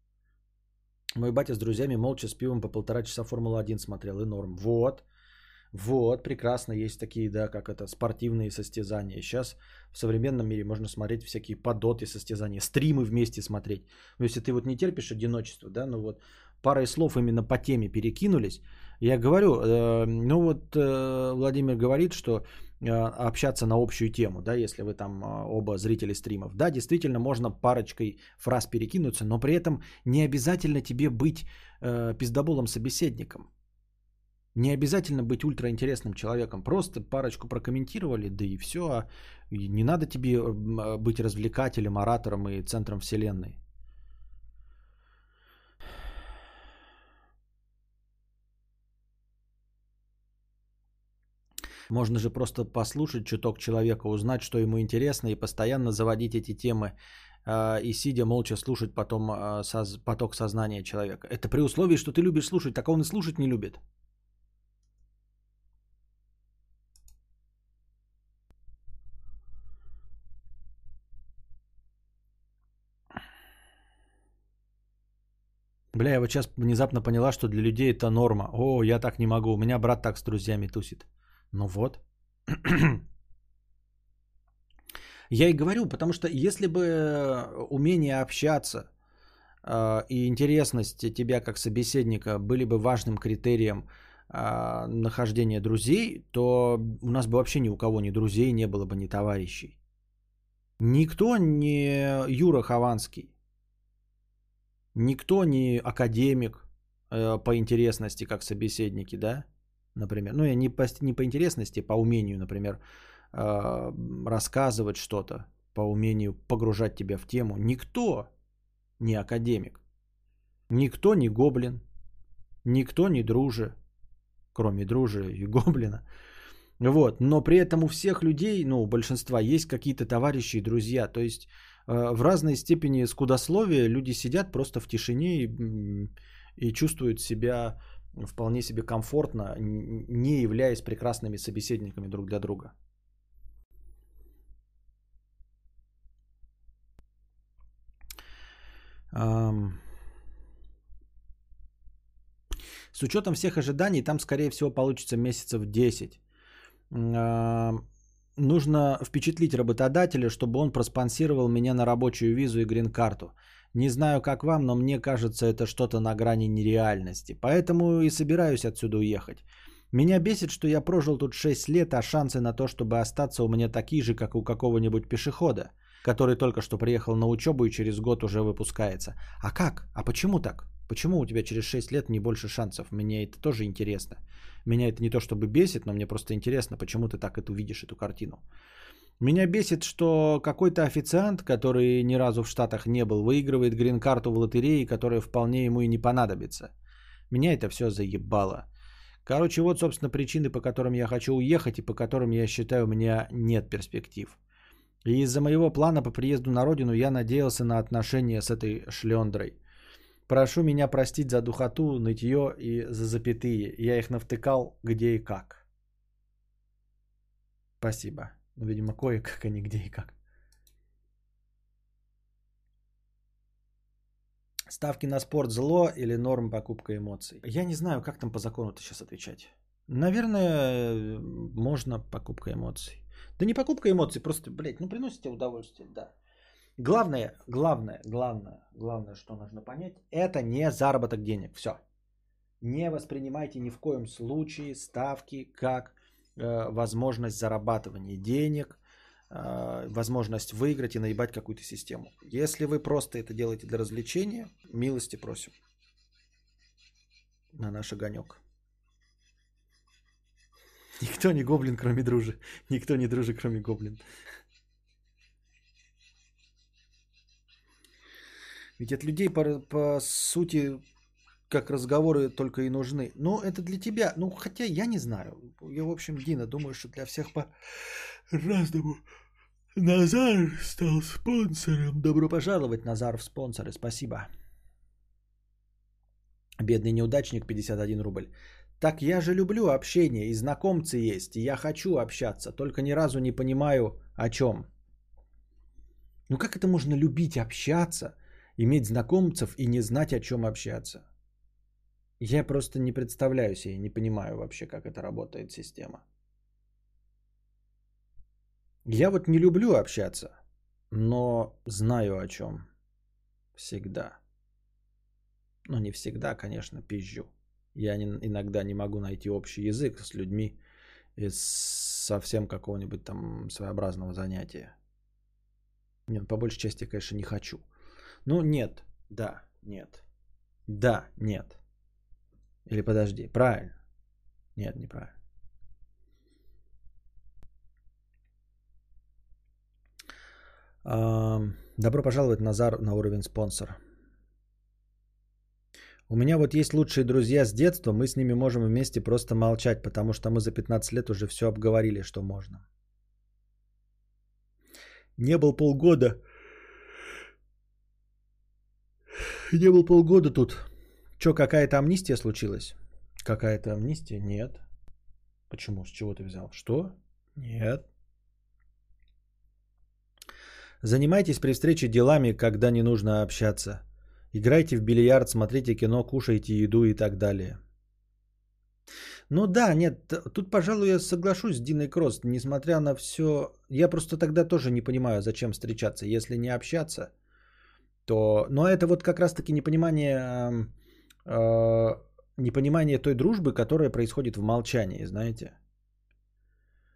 Мой батя с друзьями молча с пивом по полтора часа Формула-1 смотрел и норм. Вот. Вот, прекрасно, есть такие, да, как это, спортивные состязания. Сейчас в современном мире можно смотреть всякие подоты состязания, стримы вместе смотреть. Но если ты вот не терпишь одиночество, да, ну вот парой слов именно по теме перекинулись. Я говорю, э, ну вот э, Владимир говорит, что э, общаться на общую тему, да, если вы там э, оба зрители стримов. Да, действительно, можно парочкой фраз перекинуться, но при этом не обязательно тебе быть э, пиздоболом собеседником. Не обязательно быть ультраинтересным человеком. Просто парочку прокомментировали, да и все. А не надо тебе быть развлекателем, оратором и центром вселенной. Можно же просто послушать чуток человека, узнать, что ему интересно, и постоянно заводить эти темы э, и сидя молча слушать потом соз, поток сознания человека. Это при условии, что ты любишь слушать, так он и слушать не любит. Бля, я вот сейчас внезапно поняла, что для людей это норма. О, я так не могу. У меня брат так с друзьями тусит. Ну вот. Я и говорю, потому что если бы умение общаться э, и интересность тебя как собеседника были бы важным критерием э, нахождения друзей, то у нас бы вообще ни у кого ни друзей не было бы, ни товарищей. Никто не Юра Хованский, никто не академик э, по интересности как собеседники, да? Например. Ну, я не по, не по интересности, по умению, например, э, рассказывать что-то, по умению погружать тебя в тему. Никто не академик. Никто не гоблин. Никто не друже. Кроме дружи и гоблина. Вот. Но при этом у всех людей, ну, у большинства есть какие-то товарищи и друзья. То есть э, в разной степени скудословия люди сидят просто в тишине и, и чувствуют себя вполне себе комфортно, не являясь прекрасными собеседниками друг для друга. С учетом всех ожиданий, там, скорее всего, получится месяцев 10. Нужно впечатлить работодателя, чтобы он проспонсировал меня на рабочую визу и грин-карту. Не знаю, как вам, но мне кажется, это что-то на грани нереальности. Поэтому и собираюсь отсюда уехать. Меня бесит, что я прожил тут 6 лет, а шансы на то, чтобы остаться у меня такие же, как у какого-нибудь пешехода, который только что приехал на учебу и через год уже выпускается. А как? А почему так? Почему у тебя через 6 лет не больше шансов? Мне это тоже интересно. Меня это не то чтобы бесит, но мне просто интересно, почему ты так это увидишь, эту картину. Меня бесит, что какой-то официант, который ни разу в Штатах не был, выигрывает грин-карту в лотерее, которая вполне ему и не понадобится. Меня это все заебало. Короче, вот, собственно, причины, по которым я хочу уехать и по которым я считаю, у меня нет перспектив. И из-за моего плана по приезду на родину я надеялся на отношения с этой шлендрой. Прошу меня простить за духоту, нытье и за запятые. Я их навтыкал где и как. Спасибо. Ну, видимо, кое-как, а не где и как. Ставки на спорт зло или норм покупка эмоций? Я не знаю, как там по закону-то сейчас отвечать. Наверное, можно покупка эмоций. Да не покупка эмоций, просто, блядь, ну приносите удовольствие, да. Главное, главное, главное, главное, что нужно понять, это не заработок денег. Все. Не воспринимайте ни в коем случае ставки как возможность зарабатывания денег, э, возможность выиграть и наебать какую-то систему. Если вы просто это делаете для развлечения, милости просим на наш огонек. Никто не гоблин, кроме дружи. Никто не дружи, кроме гоблин. Ведь от людей по, по сути как разговоры только и нужны. Но это для тебя. Ну, хотя я не знаю. Я, в общем, Дина, думаю, что для всех по разному. Назар стал спонсором. Добро пожаловать, Назар, в спонсоры. Спасибо. Бедный неудачник, 51 рубль. Так я же люблю общение, и знакомцы есть, и я хочу общаться, только ни разу не понимаю, о чем. Ну как это можно любить общаться, иметь знакомцев и не знать, о чем общаться? Я просто не представляю себе, не понимаю вообще, как это работает система. Я вот не люблю общаться, но знаю о чем. Всегда. Ну не всегда, конечно, пизжу. Я не, иногда не могу найти общий язык с людьми из совсем какого-нибудь там своеобразного занятия. Нет, по большей части, конечно, не хочу. Ну, нет, да, нет. Да, нет. Или подожди, правильно. Нет, неправильно. Добро пожаловать, Назар, на уровень спонсора. У меня вот есть лучшие друзья с детства, мы с ними можем вместе просто молчать, потому что мы за 15 лет уже все обговорили, что можно. Не был полгода. Не был полгода тут. Че, какая-то амнистия случилась? Какая-то амнистия? Нет. Почему? С чего ты взял? Что? Нет. Занимайтесь при встрече делами, когда не нужно общаться. Играйте в бильярд, смотрите кино, кушайте еду и так далее. Ну да, нет, тут, пожалуй, я соглашусь с Диной Кросс, несмотря на все, я просто тогда тоже не понимаю, зачем встречаться, если не общаться, то, но это вот как раз-таки непонимание, непонимание той дружбы, которая происходит в молчании, знаете.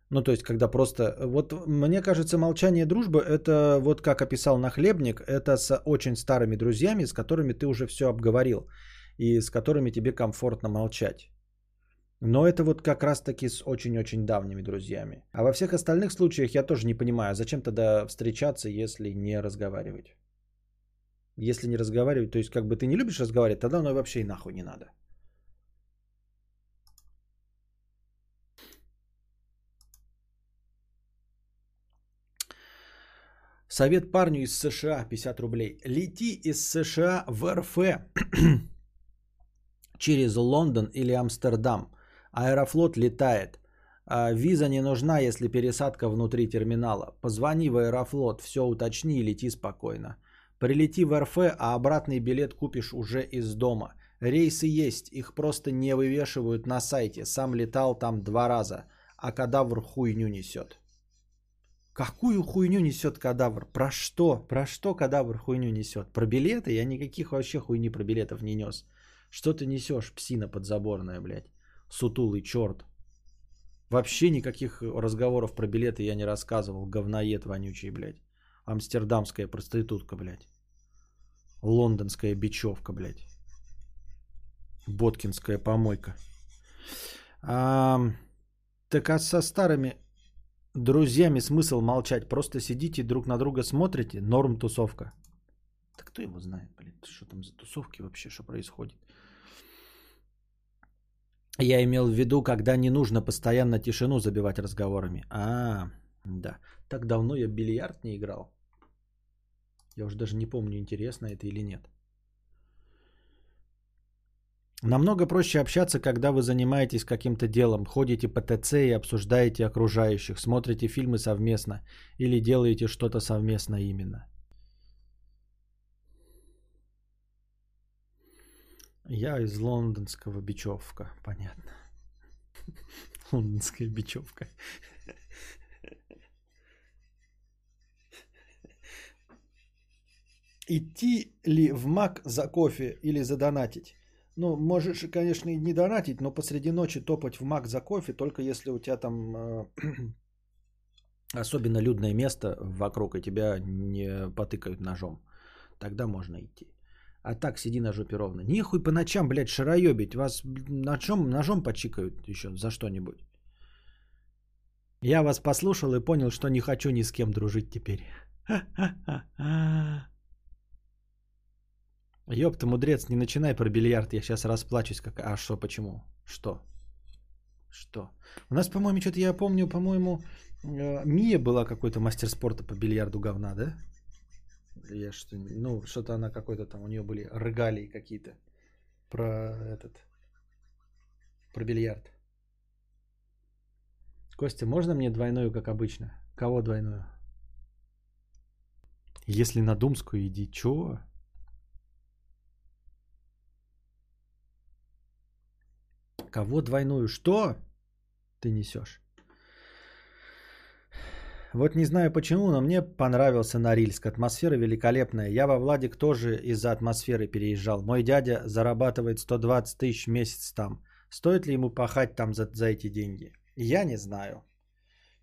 Ну, то есть, когда просто... Вот мне кажется, молчание дружбы – это вот как описал Нахлебник, это с очень старыми друзьями, с которыми ты уже все обговорил и с которыми тебе комфортно молчать. Но это вот как раз-таки с очень-очень давними друзьями. А во всех остальных случаях я тоже не понимаю, зачем тогда встречаться, если не разговаривать. Если не разговаривать, то есть как бы ты не любишь разговаривать, тогда оно вообще и нахуй не надо. Совет парню из США 50 рублей. Лети из США в РФ через Лондон или Амстердам. Аэрофлот летает. А виза не нужна, если пересадка внутри терминала. Позвони в Аэрофлот, все уточни и лети спокойно. Прилети в РФ, а обратный билет купишь уже из дома. Рейсы есть, их просто не вывешивают на сайте. Сам летал там два раза, а кадавр хуйню несет. Какую хуйню несет кадавр? Про что? Про что кадавр хуйню несет? Про билеты? Я никаких вообще хуйни про билетов не нес. Что ты несешь, псина подзаборная, блядь? Сутулый черт. Вообще никаких разговоров про билеты я не рассказывал. Говноед вонючий, блядь. Амстердамская проститутка, блядь. Лондонская бечевка, блядь. Боткинская помойка. А, так а со старыми друзьями смысл молчать? Просто сидите друг на друга смотрите, норм тусовка. Да кто его знает, блин, что там за тусовки вообще, что происходит? Я имел в виду, когда не нужно постоянно тишину забивать разговорами. А, да. Так давно я бильярд не играл. Я уже даже не помню, интересно это или нет. Намного проще общаться, когда вы занимаетесь каким-то делом, ходите по ТЦ и обсуждаете окружающих, смотрите фильмы совместно или делаете что-то совместно именно. Я из лондонского Бичевка, понятно. Лондонская Бичевка. Идти ли в МАК за кофе или задонатить? Ну, можешь, конечно, и не донатить, но посреди ночи топать в МАК за кофе, только если у тебя там э, особенно людное место вокруг, и тебя не потыкают ножом. Тогда можно идти. А так сиди на жопе ровно. Нихуй по ночам, блядь, шароебить. Вас ножом, ножом почикают еще за что-нибудь. Я вас послушал и понял, что не хочу ни с кем дружить теперь. Ёпта, мудрец, не начинай про бильярд, я сейчас расплачусь. Как... А что, почему? Что? Что? У нас, по-моему, что-то я помню, по-моему, э, Мия была какой-то мастер спорта по бильярду говна, да? Я что, ну, что-то она какой-то там, у нее были регалии какие-то про этот, про бильярд. Костя, можно мне двойную, как обычно? Кого двойную? Если на Думскую иди, чего? Кого двойную? Что ты несешь? Вот не знаю почему, но мне понравился Норильск. Атмосфера великолепная. Я во Владик тоже из-за атмосферы переезжал. Мой дядя зарабатывает 120 тысяч в месяц там. Стоит ли ему пахать там за, за эти деньги? Я не знаю.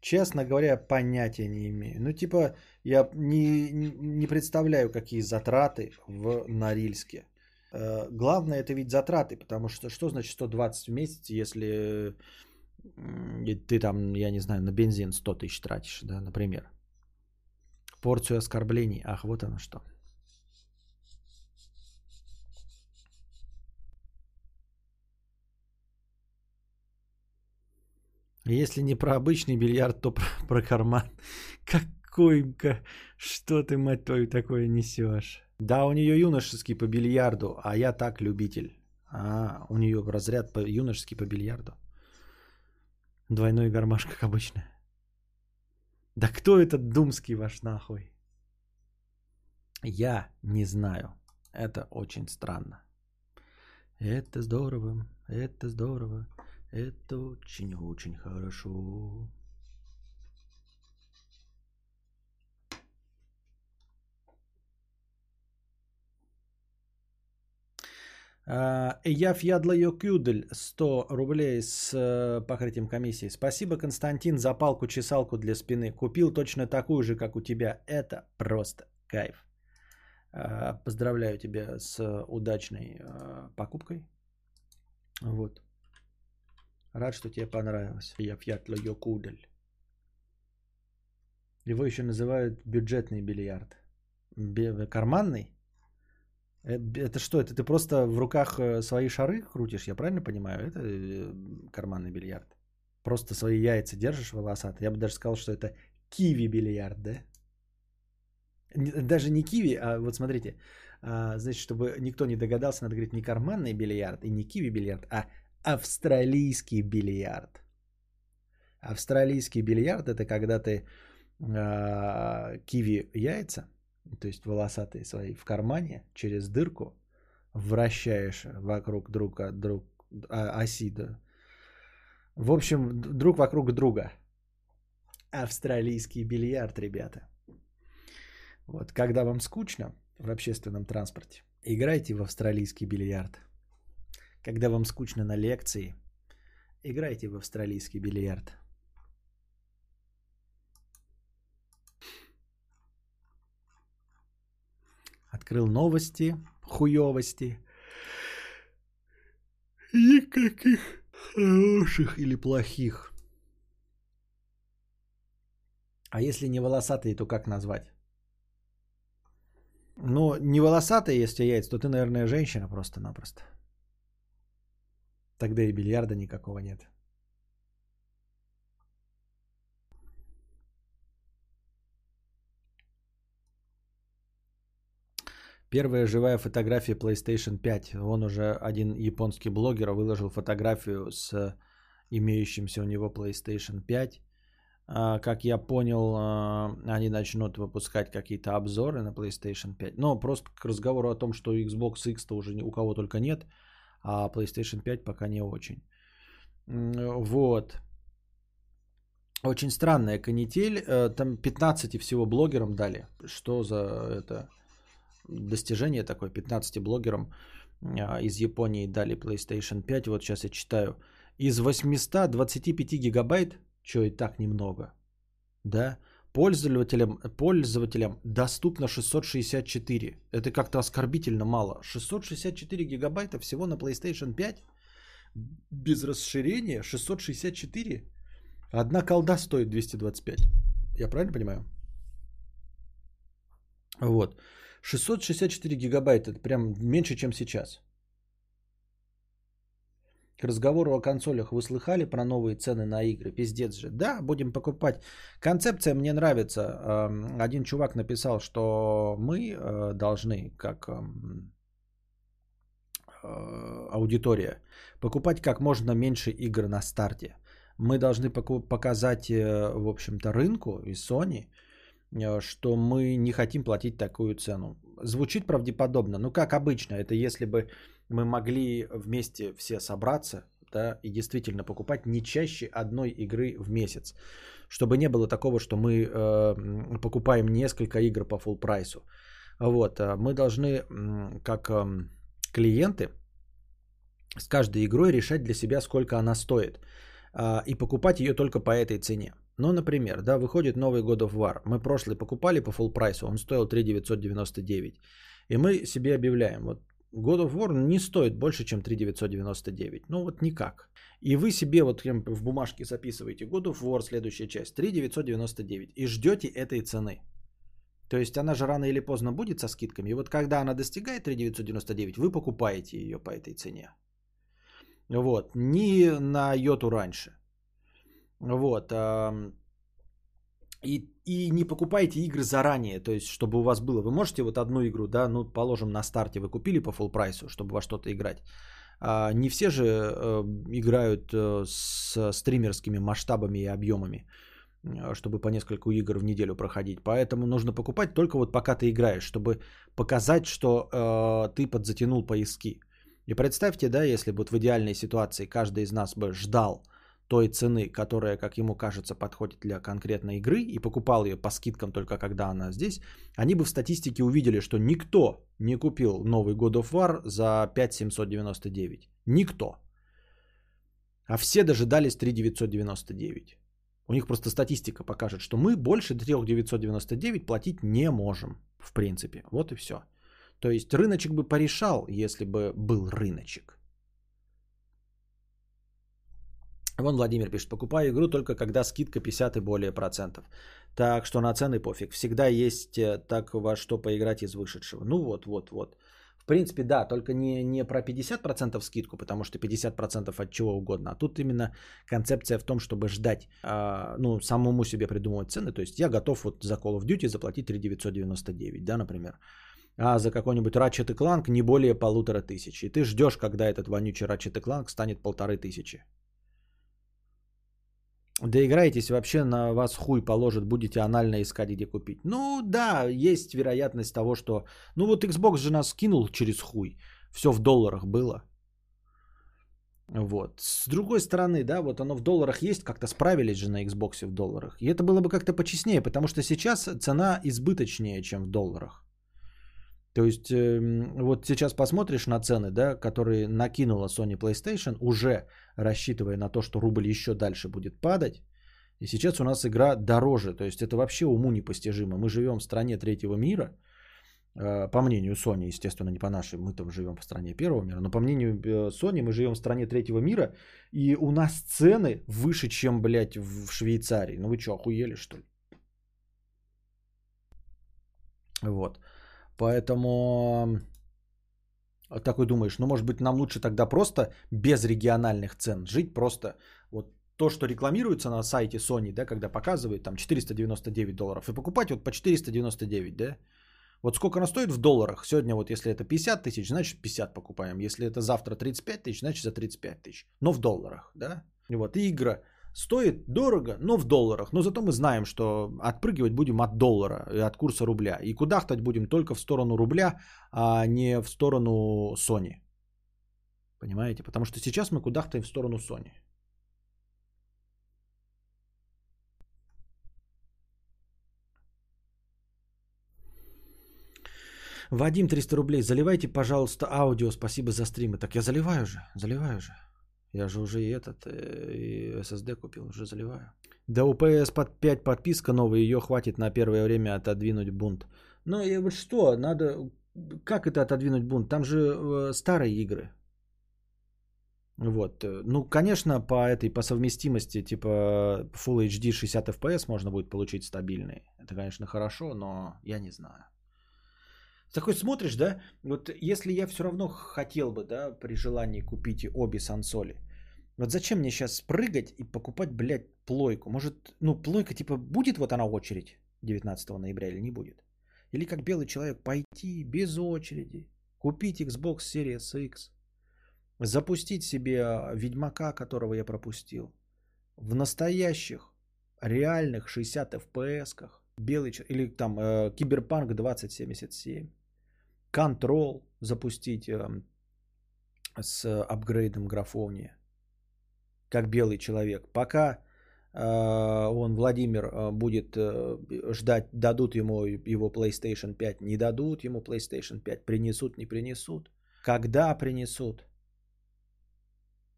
Честно говоря, понятия не имею. Ну, типа, я не, не представляю, какие затраты в Норильске. Э, главное это ведь затраты, потому что что значит 120 в месяц, если ты там, я не знаю, на бензин 100 тысяч тратишь, да, например. Порцию оскорблений. Ах, вот оно что. Если не про обычный бильярд, то про, про карман. Какой, что ты, мать твою, такое несешь? Да, у нее юношеский по бильярду, а я так любитель. А, у нее разряд по юношеский по бильярду. Двойной гармаш, как обычно. Да кто этот думский ваш нахуй? Я не знаю. Это очень странно. Это здорово, это здорово, это очень-очень хорошо. Ядла Йокюдель 100 рублей с э, покрытием комиссии. Спасибо, Константин, за палку-чесалку для спины. Купил точно такую же, как у тебя. Это просто кайф. А, поздравляю тебя с удачной э, покупкой. Вот. Рад, что тебе понравилось. Ядла Йокудель. Его еще называют бюджетный бильярд. Карманный? Э, это что? Это ты просто в руках э, свои шары крутишь, я правильно понимаю? Это э, карманный бильярд. Просто свои яйца держишь волосатые. Я бы даже сказал, что это киви-бильярд, да? Даже не киви, а вот смотрите. А, значит, чтобы никто не догадался, надо говорить не карманный бильярд и не киви-бильярд, а австралийский бильярд. Австралийский бильярд это когда ты а, киви яйца то есть волосатые свои, в кармане через дырку вращаешь вокруг друг от друг а, оси, да. В общем, друг вокруг друга. Австралийский бильярд, ребята. Вот, когда вам скучно в общественном транспорте, играйте в австралийский бильярд. Когда вам скучно на лекции, играйте в австралийский бильярд. Открыл новости, хуевости. Никаких хороших или плохих. А если не волосатые, то как назвать? Ну, не волосатые, если яйца, то ты, наверное, женщина просто-напросто. Тогда и бильярда никакого нет. Первая живая фотография PlayStation 5. Он уже один японский блогер выложил фотографию с имеющимся у него PlayStation 5. А, как я понял, а, они начнут выпускать какие-то обзоры на PlayStation 5. Но просто к разговору о том, что Xbox X-то уже у кого только нет, а PlayStation 5 пока не очень. Вот. Очень странная канитель. Э, там 15 всего блогерам дали. Что за это достижение такое? 15 блогерам а, из Японии дали PlayStation 5. Вот сейчас я читаю. Из 825 гигабайт, что и так немного, да, пользователям, пользователям доступно 664. Это как-то оскорбительно мало. 664 гигабайта всего на PlayStation 5 без расширения 664. Одна колда стоит 225. Я правильно понимаю? Вот. 664 гигабайта, это прям меньше, чем сейчас. К разговору о консолях вы слыхали про новые цены на игры? Пиздец же. Да, будем покупать. Концепция мне нравится. Один чувак написал, что мы э, должны, как э, аудитория, покупать как можно меньше игр на старте. Мы должны показать, э, в общем-то, рынку и Sony, что мы не хотим платить такую цену. Звучит правдеподобно. Ну, как обычно, это если бы мы могли вместе все собраться да, и действительно покупать не чаще одной игры в месяц. Чтобы не было такого, что мы э, покупаем несколько игр по full прайсу. Вот, э, мы должны, как э, клиенты, с каждой игрой решать для себя, сколько она стоит. Э, и покупать ее только по этой цене. Ну, например, да, выходит новый God of War. Мы прошлый покупали по full прайсу, он стоил 3 999. И мы себе объявляем, вот God of War не стоит больше, чем 3999. Ну вот никак. И вы себе вот в бумажке записываете God of War, следующая часть, 3999. И ждете этой цены. То есть она же рано или поздно будет со скидками. И вот когда она достигает 3999, вы покупаете ее по этой цене. Вот. Не на йоту раньше. Вот. И, и не покупайте игры заранее, то есть, чтобы у вас было. Вы можете вот одну игру, да, ну, положим, на старте вы купили по full прайсу, чтобы во что-то играть. А не все же э, играют э, с стримерскими масштабами и объемами, э, чтобы по несколько игр в неделю проходить. Поэтому нужно покупать только вот пока ты играешь, чтобы показать, что ты подзатянул поиски. И представьте, да, если бы вот в идеальной ситуации каждый из нас бы ждал, той цены, которая, как ему кажется, подходит для конкретной игры, и покупал ее по скидкам только когда она здесь, они бы в статистике увидели, что никто не купил новый God of War за 5799. Никто. А все дожидались 3999. У них просто статистика покажет, что мы больше 3999 платить не можем, в принципе. Вот и все. То есть рыночек бы порешал, если бы был рыночек. Вон Владимир пишет, покупаю игру только когда скидка 50 и более процентов. Так что на цены пофиг. Всегда есть э, так во что поиграть из вышедшего. Ну вот, вот, вот. В принципе, да, только не, не про 50% скидку, потому что 50% от чего угодно. А тут именно концепция в том, чтобы ждать, а, ну, самому себе придумывать цены. То есть я готов вот за Call of Duty заплатить 3999, да, например. А за какой-нибудь Ratchet Clank не более полутора тысяч. И ты ждешь, когда этот вонючий Ratchet Clank станет полторы тысячи. Доиграетесь, вообще на вас хуй положит, будете анально искать, где купить. Ну да, есть вероятность того, что... Ну вот Xbox же нас кинул через хуй. Все в долларах было. Вот. С другой стороны, да, вот оно в долларах есть, как-то справились же на Xbox в долларах. И это было бы как-то почестнее, потому что сейчас цена избыточнее, чем в долларах. То есть эм, вот сейчас посмотришь на цены, да, которые накинула Sony PlayStation, уже рассчитывая на то, что рубль еще дальше будет падать. И сейчас у нас игра дороже. То есть это вообще уму непостижимо. Мы живем в стране третьего мира, э, по мнению Sony, естественно, не по нашей, мы там живем в стране первого мира, но по мнению э, Sony мы живем в стране третьего мира, и у нас цены выше, чем, блядь, в Швейцарии. Ну вы что, охуели что ли? Вот. Поэтому такой думаешь, ну может быть нам лучше тогда просто без региональных цен жить, просто вот то, что рекламируется на сайте Sony, да, когда показывают там 499 долларов, и покупать вот по 499, да, вот сколько она стоит в долларах? Сегодня вот если это 50 тысяч, значит 50 покупаем. Если это завтра 35 тысяч, значит за 35 тысяч. Но в долларах, да? Вот, и игра стоит дорого, но в долларах. Но зато мы знаем, что отпрыгивать будем от доллара и от курса рубля. И кудахтать будем только в сторону рубля, а не в сторону Sony. Понимаете? Потому что сейчас мы кудахтаем в сторону Sony. Вадим 300 рублей. Заливайте, пожалуйста, аудио. Спасибо за стримы. Так я заливаю же, заливаю же. Я же уже и этот, э, и SSD купил, уже заливаю. Да у PS под 5 подписка новая, ее хватит на первое время отодвинуть бунт. Ну и вот что, надо... Как это отодвинуть бунт? Там же э, старые игры. Вот. Ну, конечно, по этой, по совместимости, типа Full HD 60 FPS можно будет получить стабильные. Это, конечно, хорошо, но я не знаю. Такой смотришь, да, вот если я все равно хотел бы, да, при желании купить обе сансоли, вот зачем мне сейчас прыгать и покупать, блядь, плойку? Может, ну, плойка, типа, будет вот она очередь 19 ноября или не будет? Или как белый человек пойти без очереди, купить Xbox Series X, запустить себе Ведьмака, которого я пропустил, в настоящих, реальных 60 FPS, белый или там э, Киберпанк 2077, Control запустить э, с апгрейдом графония, как белый человек. Пока э, он, Владимир, э, будет э, ждать, дадут ему его PlayStation 5, не дадут ему PlayStation 5, принесут, не принесут, когда принесут.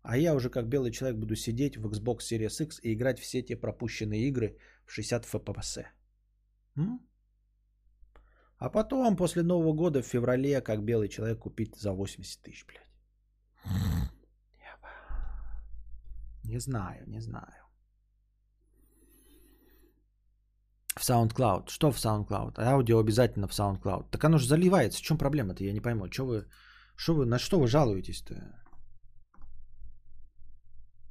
А я уже как белый человек буду сидеть в Xbox Series X и играть все те пропущенные игры в 60 FPS. М? А потом, после Нового года, в феврале, как белый человек, купить за 80 тысяч, блядь. Не знаю, не знаю. В SoundCloud. Что в SoundCloud? Аудио обязательно в SoundCloud. Так оно же заливается. В чем проблема-то? Я не пойму. Что вы, что вы, на что вы жалуетесь-то?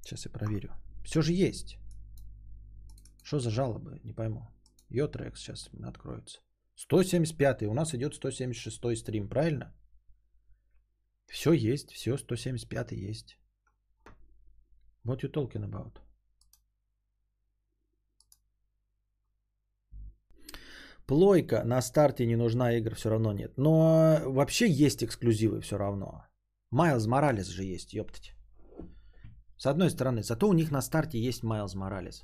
Сейчас я проверю. Все же есть. Что за жалобы? Не пойму. Йотрекс сейчас откроется. 175 у нас идет 176 стрим, правильно? Все есть, все, 175 есть. What you talking about? Плойка на старте не нужна, игр все равно нет. Но вообще есть эксклюзивы все равно. Майлз Моралес же есть, ёптать. С одной стороны, зато у них на старте есть Майлз Моралес.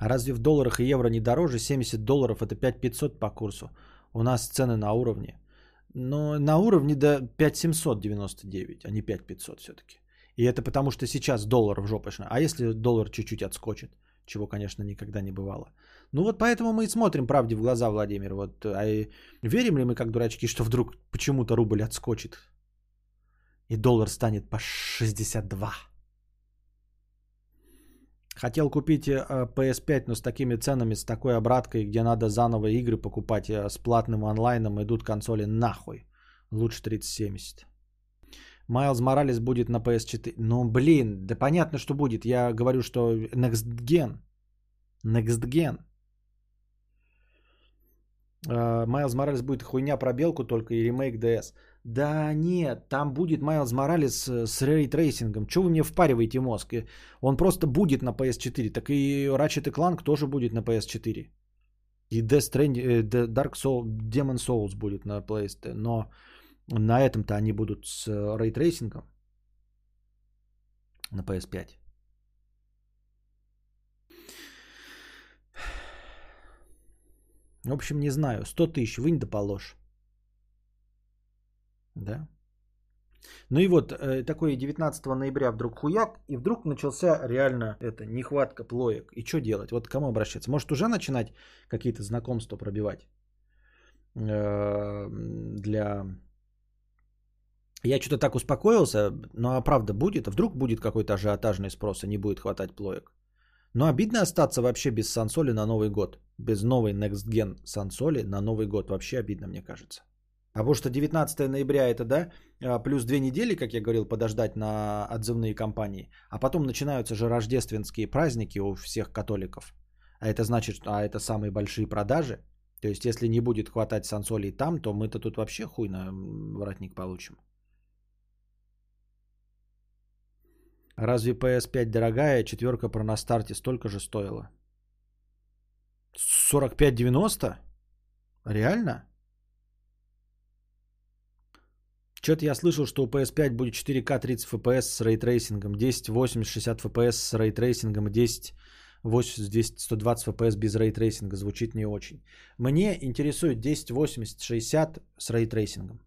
А разве в долларах и евро не дороже? 70 долларов это 5500 по курсу. У нас цены на уровне. Но на уровне до 5799, а не 5500 все-таки. И это потому, что сейчас доллар в жопочно. А если доллар чуть-чуть отскочит? Чего, конечно, никогда не бывало. Ну вот поэтому мы и смотрим правде в глаза, Владимир. Вот, а верим ли мы, как дурачки, что вдруг почему-то рубль отскочит? И доллар станет по 62. Хотел купить PS5, э, но с такими ценами, с такой обраткой, где надо заново игры покупать э, с платным онлайном, идут консоли нахуй. Лучше 3070. Майлз Моралес будет на PS4. Ну, блин, да понятно, что будет. Я говорю, что Next Gen. Next Gen. Майлз Моралес будет хуйня про белку только и ремейк DS. Да нет, там будет Майлз Моралес с ray tracing ом. Чего вы мне впариваете мозг? Он просто будет на PS4. Так и Ratchet Clank тоже будет на PS4. И Death Stranding, э, Dark Soul, Demon Souls будет на PS4. Но на этом-то они будут с ray tracing ом на PS5. В общем, не знаю. 100 тысяч вынь да положь. Да. Ну и вот, э, такой 19 ноября вдруг хуяк, и вдруг начался реально это, нехватка плоек. И что делать? Вот к кому обращаться? Может уже начинать какие-то знакомства пробивать? Э, для... Я что-то так успокоился, но а правда будет? А вдруг будет какой-то ажиотажный спрос и не будет хватать плоек? Но обидно остаться вообще без сансоли на Новый год. Без новой Next Gen сансоли на Новый год. Вообще обидно, мне кажется. А потому что 19 ноября это, да, а, плюс две недели, как я говорил, подождать на отзывные кампании. А потом начинаются же рождественские праздники у всех католиков. А это значит, а это самые большие продажи. То есть, если не будет хватать сансолей там, то мы-то тут вообще хуй на воротник получим. Разве PS5 дорогая? Четверка про на старте столько же стоила. 45,90? Реально? Что-то я слышал, что у PS5 будет 4К 30 FPS с ray tracing ом, 10 80 60 FPS с ray tracing ом, 10 80 200 120 FPS без ray tracing а. Звучит не очень. Мне интересует 10 80 60 с ray tracing ом.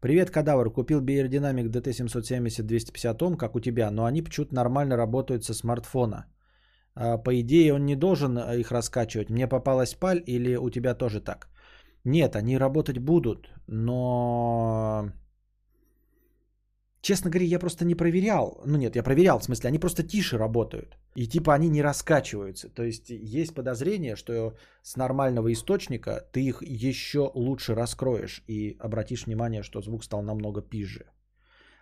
Привет, кадавр. Купил Beyerdynamic DT770 250 Ом, как у тебя, но они почему-то нормально работают со смартфона. А, по идее, он не должен а, их раскачивать. Мне попалась паль или у тебя тоже так? Нет, они работать будут, но Честно говоря, я просто не проверял. Ну нет, я проверял, в смысле, они просто тише работают. И типа они не раскачиваются. То есть есть подозрение, что с нормального источника ты их еще лучше раскроешь и обратишь внимание, что звук стал намного пизже.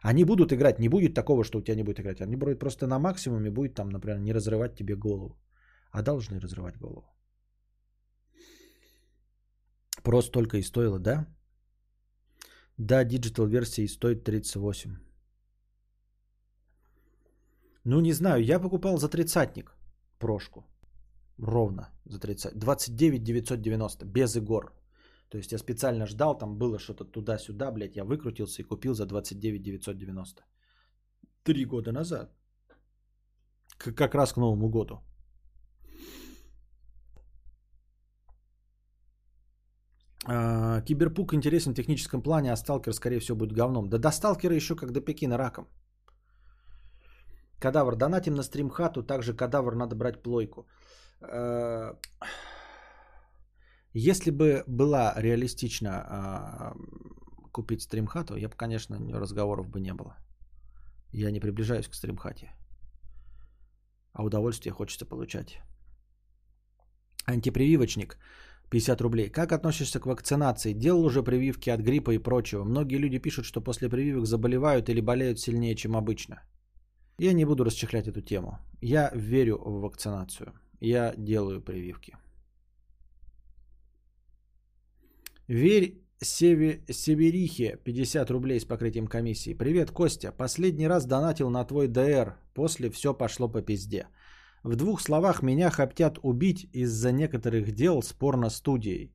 Они будут играть, не будет такого, что у тебя не будет играть. Они будут просто на максимуме, будет там, например, не разрывать тебе голову. А должны разрывать голову. Просто только и стоило, да? Да, digital версии стоит 38. Ну, не знаю, я покупал за тридцатник прошку. Ровно за 30. 29 990, без игр. То есть я специально ждал, там было что-то туда-сюда, блядь, я выкрутился и купил за 29 990. Три года назад. Как раз к Новому году. А, Киберпук интересен в техническом плане, а Сталкер, скорее всего, будет говном. Да до Сталкера еще как до Пекина раком. Кадавр, донатим на стримхату, также кадавр надо брать плойку. Э, если бы была реалистично а, купить стримхату, я бы, конечно, разговоров бы не было. Я не приближаюсь к стримхате. А удовольствие хочется получать. Антипрививочник. 50 рублей. Как относишься к вакцинации? Делал уже прививки от гриппа и прочего. Многие люди пишут, что после прививок заболевают или болеют сильнее, чем обычно. Я не буду расчехлять эту тему. Я верю в вакцинацию. Я делаю прививки. Верь Севе, Северихе 50 рублей с покрытием комиссии. Привет, Костя. Последний раз донатил на твой ДР. После все пошло по пизде. В двух словах меня хотят убить из-за некоторых дел с порно-студией.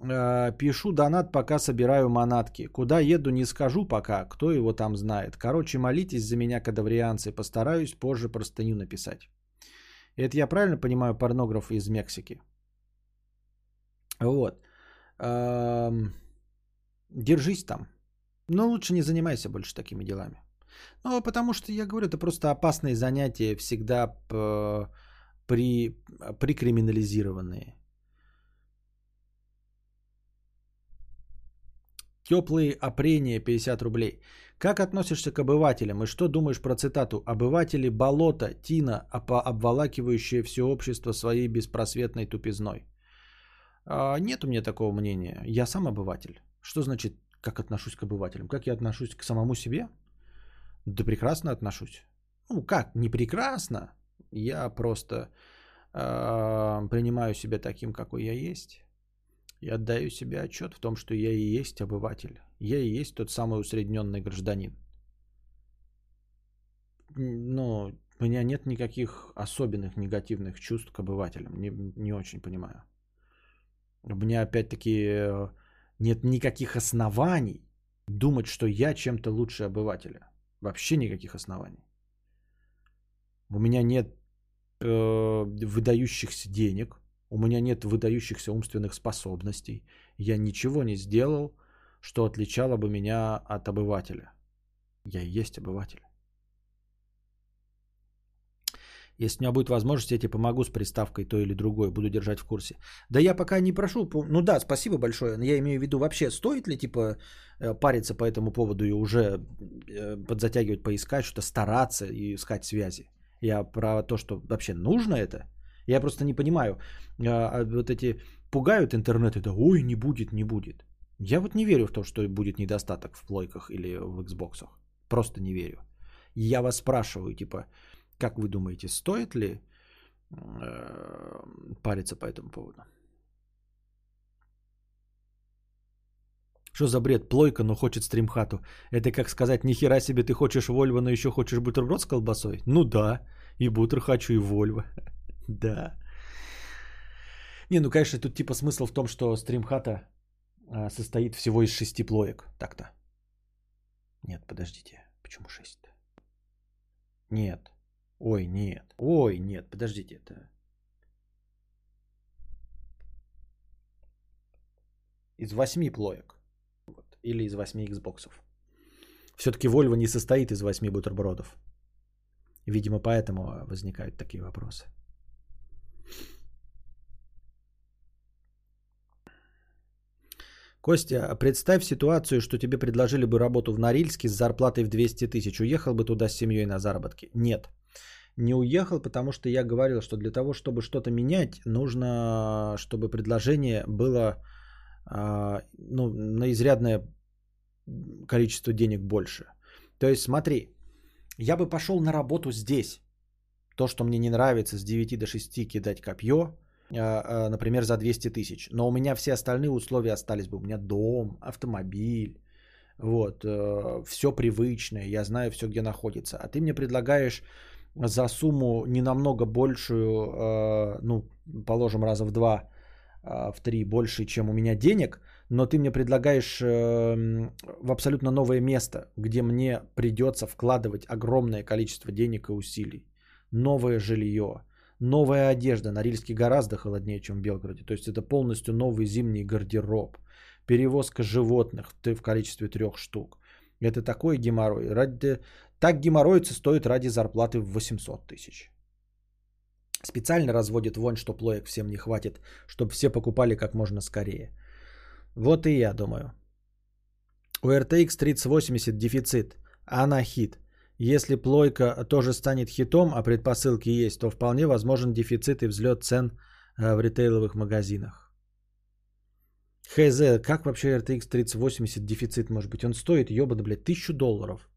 Э, пишу донат, пока собираю манатки. Куда еду, не скажу пока, кто его там знает. Короче, молитесь за меня, кадаврианцы. Постараюсь позже простыню написать. Это я правильно понимаю порнограф из Мексики? Вот. Эм, держись там. Но лучше не занимайся больше такими делами. Ну, потому что, я говорю, это просто опасные занятия, всегда при, прикриминализированные. Теплые опрения 50 рублей. Как относишься к обывателям и что думаешь про цитату «Обыватели болота, тина, обволакивающие все общество своей беспросветной тупизной»? А, нет у меня такого мнения. Я сам обыватель. Что значит, как отношусь к обывателям? Как я отношусь к самому себе? Да прекрасно отношусь. Ну как, не прекрасно. Я просто э, принимаю себя таким, какой я есть. Я отдаю себе отчет в том, что я и есть обыватель. Я и есть тот самый усредненный гражданин. Но у меня нет никаких особенных негативных чувств к обывателям. Не, не очень понимаю. У меня опять-таки э, нет никаких оснований думать, что я чем-то лучше обывателя. Вообще никаких оснований. У меня нет э, выдающихся денег, у меня нет выдающихся умственных способностей. Я ничего не сделал, что отличало бы меня от обывателя. Я и есть обыватель. Если у меня будет возможность, я тебе помогу с приставкой той или другой, буду держать в курсе. Да я пока не прошу, ну да, спасибо большое, я имею в виду вообще, стоит ли типа э, париться по этому поводу и уже э, подзатягивать, поискать, что-то стараться и искать связи. Я про то, что вообще нужно это. Я просто не понимаю. А, вот эти пугают интернеты, да ой, не будет, не будет. Я вот не верю в то, что будет недостаток в плойках или в Xbox. Просто не верю. Я вас спрашиваю, типа, как вы думаете, стоит ли э, париться по этому поводу? Что за бред? Плойка, но хочет стримхату. Это как сказать, нихера себе ты хочешь Вольво, но еще хочешь бутерброд с колбасой? Ну да, и бутер хочу, и Вольво. Да. Не, ну конечно, тут типа смысл в том, что стримхата а, состоит всего из шести плоек. Так-то. Нет, подождите. Почему шесть? Нет. Ой, нет. Ой, нет. Подождите, это... Из восьми плоек. Вот. Или из восьми Xboxов. Все-таки Volvo не состоит из восьми бутербродов. Видимо, поэтому возникают такие вопросы. Костя, представь ситуацию, что тебе предложили бы работу в Норильске с зарплатой в 200 тысяч. Уехал бы туда с семьей на заработки? Нет. Не уехал, потому что я говорил, что для того, чтобы что-то менять, нужно, чтобы предложение было а, ну, на изрядное количество денег больше. То есть смотри, я бы пошел на работу здесь. То, что мне не нравится, с 9 до 6 кидать копье – например, за 200 тысяч. Но у меня все остальные условия остались бы. У меня дом, автомобиль, вот, э, все привычное, я знаю все, где находится. А ты мне предлагаешь за сумму не намного большую, э, ну, положим, раза в два, э, в три больше, чем у меня денег, но ты мне предлагаешь в абсолютно новое место, где мне придется вкладывать огромное количество денег и усилий. Новое жилье, Новая одежда. Норильске гораздо холоднее, чем в Белгороде. То есть это полностью новый зимний гардероб. Перевозка животных в количестве трех штук. Это такой геморрой. Ради... Так геморройцы стоят ради зарплаты в 800 тысяч. Специально разводит вонь, что плоек всем не хватит, чтобы все покупали как можно скорее. Вот и я думаю. У RTX 3080 дефицит, она хит. Если плойка тоже станет хитом, а предпосылки есть, то вполне возможен дефицит и взлет цен э, в ритейловых магазинах. Хз, как вообще RTX 3080 дефицит может быть? Он стоит, ебаный, блядь, тысячу долларов.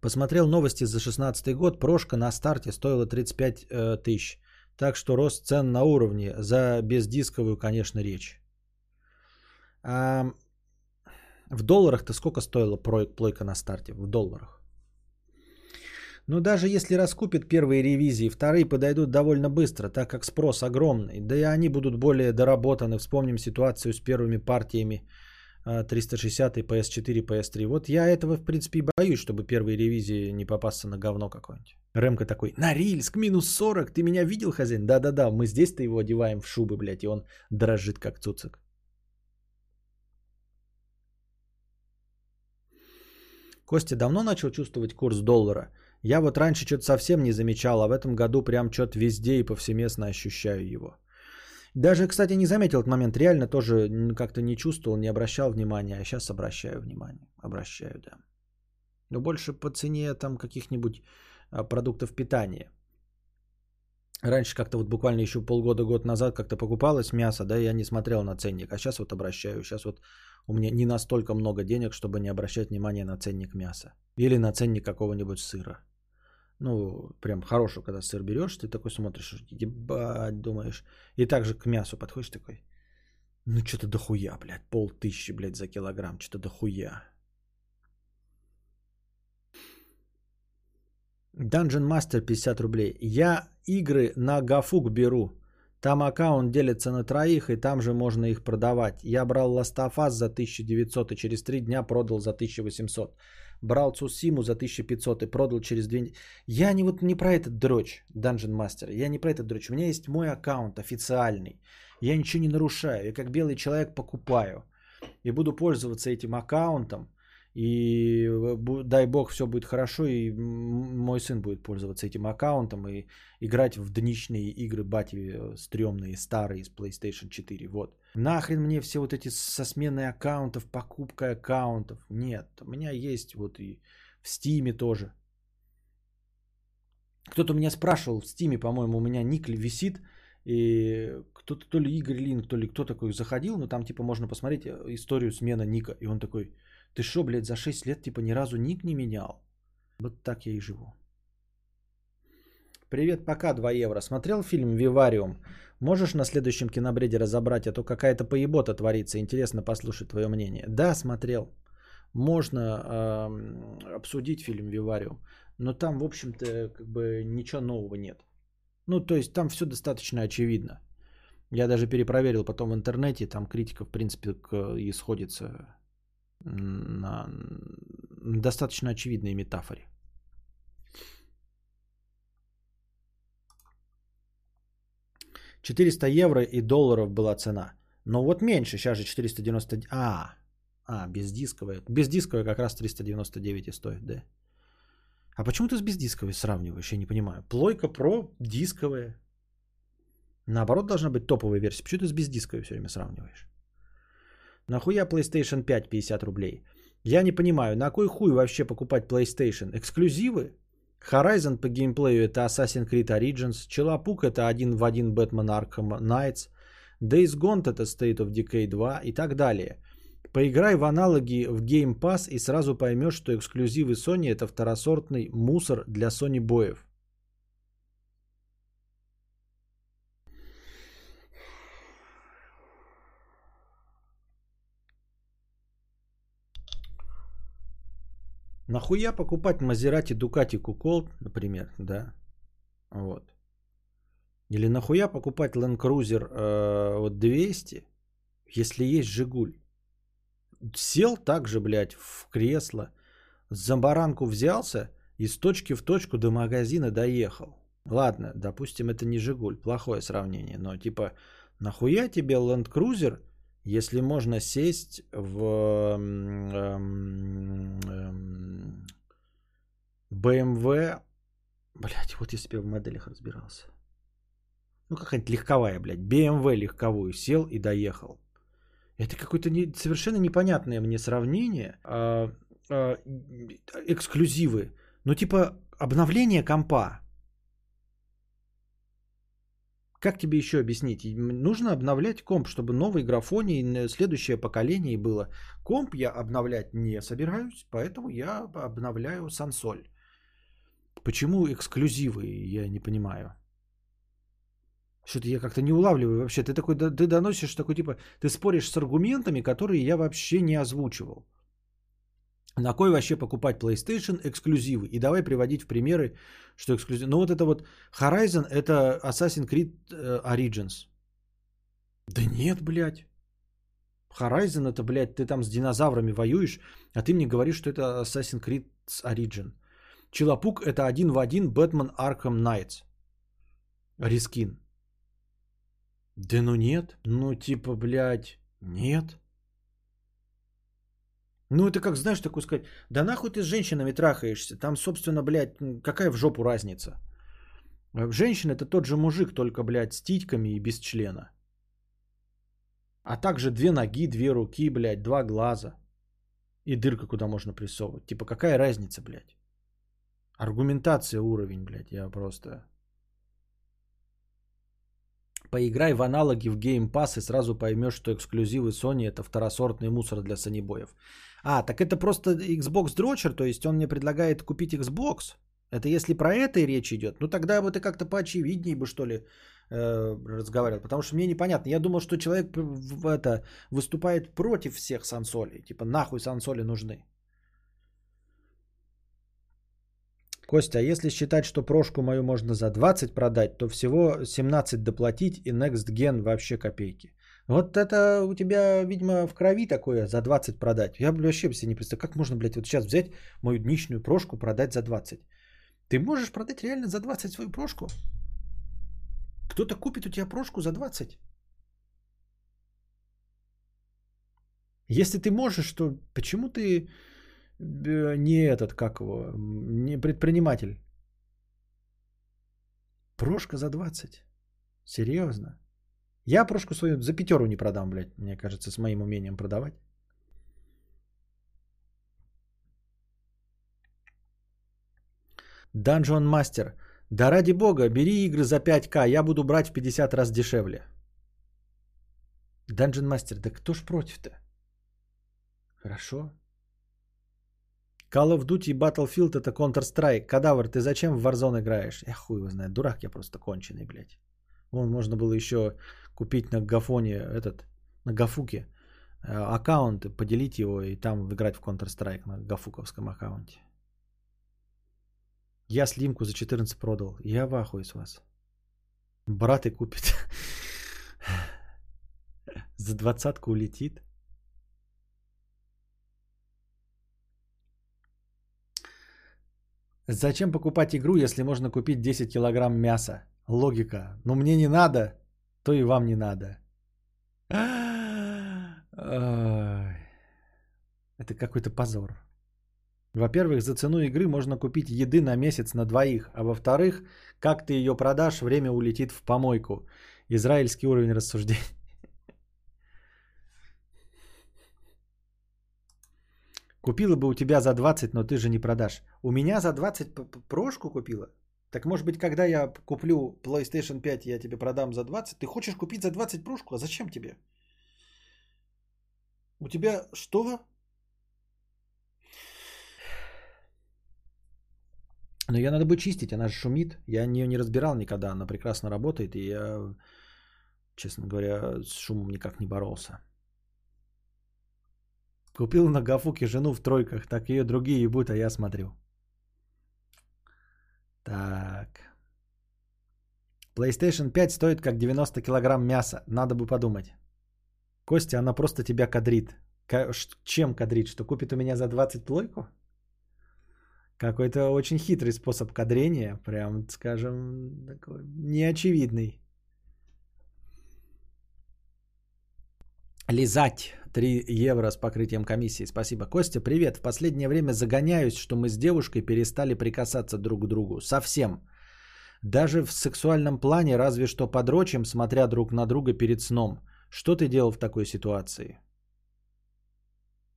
Посмотрел новости за 16 год, прошка на старте стоила 35 э, тысяч. Так что рост цен на уровне, за бездисковую, конечно, речь. А в долларах-то сколько стоила плойка на старте? В долларах. Но даже если раскупят первые ревизии, вторые подойдут довольно быстро, так как спрос огромный. Да и они будут более доработаны. Вспомним ситуацию с первыми партиями 360 и PS4, PS3. Вот я этого, в принципе, боюсь, чтобы первые ревизии не попасться на говно какое-нибудь. Рэмка такой, Норильск, минус 40, ты меня видел, хозяин? Да-да-да, мы здесь-то его одеваем в шубы, блядь, и он дрожит, как цуцик. Костя давно начал чувствовать курс доллара? Я вот раньше что-то совсем не замечал, а в этом году прям что-то везде и повсеместно ощущаю его. Даже, кстати, не заметил этот момент, реально тоже как-то не чувствовал, не обращал внимания, а сейчас обращаю внимание. Обращаю, да. Но больше по цене там каких-нибудь а, продуктов питания. Раньше как-то вот буквально еще полгода-год назад как-то покупалось мясо, да, я не смотрел на ценник, а сейчас вот обращаю. Сейчас вот у меня не настолько много денег, чтобы не обращать внимания на ценник мяса. Или на ценник какого-нибудь сыра. Ну, прям хорошую, когда сыр берешь, ты такой смотришь, ебать, думаешь. И также к мясу подходишь такой. Ну, что-то дохуя, блядь, пол тысячи, блядь, за килограмм, что-то дохуя. Dungeon Master 50 рублей. Я игры на Гафук беру. Там аккаунт делится на троих, и там же можно их продавать. Я брал Last of Us за 1900 и через 3 дня продал за 1800 брал Цусиму за 1500 и продал через две недели. Я не, вот, не про этот дрочь, Dungeon Master, я не про этот дрочь. У меня есть мой аккаунт официальный. Я ничего не нарушаю. Я как белый человек покупаю. И буду пользоваться этим аккаунтом. И дай бог все будет хорошо, и мой сын будет пользоваться этим аккаунтом и играть в дничные игры бати э, стрёмные, старые из PlayStation 4. Вот. Нахрен мне все вот эти со сменой аккаунтов, покупкой аккаунтов. Нет, у меня есть вот и в Стиме тоже. Кто-то меня спрашивал в стиме, по-моему, у меня ник висит, и кто-то, то ли Игорь Линк, то ли кто такой заходил, но там типа можно посмотреть э, историю смена ника. И он такой, ты что, блядь, за 6 лет типа ни разу ник не менял? Вот так я и живу. Привет, пока, 2 евро. Смотрел фильм «Вивариум»? Можешь на следующем кинобреде разобрать, а то какая-то поебота творится. Интересно послушать твое мнение. Да, смотрел. Можно э, обсудить фильм «Вивариум», но там, в общем-то, как бы ничего нового нет. Ну, то есть там все достаточно очевидно. Я даже перепроверил потом в интернете, там критика, в принципе, и сходится на достаточно очевидные метафоре. «400 евро и долларов была цена. Но вот меньше, сейчас же 490... А, а, бездисковая. Бездисковая как раз 399 и стоит, да? А почему ты с бездисковой сравниваешь? Я не понимаю. Плойка Pro дисковая. Наоборот, должна быть топовая версия. Почему ты с бездисковой все время сравниваешь? Нахуя PlayStation 5 50 рублей? Я не понимаю, на кой хуй вообще покупать PlayStation? Эксклюзивы? Horizon по геймплею это Assassin's Creed Origins, Челопук это один в один Batman Arkham Knights, Days Gone это State of Decay 2 и так далее. Поиграй в аналоги в Game Pass и сразу поймешь, что эксклюзивы Sony это второсортный мусор для Sony боев. Нахуя покупать Мазерати Дукати Кукол, например, да? Вот. Или нахуя покупать Land Cruiser э, вот 200, если есть Жигуль? Сел также, блядь, в кресло, за баранку взялся и с точки в точку до магазина доехал. Ладно, допустим, это не Жигуль, плохое сравнение, но типа, нахуя тебе Land Cruiser, если можно сесть в эм, эм, BMW, блядь, вот если бы я в моделях разбирался. Ну, какая-нибудь легковая, блядь, BMW легковую сел и доехал. Это какое-то не, совершенно непонятное мне сравнение. А, а, эксклюзивы. Ну, типа, обновление компа. Как тебе еще объяснить? Нужно обновлять комп, чтобы новый графоний, следующее поколение было. Комп я обновлять не собираюсь, поэтому я обновляю сансоль. Почему эксклюзивы, я не понимаю. Что-то я как-то не улавливаю вообще. Ты такой, ты доносишь такой типа, ты споришь с аргументами, которые я вообще не озвучивал. На кой вообще покупать PlayStation эксклюзивы? И давай приводить в примеры, что эксклюзив. Ну вот это вот Horizon, это Assassin's Creed э, Origins. Да нет, блядь. Horizon это, блядь, ты там с динозаврами воюешь, а ты мне говоришь, что это Assassin's Creed Origin. Челопук это один в один Batman Arkham Knights. Рискин. Да ну нет. Ну типа, блядь, нет. Ну, это как, знаешь, такой сказать, да нахуй ты с женщинами трахаешься, там, собственно, блядь, какая в жопу разница? Э, женщина это тот же мужик, только, блядь, с титьками и без члена. А также две ноги, две руки, блядь, два глаза. И дырка, куда можно прессовывать. Типа, какая разница, блядь? Аргументация уровень, блядь, я просто... Поиграй в аналоги в Game Pass и сразу поймешь, что эксклюзивы Sony это второсортный мусор для санибоев. А, так это просто Xbox дрочер, то есть он мне предлагает купить Xbox. Это если про это и речь идет, ну тогда бы ты как-то поочевиднее бы, что ли, э, разговаривал. Потому что мне непонятно. Я думал, что человек в это выступает против всех сансолей. Типа нахуй сансоли нужны. Костя, а если считать, что прошку мою можно за 20 продать, то всего 17 доплатить и Next Gen вообще копейки. Вот это у тебя, видимо, в крови такое за 20 продать. Я вообще себе не представляю, как можно, блядь, вот сейчас взять мою дничную прошку, продать за 20. Ты можешь продать реально за 20 свою прошку? Кто-то купит у тебя прошку за 20? Если ты можешь, то почему ты э, не этот, как его, не предприниматель? Прошка за 20? Серьезно? Я прошку свою за пятеру не продам, блядь, мне кажется, с моим умением продавать. Dungeon Master. Да ради бога, бери игры за 5К, я буду брать в 50 раз дешевле. Dungeon Master, да кто ж против-то? Хорошо. Call of Duty Battlefield это Counter-Strike. Кадавр, ты зачем в Warzone играешь? Я хуй его знает, дурак я просто конченый, блядь. Вон можно было еще купить на Гафоне этот, на Гафуке э, аккаунт, поделить его и там играть в Counter-Strike на гафуковском аккаунте. Я слимку за 14 продал. Я в ахуе с вас. Брат и купит. За двадцатку улетит. Зачем покупать игру, если можно купить 10 килограмм мяса? Логика. Но мне не надо, то и вам не надо. Это какой-то позор. Во-первых, за цену игры можно купить еды на месяц на двоих, а во-вторых, как ты ее продашь, время улетит в помойку. Израильский уровень рассуждений. Купила бы у тебя за 20, но ты же не продашь. У меня за 20 прошку купила? Так может быть, когда я куплю PlayStation 5, я тебе продам за 20? Ты хочешь купить за 20 прошку? А зачем тебе? У тебя что? Но ее надо бы чистить, она же шумит. Я нее не разбирал никогда, она прекрасно работает, и я, честно говоря, с шумом никак не боролся. Купил на Гафуке жену в тройках, так ее другие ебут, а я смотрю. Так. PlayStation 5 стоит как 90 килограмм мяса. Надо бы подумать. Костя, она просто тебя кадрит. Чем кадрит? Что купит у меня за 20 плойку? Какой-то очень хитрый способ кадрения. Прям, скажем, такой неочевидный. Лизать 3 евро с покрытием комиссии. Спасибо. Костя, привет. В последнее время загоняюсь, что мы с девушкой перестали прикасаться друг к другу. Совсем. Даже в сексуальном плане разве что подрочим, смотря друг на друга перед сном. Что ты делал в такой ситуации?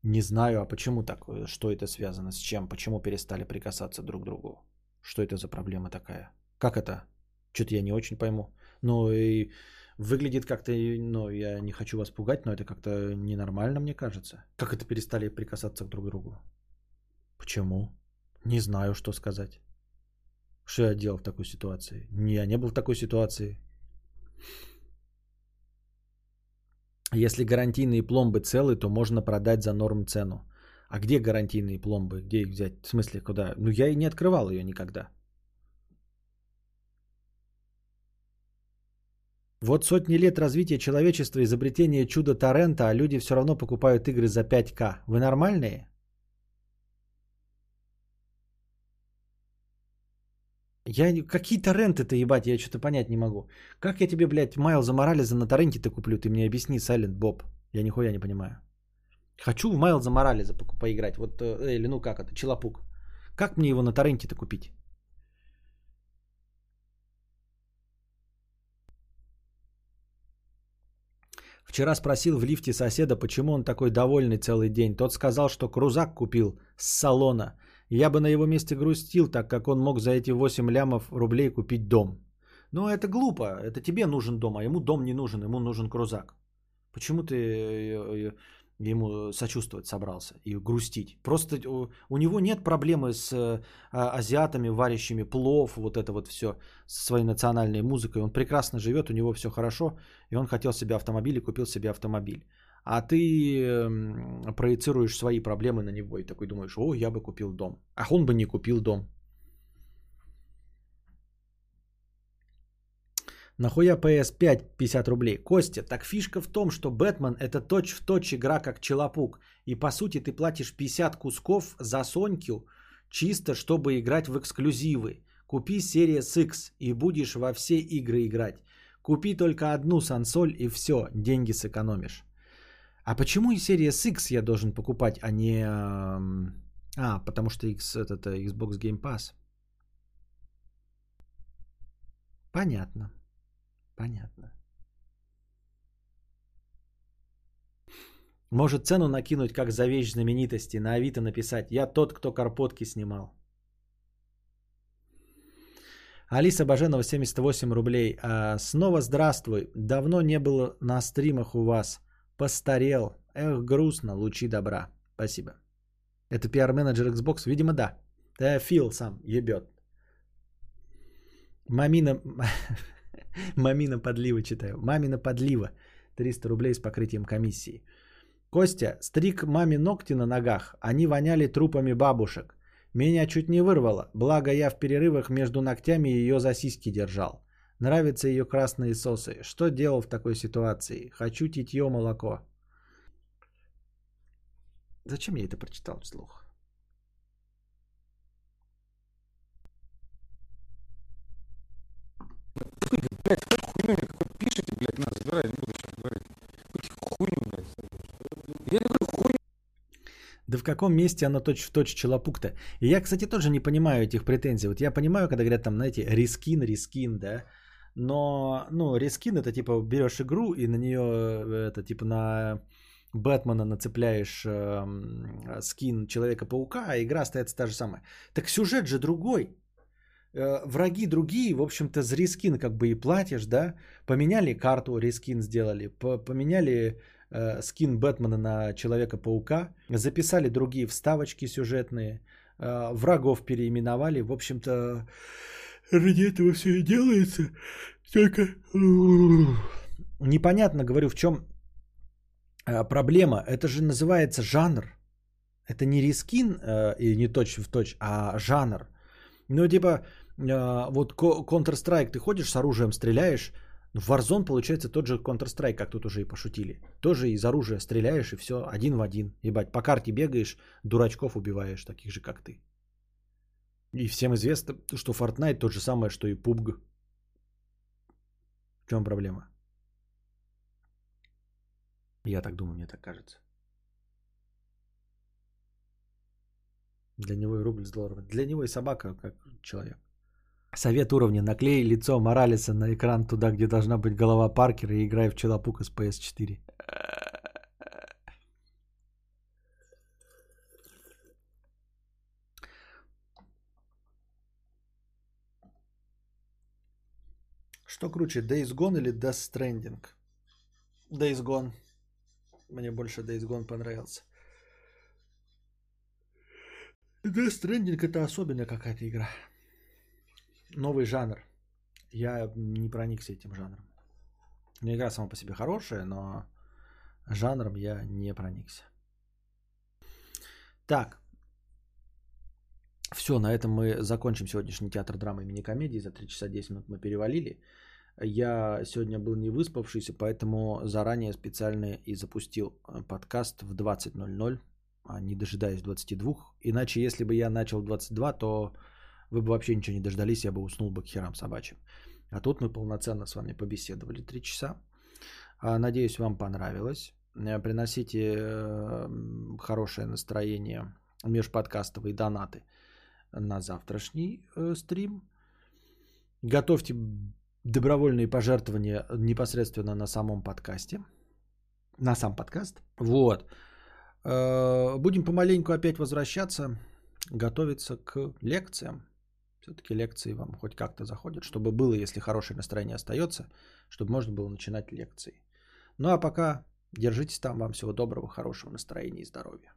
Не знаю, а почему так? Что это связано с чем? Почему перестали прикасаться друг к другу? Что это за проблема такая? Как это? Что-то я не очень пойму. Ну и Выглядит как-то, ну, я не хочу вас пугать, но это как-то ненормально, мне кажется. Как это перестали прикасаться друг к другу? Почему? Не знаю, что сказать. Что я делал в такой ситуации? Не, я не был в такой ситуации. Если гарантийные пломбы целы, то можно продать за норм цену. А где гарантийные пломбы? Где их взять? В смысле, куда? Ну, я и не открывал ее никогда. Вот сотни лет развития человечества, изобретение чуда торрента, а люди все равно покупают игры за 5К. Вы нормальные? Я, какие торренты-то, ебать, я что-то понять не могу. Как я тебе, блядь, Майлза Морализа на торренте-то куплю? Ты мне объясни, Сайлент Боб. Я нихуя не понимаю. Хочу в Майлза Морализа по- поиграть. Вот, э, или ну как это, Челопук. Как мне его на торренте-то купить? Вчера спросил в лифте соседа, почему он такой довольный целый день. Тот сказал, что крузак купил с салона. Я бы на его месте грустил, так как он мог за эти 8 лямов рублей купить дом. Но это глупо. Это тебе нужен дом, а ему дом не нужен, ему нужен крузак. Почему ты э, э, ему сочувствовать собрался и грустить. Просто у, у него нет проблемы с а, азиатами, варящими плов, вот это вот все, со своей национальной музыкой. Он прекрасно живет, у него все хорошо, и он хотел себе автомобиль и купил себе автомобиль. А ты э, проецируешь свои проблемы на него и такой думаешь, о, я бы купил дом. А он бы не купил дом. Нахуя PS5 50 рублей? Костя, так фишка в том, что Бэтмен это точь-в-точь игра как Челопук. И по сути ты платишь 50 кусков за Соньку, чисто чтобы играть в эксклюзивы. Купи Series X и будешь во все игры играть. Купи только одну сансоль и все, деньги сэкономишь. А почему и Series X я должен покупать, а не... А, потому что X, это, это Xbox Game Pass. Понятно. Понятно. Может цену накинуть, как за вещь знаменитости, на Авито написать. Я тот, кто карпотки снимал. Алиса Баженова, 78 рублей. А, снова здравствуй. Давно не было на стримах у вас. Постарел. Эх, грустно. Лучи добра. Спасибо. Это пиар-менеджер Xbox? Видимо, да. Да, Фил сам ебет. Мамина... Мамина подлива читаю. Мамина подлива. 300 рублей с покрытием комиссии. Костя, стриг маме ногти на ногах. Они воняли трупами бабушек. Меня чуть не вырвало, благо я в перерывах между ногтями ее за сиськи держал. Нравятся ее красные сосы. Что делал в такой ситуации? Хочу титье молоко. Зачем я это прочитал вслух? Блять, какой хуйню мне какой пишете, блядь, на, забирай, не буду сейчас говорить. Хуйню, блядь. Я говорю хуйню. Да в каком месте оно точь-в-точь челопук-то? И я, кстати, тоже не понимаю этих претензий. Вот я понимаю, когда говорят там, знаете, reskin, reskin, да? Но, ну, reskin это типа берешь игру и на нее, это типа на Бэтмена нацепляешь э, скин Человека-паука, а игра остается та же самая. Так сюжет же другой. Э, враги другие, в общем-то, за рискин как бы и платишь, да? Поменяли карту, рискин сделали, поменяли э, скин Бэтмена на Человека-паука, записали другие вставочки сюжетные, э, врагов переименовали, в общем-то, ради этого все и делается, только непонятно, говорю, в чем э, проблема, это же называется жанр, это не рискин э, и не точь в точь, а жанр. Ну, типа, вот Counter-Strike, ты ходишь с оружием, стреляешь, в Warzone получается тот же Counter-Strike, как тут уже и пошутили. Тоже из оружия стреляешь и все, один в один. Ебать, по карте бегаешь, дурачков убиваешь, таких же, как ты. И всем известно, что Fortnite то же самое, что и PUBG. В чем проблема? Я так думаю, мне так кажется. Для него и рубль с долларом. Для него и собака как человек. Совет уровня. Наклей лицо Моралеса на экран туда, где должна быть голова Паркера и играй в Челопука с PS4. Что круче, Days Gone или Death Stranding? Days Gone. Мне больше Days Gone понравился. Death Stranding это особенная какая-то игра новый жанр. Я не проникся этим жанром. Ну, игра сама по себе хорошая, но жанром я не проникся. Так. Все, на этом мы закончим сегодняшний театр драмы имени комедии. За 3 часа 10 минут мы перевалили. Я сегодня был не выспавшийся, поэтому заранее специально и запустил э, подкаст в 20.00, а не дожидаясь 22. Иначе, если бы я начал в 22, то вы бы вообще ничего не дождались, я бы уснул бы к херам собачьим. А тут мы полноценно с вами побеседовали три часа. А, надеюсь, вам понравилось. Э, приносите э, хорошее настроение межподкастовые донаты на завтрашний э, стрим. Готовьте добровольные пожертвования непосредственно на самом подкасте. На сам подкаст. Вот. Будем помаленьку опять возвращаться, готовиться к лекциям. Все-таки лекции вам хоть как-то заходят, чтобы было, если хорошее настроение остается, чтобы можно было начинать лекции. Ну а пока держитесь там. Вам всего доброго, хорошего настроения и здоровья.